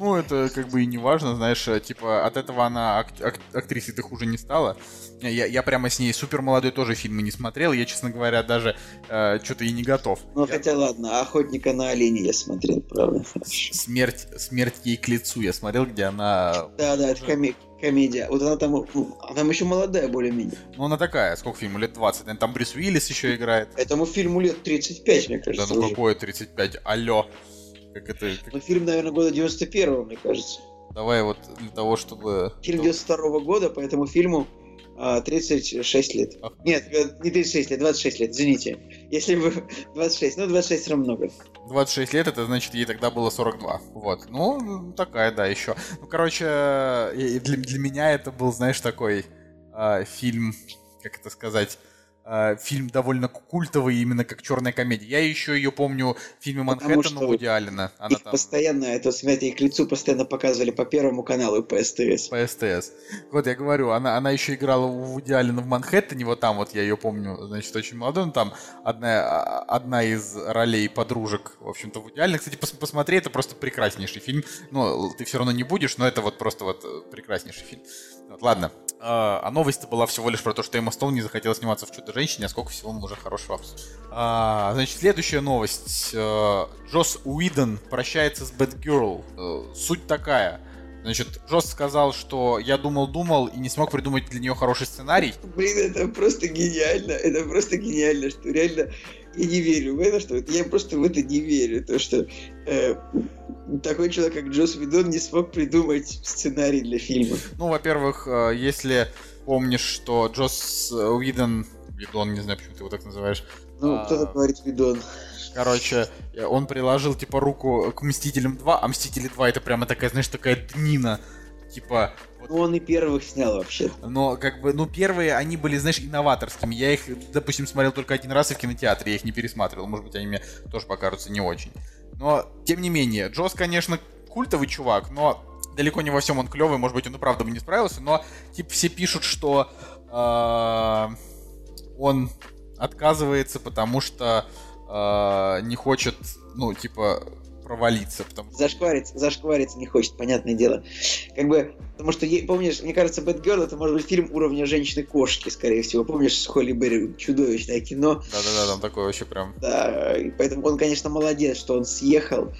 Ну, это как бы и не важно, знаешь, э, типа от этого она ак- ак- актрисой ты хуже не стала. Я, я прямо с ней супер молодой тоже фильмы не смотрел, я, честно говоря, даже э, что-то и не готов. Ну, я... хотя ладно, «Охотника на оленя» я смотрел, правда. Смерть, смерть ей к лицу я смотрел, где она... Да-да, это комик комедия. Вот она там, ну, она там еще молодая более-менее. Ну, она такая, сколько фильму? Лет 20. Наверное, там Брюс Уиллис еще играет. Этому фильму лет 35, мне кажется. Да ну уже. какое 35? Алло. Как это... Как... Ну, фильм, наверное, года 91 мне кажется. Давай вот для того, чтобы... Фильм 92 -го года, по этому фильму 36 а, лет. Нет, э, не 36 лет, 26 лет, извините. Если бы *laughs* 26, ну 26 все равно много. 26 лет, это значит, ей тогда было 42. Вот. Ну, такая, да, еще. Ну, короче, для, для меня это был, знаешь, такой э, фильм, как это сказать, э, фильм довольно культовый, именно как черная комедия. Я еще ее помню в фильме Манхэттен у Вуди Аллена. Она их там... постоянно, это смятие их лицу постоянно показывали по Первому каналу и по СТС. По СТС. Вот я говорю, она, она еще играла у Вуди Аллена в Манхэттене, вот там вот я ее помню, значит, очень молодой, но там одна, а, одна из ролей подружек, в общем-то, Вуди Аллена. Кстати, пос, посмотри, это просто прекраснейший фильм. Ну, ты все равно не будешь, но это вот просто вот э, прекраснейший фильм. Вот, ладно. А, а новость была всего лишь про то, что Эмма Стоун не захотела сниматься в «Чудо-женщине», а сколько всего мы уже хорошего обсудили. А, значит, следующая новость. А, Джос Уидон прощается с Бэтгерл. Суть такая. Значит, Джос сказал, что я думал-думал и не смог придумать для нее хороший сценарий. Блин, это просто гениально. Это просто гениально, что реально я не верю в это, что я просто в это не верю. То, что э, такой человек, как Джос Видон, не смог придумать сценарий для фильма. Ну, во-первых, э, если помнишь, что Джос Уидон, Видон, не знаю, почему ты его так называешь. Ну, а... кто-то говорит Видон. Короче, он приложил, типа, руку к Мстителям 2, а Мстители 2 это прямо такая, знаешь, такая днина типа... Вот... Ну, он и первых снял вообще. Но, как бы, ну, первые, они были, знаешь, инноваторскими. Я их, допустим, смотрел только один раз и в кинотеатре, я их не пересматривал. Может быть, они мне тоже покажутся не очень. Но, тем не менее, Джос, конечно, культовый чувак, но далеко не во всем он клевый, может быть, он и правда бы не справился, но, типа, все пишут, что э, он отказывается, потому что э, не хочет, ну, типа, провалиться. Потому... Зашквариться, зашквариться не хочет, понятное дело. Как бы, потому что, помнишь, мне кажется, Girl это может быть фильм уровня женщины-кошки, скорее всего. Помнишь, с Холли Берри, чудовищное кино. Да-да-да, там такое вообще прям... Да, и поэтому он, конечно, молодец, что он съехал,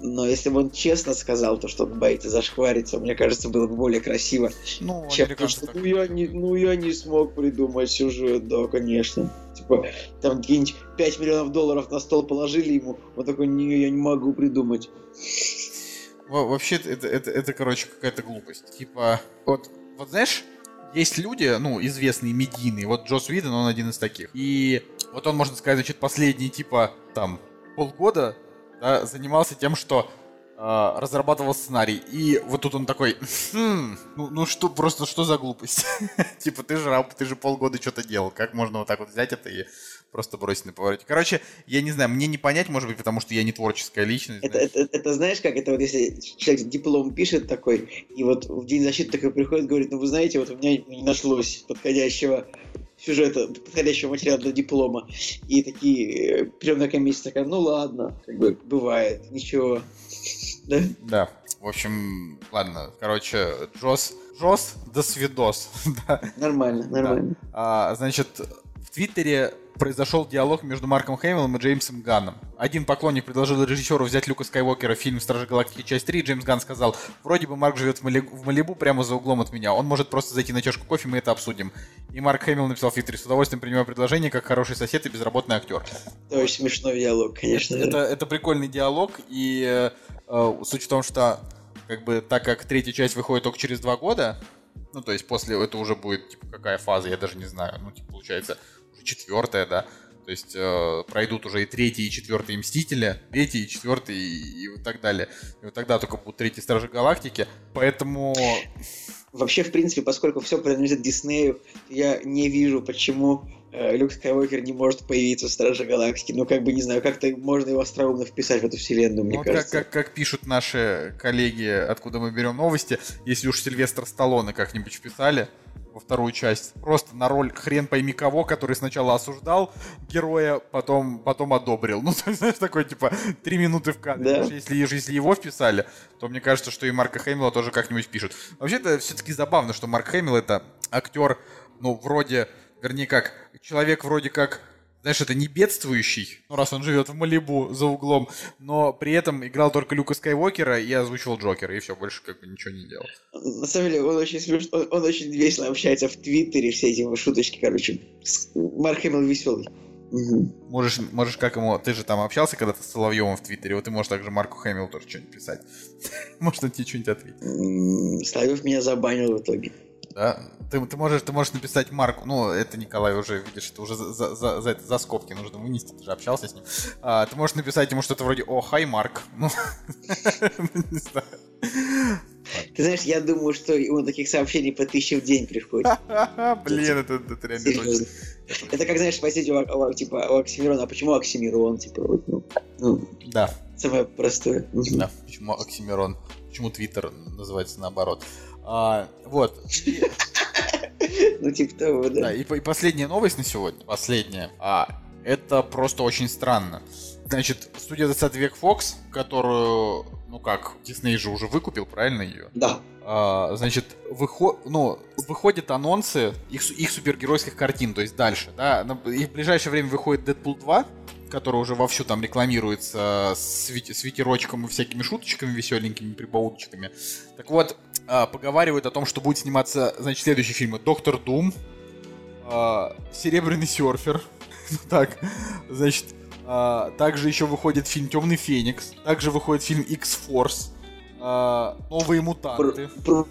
но если бы он честно сказал то, что он боится зашквариться, мне кажется, было бы более красиво. Ну, чем то, что так... ну, я не, ну я не смог придумать сюжет, да, конечно. Типа, там какие-нибудь 5 миллионов долларов на стол положили ему, он такой, не, я не могу придумать. Вообще, это, это, это, короче, какая-то глупость. Типа, вот, вот знаешь, есть люди, ну, известные, медийные. Вот Джос Уидон, он один из таких. И вот он, можно сказать, значит, последние, типа, там, полгода да, занимался тем, что разрабатывал сценарий. И вот тут он такой, хм, ну, ну что, просто что за глупость? *laughs* типа, ты же раб, ты же полгода что-то делал. Как можно вот так вот взять это и просто бросить на повороте? Короче, я не знаю, мне не понять, может быть, потому что я не творческая личность. Это, это, это знаешь, как это вот если человек диплом пишет такой, и вот в день защиты такой приходит, говорит, ну вы знаете, вот у меня не нашлось подходящего сюжета, подходящего материала для диплома. И такие э, приемная комиссия такая, ну ладно, как бы бывает, ничего. Да? Да. В общем, ладно, короче, Джос, Джос, до свидос. *laughs* Нормально, нормально. Да. А, значит, в Твиттере произошел диалог между Марком Хэмиллом и Джеймсом Ганном. Один поклонник предложил режиссеру взять Люка Скайуокера в фильм «Стражи Галактики. Часть 3». Джеймс Ганн сказал, вроде бы Марк живет в, Мали... в Малибу прямо за углом от меня. Он может просто зайти на чашку кофе, мы это обсудим. И Марк Хэмилл написал в Твиттере, с удовольствием принимаю предложение, как хороший сосед и безработный актер. Это очень смешной диалог, конечно. Это, это прикольный диалог, и э, суть в том, что как бы так как третья часть выходит только через два года, ну, то есть после это уже будет, типа, какая фаза, я даже не знаю. Ну, типа, получается, четвертая, да. То есть э, пройдут уже и третий, и четвертый Мстители, третий, и четвертый, и, и вот так далее. И вот тогда только будут третьи Стражи Галактики. Поэтому... Вообще, в принципе, поскольку все принадлежит Диснею, я не вижу, почему э, Люк Скайуокер не может появиться в Страже Галактики. Ну, как бы, не знаю, как-то можно его остроумно вписать в эту вселенную, мне ну, кажется. Как, как, как пишут наши коллеги, откуда мы берем новости, если уж Сильвестр Сталлоне как-нибудь вписали, во вторую часть. Просто на роль хрен пойми кого, который сначала осуждал героя, потом, потом одобрил. *laughs* Ну, то есть, знаешь, такой, типа, три минуты в кадре. Да. Если, если его вписали, то мне кажется, что и Марка Хэмилла тоже как-нибудь пишут. Вообще-то все-таки забавно, что Марк Хэмилл это актер, ну, вроде, вернее как, человек вроде как знаешь, это не бедствующий, ну, раз он живет в Малибу за углом, но при этом играл только Люка Скайуокера и озвучивал Джокера, и все, больше как бы ничего не делал. На самом деле, он очень смешно, он, он очень весело общается в Твиттере, все эти его шуточки, короче. Марк Хэмилл веселый. Угу. Можешь, можешь как ему... Ты же там общался когда-то с Соловьевым в Твиттере, вот ты можешь также Марку Хэмилл тоже что-нибудь писать. *laughs* Может, он тебе что-нибудь ответит. Соловьев меня забанил в итоге. Да? Ты, ты, можешь, ты можешь написать Марку, ну, это Николай уже, видишь, это уже за, за, за, за скобки нужно вынести, ты же общался с ним. А, ты можешь написать ему что-то вроде «О, хай, Марк». *laughs* Ну, не знаю. Ты знаешь, я думаю, что ему таких сообщений по тысяче в день приходит. *laughs* Блин, это, это реально. Это как, знаешь, спросить у, типа, у Оксимирона, а почему Оксимирон? Типа, вот, ну, ну, да. Самое простое. Да, почему Оксимирон? Почему Твиттер называется наоборот? А, вот. Ну, типа того, да. Да, и, и последняя новость на сегодня. Последняя. А, это просто очень странно. Значит, студия 20 век Fox, которую, ну как, Дисней же уже выкупил, правильно ее? Да. А, значит, выход, ну, выходят анонсы их, их супергеройских картин, то есть дальше, да. И в ближайшее время выходит Дэдпул 2, который уже вовсю там рекламируется с, с ветерочком и всякими шуточками веселенькими, прибауточками. Так вот, а, поговаривают о том, что будет сниматься, значит, следующие фильмы. Доктор Дум, а, Серебряный серфер. *laughs* Ну так, значит, также еще выходит фильм Темный Феникс. Также выходит фильм X-Force. Новые мутанты. Про,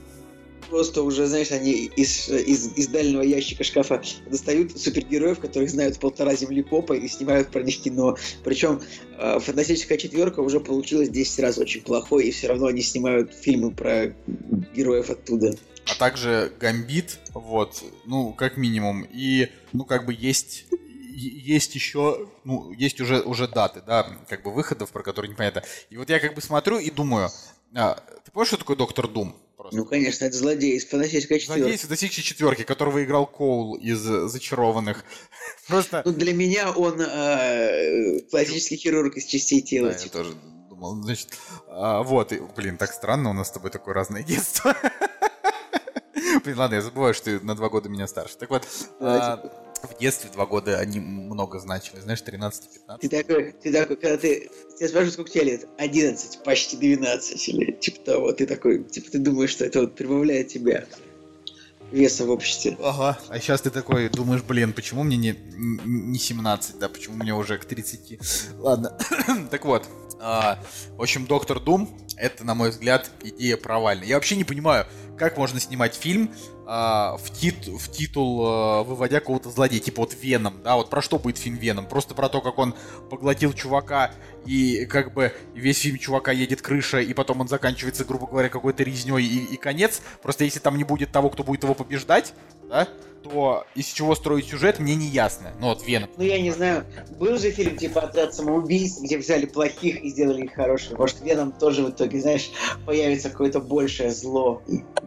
просто уже, знаешь, они из, из, из дальнего ящика шкафа достают супергероев, которых знают полтора земли попа и снимают про них кино. Причем э, фантастическая четверка уже получилась 10 раз очень плохой, и все равно они снимают фильмы про героев оттуда. А также Гамбит, вот, ну, как минимум. И, ну, как бы есть есть еще, ну, есть уже, уже даты, да, как бы выходов, про которые непонятно. И вот я как бы смотрю и думаю, а, ты помнишь, что такое Доктор Дум? Просто. Ну, конечно, это злодей из фантастической четверки. Злодей из фантастической четверки, которого играл Коул из зачарованных. *laughs* Просто... Ну, для меня он э, классический хирург из частей тела. Да, типа. я тоже думал. Значит, а, вот, и, блин, так странно, у нас с тобой такое разное детство. *laughs* Блин, ладно, я забываю, что ты на два года меня старше. Так вот, а, в детстве два года они много значили, знаешь, 13-15. Ты такой, ты такой, когда ты, тебя спрашивают, сколько тебе лет? 11, почти 12, или типа того, ты такой, типа ты думаешь, что это вот прибавляет тебя веса в обществе. Ага. А сейчас ты такой думаешь, блин, почему мне не, не 17, да, почему мне уже к 30? Ладно. *coughs* так вот. А, в общем, Доктор Дум, это, на мой взгляд, идея провальная. Я вообще не понимаю, как можно снимать фильм а, в, тит, в титул, а, выводя кого-то злодея, типа вот Веном, да, вот про что будет фильм Веном? Просто про то, как он поглотил чувака, и как бы весь фильм чувака едет крыша, и потом он заканчивается, грубо говоря, какой-то резней и, и конец. Просто если там не будет того, кто будет его побеждать, да, то из чего строить сюжет, мне не ясно. Ну вот Веном. Ну я не знаю, был же фильм типа «Отряд самоубийц», где взяли плохих и сделали их хороших. Может, Веном тоже в итоге, знаешь, появится какое-то большее зло.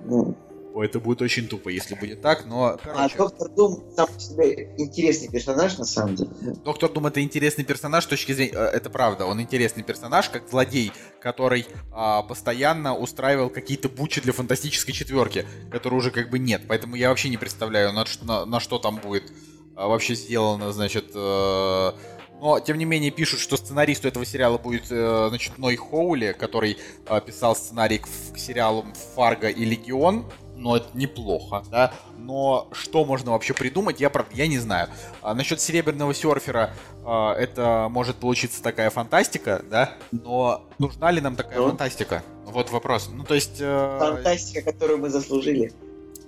Ну, Ой, это будет очень тупо, если будет так, но... А короче... А Доктор Дум сам по себе интересный персонаж, на самом деле. Доктор Дум это интересный персонаж с точки зрения... Э, это правда, он интересный персонаж, как злодей, который а, постоянно устраивал какие-то бучи для фантастической четверки, которой уже как бы нет. Поэтому я вообще не представляю, на, на, на что там будет а, вообще сделано, значит... А, но, тем не менее, пишут, что сценаристу этого сериала будет, э, значит, Ной Хоули, который э, писал сценарий к, к сериалам «Фарго» и «Легион» но это неплохо, да. Но что можно вообще придумать, я правда, я не знаю. А, насчет серебряного серфера, а, это может получиться такая фантастика, да. Но нужна ли нам такая ну? фантастика? Вот вопрос. Ну то есть. Э... Фантастика, которую мы заслужили.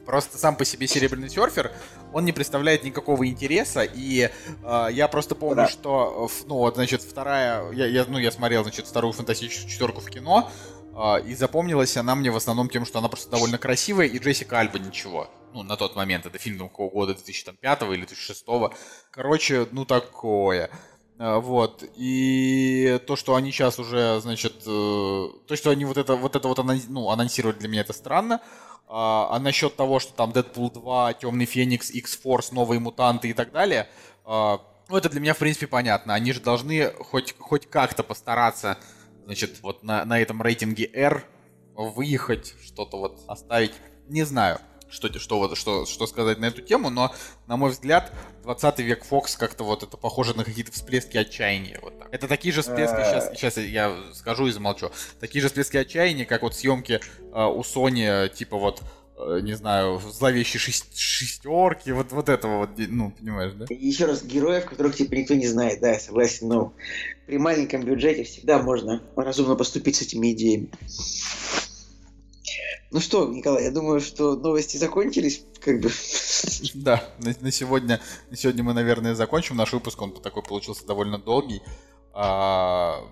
Просто сам по себе серебряный серфер, он не представляет никакого интереса, и э, я просто помню, да. что, ну вот, значит, вторая, я, я, ну я смотрел, значит, вторую фантастическую четверку в кино, и запомнилась она мне в основном тем, что она просто довольно красивая, и Джессика Альба ничего. Ну, на тот момент, это фильм там, какого года, 2005 или 2006. Короче, ну такое. А, вот. И то, что они сейчас уже, значит, э, то, что они вот это вот, это вот ну, анонсировали для меня, это странно. А, а насчет того, что там Дэдпул 2, Темный Феникс, X-Force, Новые Мутанты и так далее, ну, это для меня, в принципе, понятно. Они же должны хоть, хоть как-то постараться значит, вот на, на этом рейтинге R выехать, что-то вот оставить. Не знаю, что, что, вот, что, что сказать на эту тему, но, на мой взгляд, 20 век Фокс как-то вот это похоже на какие-то всплески отчаяния. Вот так. Это такие же всплески, сейчас, сейчас я скажу и замолчу, такие же всплески отчаяния, как вот съемки э, у Sony, типа вот не знаю, зловещие шесть, шестерки, вот, вот этого вот, ну, понимаешь, да? Еще раз, героев, которых типа никто не знает, да, я согласен, но при маленьком бюджете всегда можно разумно поступить с этими идеями. Ну что, Николай, я думаю, что новости закончились, как бы. Да, на, на сегодня, на сегодня мы, наверное, закончим наш выпуск. Он такой получился довольно долгий. А,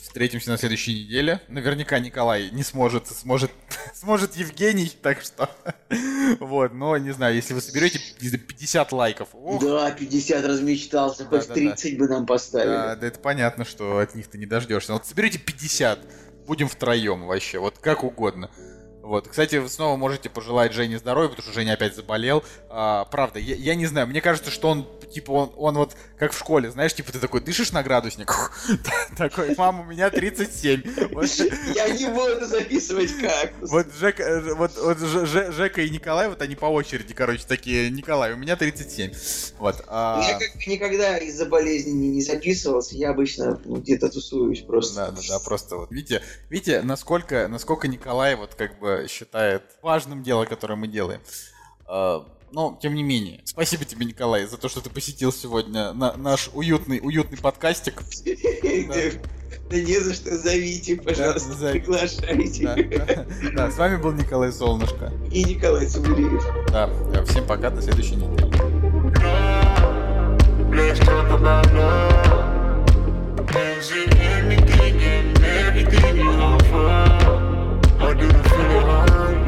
Встретимся на следующей неделе. Наверняка Николай не сможет, сможет, *laughs* сможет Евгений, так что... *laughs* Вот, но не знаю, если вы соберете 50 лайков. Ох. Да, 50 размечтался, да, хоть да, 30 да. бы нам поставили. Да, да, это понятно, что от них ты не дождешься. Вот соберите 50, будем втроем вообще, вот как угодно. Вот, кстати, вы снова можете пожелать Жене здоровья, потому что Женя опять заболел. А, правда, я, я не знаю, мне кажется, что он, типа, он, он вот как в школе, знаешь, типа ты такой дышишь на градусник, *laughs* такой, мам, у меня 37. Я не буду записывать как. Вот Жека, э, вот, вот Жека и Николай, вот они по очереди, короче, такие, Николай, у меня 37. Вот. А я как никогда из-за болезни не, не записывался, я обычно ну, где-то тусуюсь просто. Да, да, да, просто вот. Видите, видите, насколько, насколько Николай вот как бы считает важным дело, которое мы делаем. А, Но, тем не менее, спасибо тебе, Николай, за то, что ты посетил сегодня на наш уютный, уютный подкастик. *laughs* Да не за что, зовите, пожалуйста, Да, приглашайте. Да, да, с вами был Николай Солнышко. И Николай Цугулиев. Да, всем пока, до следующей недели. Let's talk about love. Is it anything and everything you offer? do to feel it hard.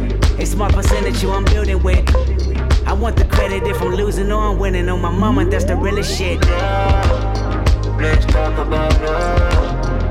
A my percentage you I'm building with. I want the credit if I'm losing or I'm winning. On my mama, that's the realest shit. Let's talk about love.